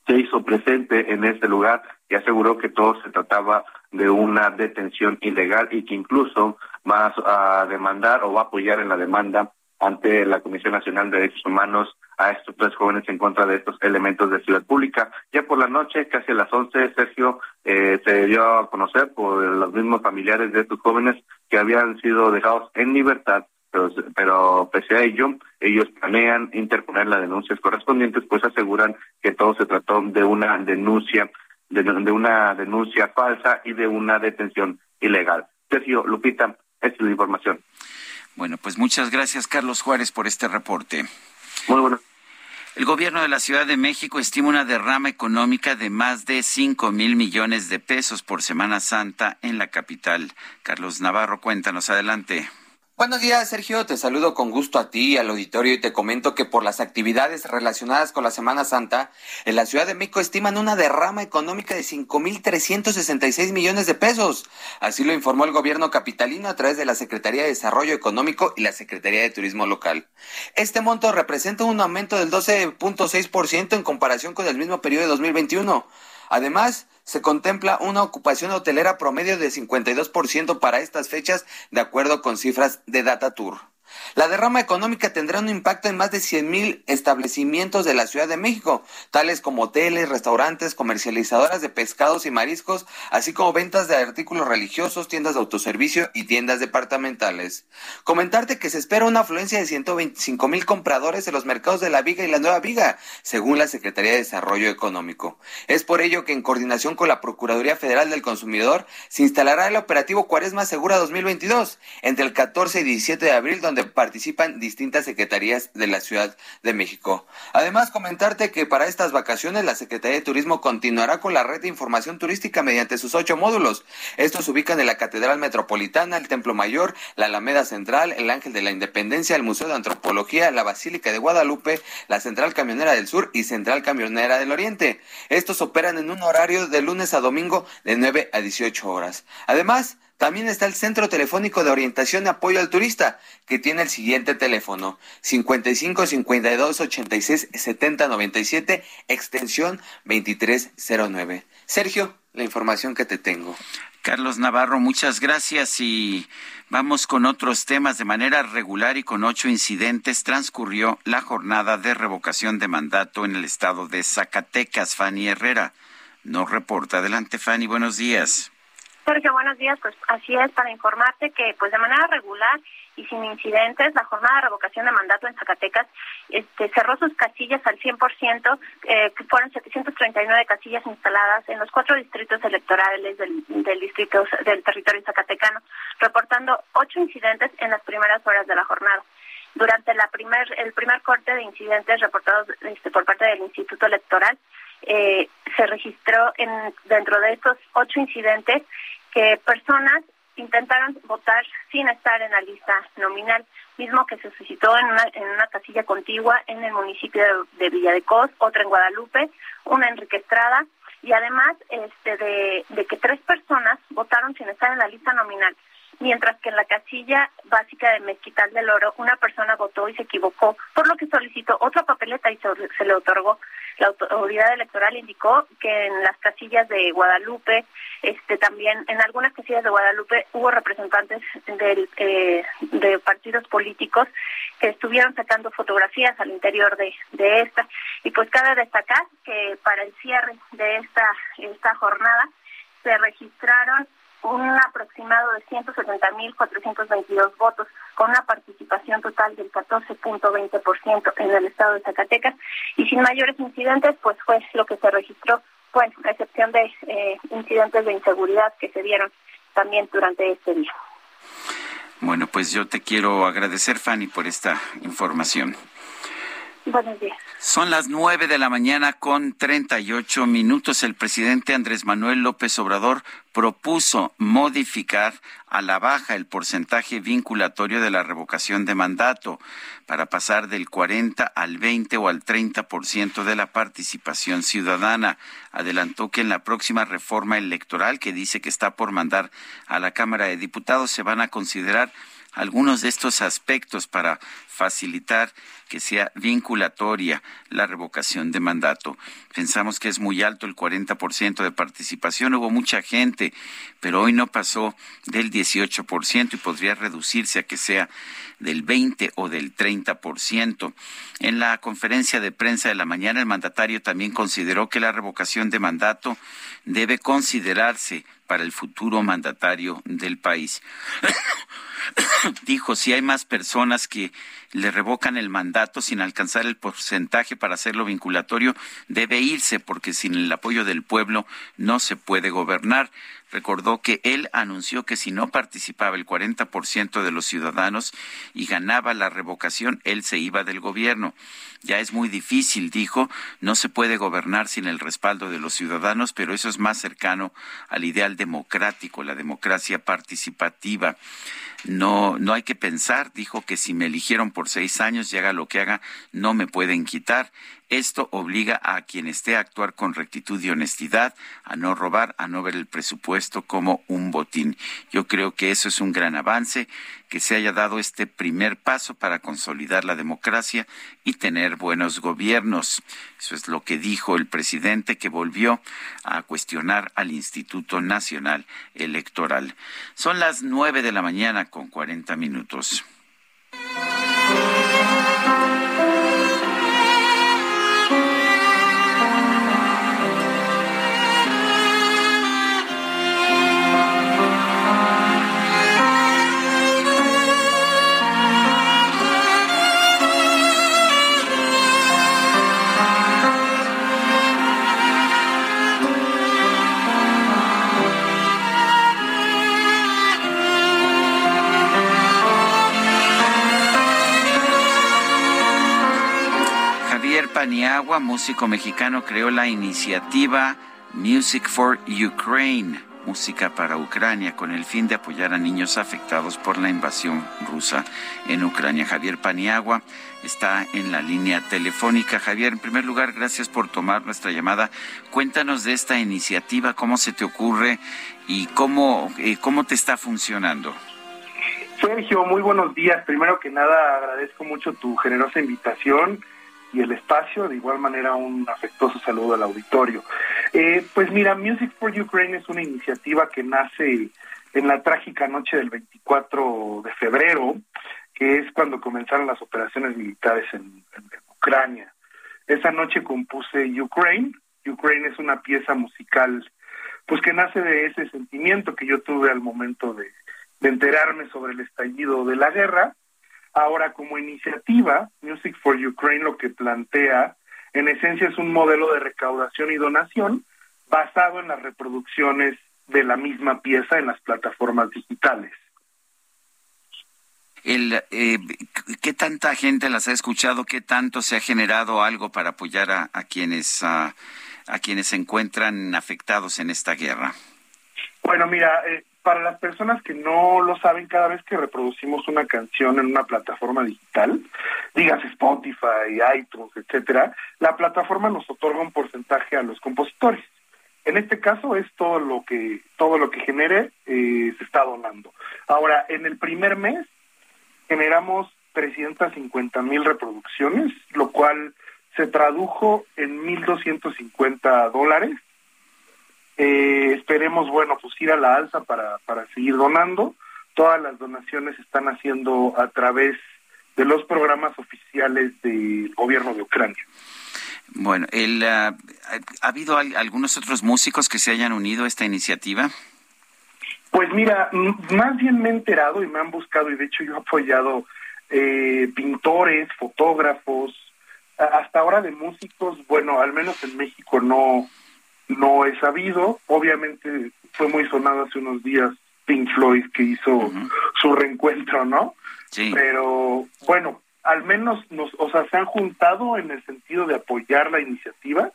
se hizo presente en este lugar y aseguró que todo se trataba de una detención ilegal y que incluso va a demandar o va a apoyar en la demanda ante la Comisión Nacional de Derechos Humanos a estos tres jóvenes en contra de estos elementos de ciudad pública. Ya por la noche, casi a las 11, Sergio eh, se dio a conocer por los mismos familiares de estos jóvenes que habían sido dejados en libertad, pero, pero pese a ello, ellos planean interponer las denuncias correspondientes, pues aseguran que todo se trató de una denuncia, de, de una denuncia falsa y de una detención ilegal. Sergio, Lupita, esta es la información. Bueno, pues muchas gracias, Carlos Juárez, por este reporte. Muy bueno. El gobierno de la Ciudad de México estima una derrama económica de más de 5 mil millones de pesos por Semana Santa en la capital. Carlos Navarro, cuéntanos adelante. Buenos días, Sergio. Te saludo con gusto a ti y al auditorio y te comento que por las actividades relacionadas con la Semana Santa, en la Ciudad de México estiman una derrama económica de 5.366 millones de pesos. Así lo informó el gobierno capitalino a través de la Secretaría de Desarrollo Económico y la Secretaría de Turismo Local. Este monto representa un aumento del 12.6% en comparación con el mismo periodo de 2021. Además, se contempla una ocupación hotelera promedio de 52% para estas fechas, de acuerdo con cifras de Datatour. La derrama económica tendrá un impacto en más de 100.000 establecimientos de la Ciudad de México, tales como hoteles, restaurantes, comercializadoras de pescados y mariscos, así como ventas de artículos religiosos, tiendas de autoservicio y tiendas departamentales. Comentarte que se espera una afluencia de 125.000 compradores en los mercados de la Viga y la Nueva Viga, según la Secretaría de Desarrollo Económico. Es por ello que en coordinación con la Procuraduría Federal del Consumidor se instalará el operativo Cuaresma Segura 2022 entre el 14 y 17 de abril, donde participan distintas secretarías de la Ciudad de México. Además, comentarte que para estas vacaciones la Secretaría de Turismo continuará con la red de información turística mediante sus ocho módulos. Estos se ubican en la Catedral Metropolitana, el Templo Mayor, la Alameda Central, el Ángel de la Independencia, el Museo de Antropología, la Basílica de Guadalupe, la Central Camionera del Sur y Central Camionera del Oriente. Estos operan en un horario de lunes a domingo de 9 a 18 horas. Además, también está el Centro Telefónico de Orientación y Apoyo al Turista, que tiene el siguiente teléfono 55 52 86 70 97, extensión 2309. Sergio, la información que te tengo. Carlos Navarro, muchas gracias y vamos con otros temas. De manera regular y con ocho incidentes transcurrió la jornada de revocación de mandato en el estado de Zacatecas. Fanny Herrera nos reporta. Adelante, Fanny, buenos días. Sergio, buenos días. Pues así es, para informarte que pues de manera regular y sin incidentes, la jornada de revocación de mandato en Zacatecas este, cerró sus casillas al 100%, eh, que fueron 739 casillas instaladas en los cuatro distritos electorales del, del distrito del territorio zacatecano, reportando ocho incidentes en las primeras horas de la jornada. Durante la primer, el primer corte de incidentes reportados este, por parte del Instituto Electoral, eh, se registró en, dentro de estos ocho incidentes que personas intentaron votar sin estar en la lista nominal, mismo que se suscitó en una, en una casilla contigua en el municipio de, Villa de Cos, otra en Guadalupe, una en Enrique Estrada, y además este, de, de que tres personas votaron sin estar en la lista nominal, mientras que en la casilla básica de Mezquital del Oro una persona votó y se equivocó, por lo que solicitó otra papeleta y se, le otorgó. La autoridad electoral indicó que en las casillas de Guadalupe, este también en algunas casillas de Guadalupe hubo representantes del, eh, de partidos políticos que estuvieron sacando fotografías al interior de, de esta. Y pues cabe destacar que para el cierre de esta, esta jornada se registraron un aproximado de 170.422 votos, con una participación total del 14.20% en el estado de Zacatecas. Y sin mayores incidentes, pues fue lo que se registró, bueno, a excepción de eh, incidentes de inseguridad que se dieron también durante este día. Bueno, pues yo te quiero agradecer, Fanny, por esta información. Días. Son las nueve de la mañana con treinta y ocho minutos. El presidente Andrés Manuel López Obrador propuso modificar a la baja el porcentaje vinculatorio de la revocación de mandato para pasar del 40 al 20 o al 30% de la participación ciudadana. Adelantó que en la próxima reforma electoral que dice que está por mandar a la Cámara de Diputados se van a considerar algunos de estos aspectos para facilitar que sea vinculatoria la revocación de mandato. Pensamos que es muy alto el 40% de participación, hubo mucha gente, pero hoy no pasó del 18% y podría reducirse a que sea del 20 o del 30%. En la conferencia de prensa de la mañana, el mandatario también consideró que la revocación de mandato debe considerarse para el futuro mandatario del país. *coughs* Dijo, si hay más personas que le revocan el mandato sin alcanzar el porcentaje para hacerlo vinculatorio, debe irse porque sin el apoyo del pueblo no se puede gobernar. Recordó que él anunció que si no participaba el 40% de los ciudadanos y ganaba la revocación, él se iba del gobierno. Ya es muy difícil, dijo, no se puede gobernar sin el respaldo de los ciudadanos, pero eso es más cercano al ideal democrático, la democracia participativa. No, no hay que pensar, dijo que si me eligieron por seis años y haga lo que haga, no me pueden quitar. Esto obliga a quien esté a actuar con rectitud y honestidad, a no robar, a no ver el presupuesto como un botín. Yo creo que eso es un gran avance, que se haya dado este primer paso para consolidar la democracia y tener buenos gobiernos. Eso es lo que dijo el presidente que volvió a cuestionar al Instituto Nacional Electoral. Son las nueve de la mañana con cuarenta minutos. Paniagua, músico mexicano, creó la iniciativa Music for Ukraine, música para Ucrania, con el fin de apoyar a niños afectados por la invasión rusa en Ucrania. Javier Paniagua está en la línea telefónica. Javier, en primer lugar, gracias por tomar nuestra llamada. Cuéntanos de esta iniciativa, cómo se te ocurre y cómo, eh, cómo te está funcionando. Sergio, muy buenos días. Primero que nada, agradezco mucho tu generosa invitación y el espacio. De igual manera, un afectuoso saludo al auditorio. Eh, pues mira, Music for Ukraine es una iniciativa que nace en la trágica noche del 24 de febrero, que es cuando comenzaron las operaciones militares en, Ucrania. Esa noche compuse Ukraine. Ukraine es una pieza musical, pues que nace de ese sentimiento que yo tuve al momento de enterarme sobre el estallido de la guerra. Ahora, como iniciativa, Music for Ukraine lo que plantea, en esencia, es un modelo de recaudación y donación basado en las reproducciones de la misma pieza en las plataformas digitales. El, eh, ¿Qué tanta gente las ha escuchado? ¿Qué tanto se ha generado algo para apoyar a, a quienes ah, a quienes se encuentran afectados en esta guerra? Bueno, mira, eh, para las personas que no lo saben, cada vez que reproducimos una canción en una plataforma digital, digas Spotify, iTunes, etcétera, la plataforma nos otorga un porcentaje a los compositores. En este caso es todo lo que todo lo que genere eh, se está donando. Ahora, en el primer mes generamos 350 mil reproducciones, lo cual se tradujo en 1.250 dólares. Eh, esperemos, bueno, pues ir a la alza para, para seguir donando. Todas las donaciones se están haciendo a través de los programas oficiales del gobierno de Ucrania. Bueno, el, ah, ¿ha habido al- algunos otros músicos que se hayan unido a esta iniciativa? Pues mira, más bien me he enterado y me han buscado y de hecho yo he apoyado eh, pintores, fotógrafos, hasta ahora de músicos, bueno, al menos en México no, no he sabido. Obviamente fue muy sonado hace unos días Pink Floyd que hizo su reencuentro, ¿no? Sí. Pero bueno, al menos nos, o sea, se han juntado en el sentido de apoyar la iniciativa.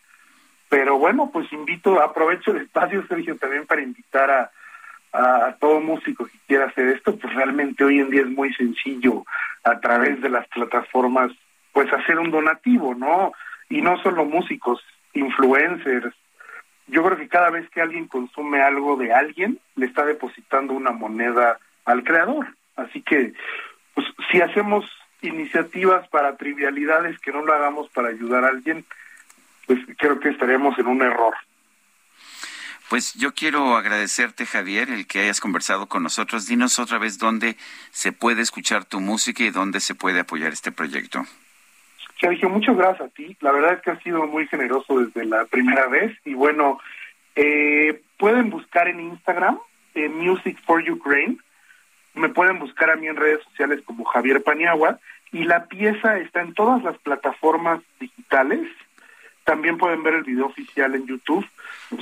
Pero bueno, pues invito, aprovecho el espacio, Sergio, también para invitar a, a, a todo músico que quiera hacer esto, pues realmente hoy en día es muy sencillo a través de las plataformas, pues hacer un donativo, ¿no? Y no solo músicos, influencers. Yo creo que cada vez que alguien consume algo de alguien, le está depositando una moneda al creador. Así que, pues si hacemos iniciativas para trivialidades que no lo hagamos para ayudar a alguien, pues creo que estaríamos en un error. Pues yo quiero agradecerte, Javier, el que hayas conversado con nosotros. Dinos otra vez dónde se puede escuchar tu música y dónde se puede apoyar este proyecto. Sergio, muchas gracias a ti. La verdad es que has sido muy generoso desde la primera vez. Y bueno, eh, pueden buscar en Instagram eh, Music for Ukraine. Me pueden buscar a mí en redes sociales como Javier Paniagua. Y la pieza está en todas las plataformas digitales. También pueden ver el video oficial en YouTube.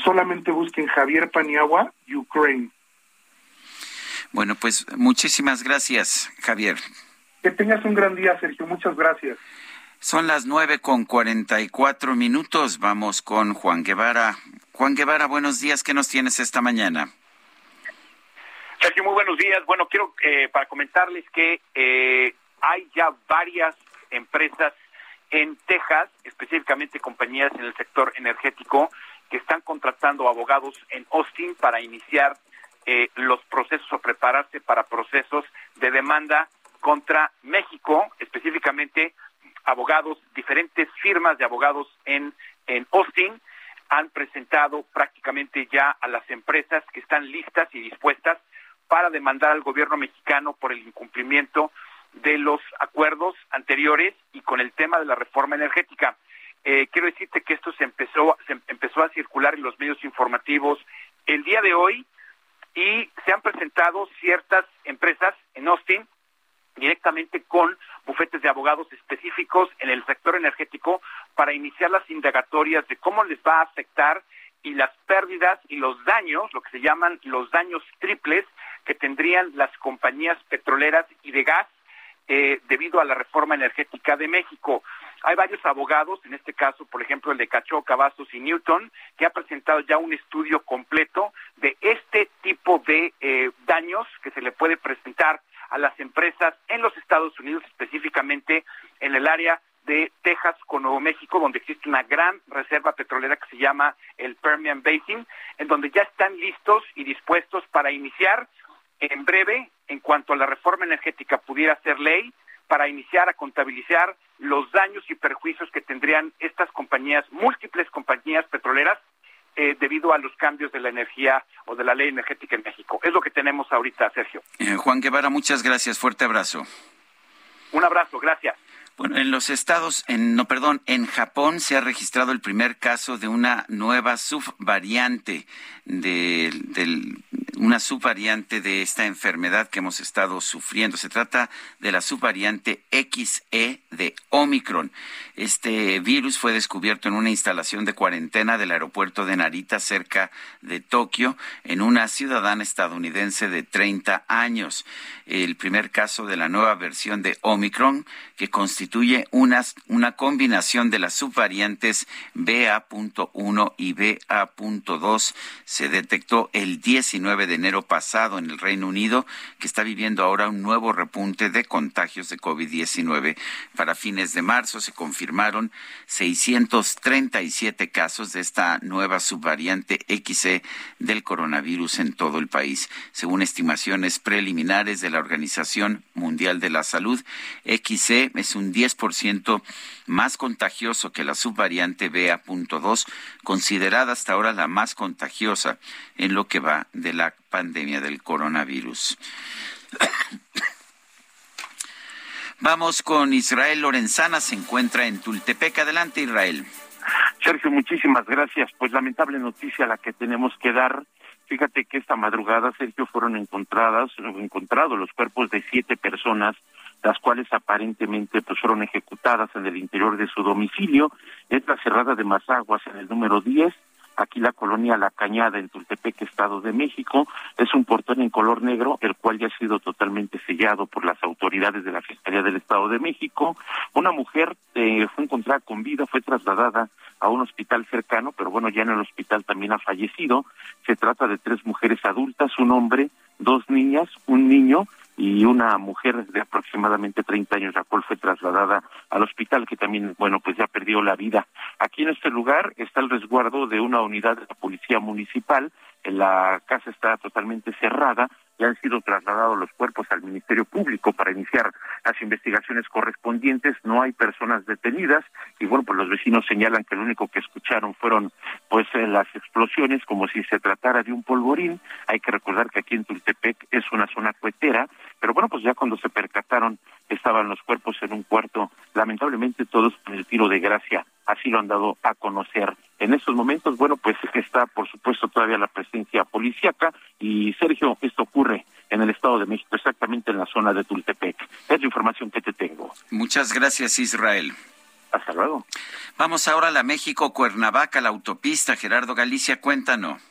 Solamente busquen Javier Paniagua, Ukraine. Bueno, pues muchísimas gracias, Javier. Que tengas un gran día, Sergio. Muchas gracias. Son las nueve con cuarenta y cuatro minutos. Vamos con Juan Guevara. Juan Guevara, buenos días. ¿Qué nos tienes esta mañana? Sergio, muy buenos días. Bueno, quiero eh, para comentarles que eh, hay ya varias empresas en Texas, específicamente compañías en el sector energético, que están contratando abogados en Austin para iniciar eh, los procesos o prepararse para procesos de demanda contra México, específicamente abogados, diferentes firmas de abogados en, en Austin han presentado prácticamente ya a las empresas que están listas y dispuestas para demandar al gobierno mexicano por el incumplimiento de los acuerdos anteriores y con el tema de la reforma energética. Eh, quiero decirte que esto se empezó, se empezó a circular en los medios informativos el día de hoy y se han presentado ciertas empresas en Austin directamente con bufetes de abogados específicos en el sector energético para iniciar las indagatorias de cómo les va a afectar y las pérdidas y los daños, lo que se llaman los daños triples que tendrían las compañías petroleras y de gas eh, debido a la reforma energética de México. Hay varios abogados, en este caso, por ejemplo, el de Cacho, Cavazos y Newton, que ha presentado ya un estudio completo de este tipo de eh, daños que se le puede presentar a las empresas en los Estados Unidos, específicamente en el área de Texas con Nuevo México, donde existe una gran reserva petrolera que se llama el Permian Basin, en donde ya están listos y dispuestos para iniciar en breve, en cuanto a la reforma energética pudiera ser ley, para iniciar a contabilizar los daños y perjuicios que tendrían estas compañías, múltiples compañías petroleras, eh, debido a los cambios de la energía o de la ley energética en México. Es lo que tenemos ahorita, Sergio. Eh, Juan Guevara, muchas gracias. Fuerte abrazo. Un abrazo, gracias. Bueno, en los estados, en, no, perdón, en Japón se ha registrado el primer caso de una nueva subvariante de, del, una subvariante de esta enfermedad que hemos estado sufriendo. Se trata de la subvariante XE de Omicron. Este virus fue descubierto en una instalación de cuarentena del aeropuerto de Narita, cerca de Tokio, en una ciudadana estadounidense de 30 años. El primer caso de la nueva versión de Omicron, que constituye una, una combinación de las subvariantes BA.1 y BA.2, se detectó el 19 de enero pasado en el Reino Unido, que está viviendo ahora un nuevo repunte de contagios de COVID-19. Para fines de marzo se confirmaron 637 casos de esta nueva subvariante XE del coronavirus en todo el país. Según estimaciones preliminares de la Organización Mundial de la Salud, XE es un 10% más contagioso que la subvariante BA.2, considerada hasta ahora la más contagiosa en lo que va de la pandemia del coronavirus. Vamos con Israel Lorenzana, se encuentra en Tultepec. Adelante, Israel. Sergio, muchísimas gracias. Pues lamentable noticia la que tenemos que dar. Fíjate que esta madrugada, Sergio, fueron encontradas, encontrados los cuerpos de siete personas, las cuales aparentemente pues fueron ejecutadas en el interior de su domicilio. Es la cerrada de Mazaguas en el número 10, aquí la colonia La Cañada en Tultepec, Estado de México. Es un portón en color negro, el cual ya ha sido totalmente sellado por las autoridades de la Fiscalía del Estado de México. Una mujer eh, fue encontrada con vida, fue trasladada a un hospital cercano, pero bueno, ya en el hospital también ha fallecido. Se trata de tres mujeres adultas, un hombre, dos niñas, un niño y una mujer de aproximadamente 30 años, la cual fue trasladada al hospital, que también, bueno, pues ya perdió la vida. Aquí en este lugar está el resguardo de una unidad de la Policía Municipal, la casa está totalmente cerrada y han sido trasladados los cuerpos al Ministerio Público para iniciar las investigaciones correspondientes. No hay personas detenidas y bueno, pues los vecinos señalan que lo único que escucharon fueron pues eh, las explosiones como si se tratara de un polvorín. Hay que recordar que aquí en Tultepec es una zona cuetera, pero bueno, pues ya cuando se percataron estaban los cuerpos en un cuarto, lamentablemente todos con el tiro de gracia, así lo han dado a conocer. En estos momentos, bueno, pues está por supuesto todavía la presencia policíaca y Sergio, esto ocurre en el Estado de México, exactamente en la zona de Tultepec. Es la información que te tengo. Muchas gracias, Israel. Hasta luego. Vamos ahora a la México-Cuernavaca, la autopista. Gerardo Galicia, cuéntanos.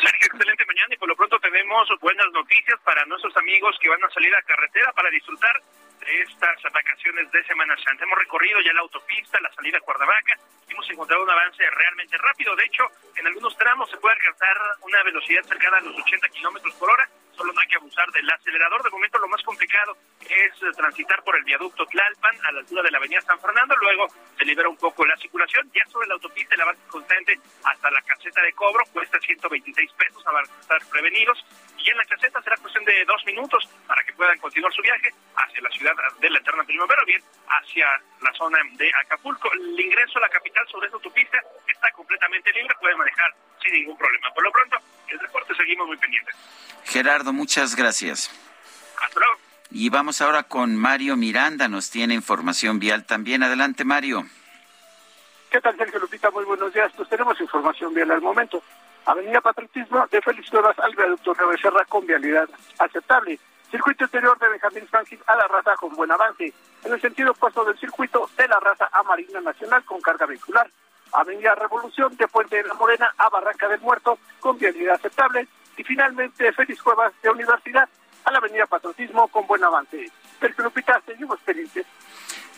Sergio, excelente mañana y por lo pronto tenemos buenas noticias para nuestros amigos que van a salir a carretera para disfrutar de estas vacaciones de Semana Santa. Hemos recorrido ya la autopista, la salida a Cuernavaca, hemos encontrado un avance realmente rápido. De hecho, en algunos tramos se puede alcanzar una velocidad cercana a los 80 kilómetros por hora. Solo no hay que abusar del acelerador. De momento, lo más complicado es eh, transitar por el viaducto Tlalpan a la altura de la avenida San Fernando. Luego se libera un poco la circulación. Ya sobre la autopista, el avance constante hasta la caseta de cobro cuesta 126 pesos para estar prevenidos. Y en la caseta será cuestión de dos minutos para que puedan continuar su viaje hacia la ciudad de la eterna primavera, bien hacia la zona de Acapulco. El ingreso a la capital sobre esta autopista está completamente libre, pueden manejar sin ningún problema. Por lo pronto, el reporte seguimos muy pendientes. Gerardo, muchas gracias. Hasta luego. Y vamos ahora con Mario Miranda, nos tiene información vial también. Adelante, Mario. ¿Qué tal, Sergio Lupita? Muy buenos días. Pues tenemos información vial al momento. Avenida Patriotismo de Félix Cuevas al viaducto Río Becerra con vialidad aceptable. Circuito interior de Benjamín Franklin a la raza con buen avance. En el sentido opuesto del circuito de la raza a Marina Nacional con carga vehicular. Avenida Revolución de Puente de la Morena a Barranca del Muerto con vialidad aceptable. Y finalmente Félix Cuevas de Universidad a la Avenida Patriotismo con buen avance. Sergio Lupita, seguimos felices.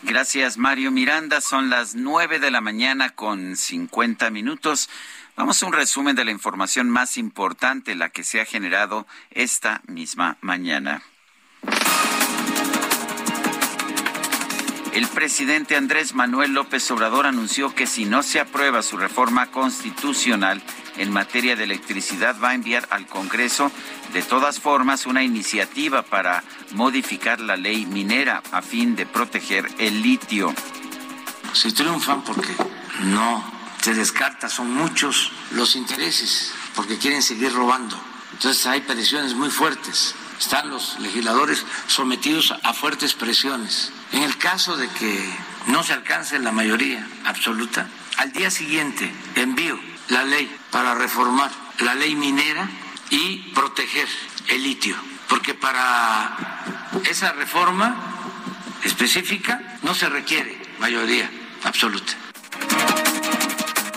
Gracias, Mario Miranda. Son las nueve de la mañana con 50 minutos. Vamos a un resumen de la información más importante, la que se ha generado esta misma mañana. El presidente Andrés Manuel López Obrador anunció que si no se aprueba su reforma constitucional en materia de electricidad, va a enviar al Congreso de todas formas una iniciativa para modificar la ley minera a fin de proteger el litio. Si triunfan porque no se descarta, son muchos los intereses, porque quieren seguir robando. Entonces hay presiones muy fuertes. Están los legisladores sometidos a fuertes presiones. En el caso de que no se alcance la mayoría absoluta, al día siguiente envío la ley para reformar la ley minera y proteger el litio, porque para esa reforma específica no se requiere mayoría absoluta.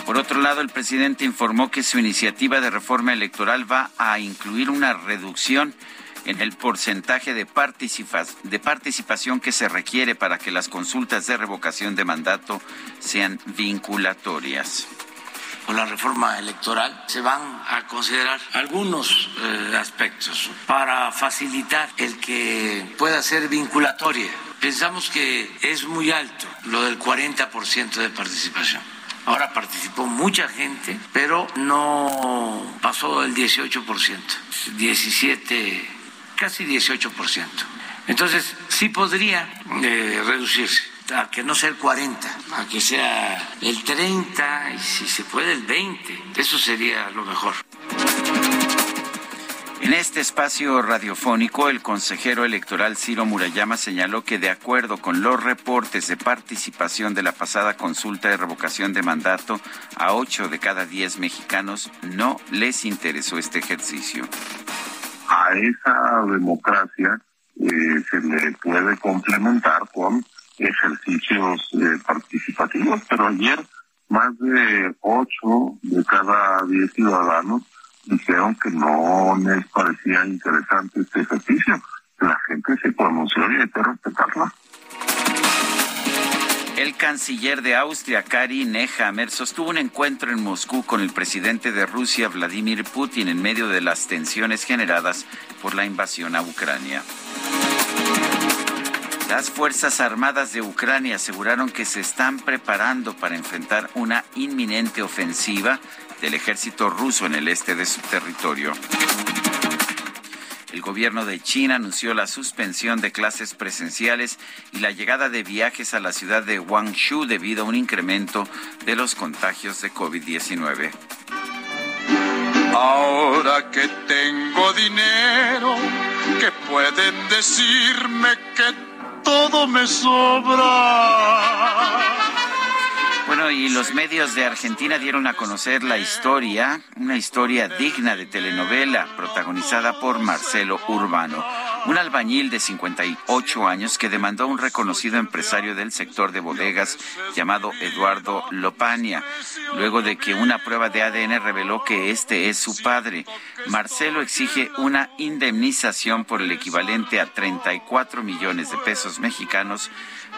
Por otro lado, el presidente informó que su iniciativa de reforma electoral va a incluir una reducción en el porcentaje de, de participación que se requiere para que las consultas de revocación de mandato sean vinculatorias. Con la reforma electoral se van a considerar algunos eh, aspectos para facilitar el que pueda ser vinculatoria. Pensamos que es muy alto lo del 40% de participación. Ahora participó mucha gente, pero no pasó el 18%, 17, casi 18%. Entonces, sí podría eh, reducirse a que no sea el 40, a que sea el 30 y si se puede el 20. Eso sería lo mejor. En este espacio radiofónico, el consejero electoral Ciro Murayama señaló que de acuerdo con los reportes de participación de la pasada consulta de revocación de mandato, a 8 de cada 10 mexicanos no les interesó este ejercicio. a esa democracia eh, se le puede complementar con ejercicios eh, participativos, pero ayer más de ocho de cada diez ciudadanos dijeron que no les parecía interesante este ejercicio. La gente se pronunció y hay que respetarla. El canciller de Austria, Kari Nehammer, sostuvo un encuentro en Moscú con el presidente de Rusia, Vladimir Putin, en medio de las tensiones generadas por la invasión a Ucrania. Las Fuerzas Armadas de Ucrania aseguraron que se están preparando para enfrentar una inminente ofensiva del ejército ruso en el este de su territorio. El gobierno de China anunció la suspensión de clases presenciales y la llegada de viajes a la ciudad de Guangzhou debido a un incremento de los contagios de COVID-19. Ahora que tengo dinero, que pueden decirme que todo me sobra. Bueno, y los medios de Argentina dieron a conocer la historia, una historia digna de telenovela, protagonizada por Marcelo Urbano, un albañil de 58 años que demandó a un reconocido empresario del sector de bodegas llamado Eduardo Lopania, luego de que una prueba de ADN reveló que este es su padre. Marcelo exige una indemnización por el equivalente a 34 millones de pesos mexicanos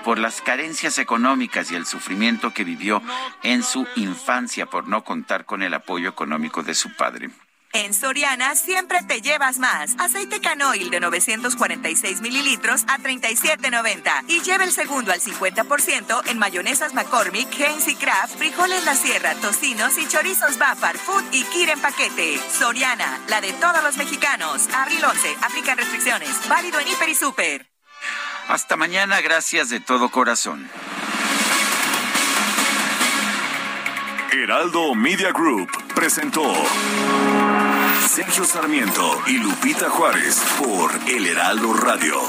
por las carencias económicas y el sufrimiento que vivió en su infancia por no contar con el apoyo económico de su padre. En Soriana siempre te llevas más. Aceite canoil de 946 mililitros a 37.90. Y lleva el segundo al 50% en mayonesas McCormick, Heinz y Kraft, frijoles La Sierra, tocinos y chorizos Bafar, Food y Kir en paquete. Soriana, la de todos los mexicanos. Abril 11, aplican restricciones. Válido en Hiper y Super. Hasta mañana, gracias de todo corazón. Heraldo Media Group presentó Sergio Sarmiento y Lupita Juárez por El Heraldo Radio.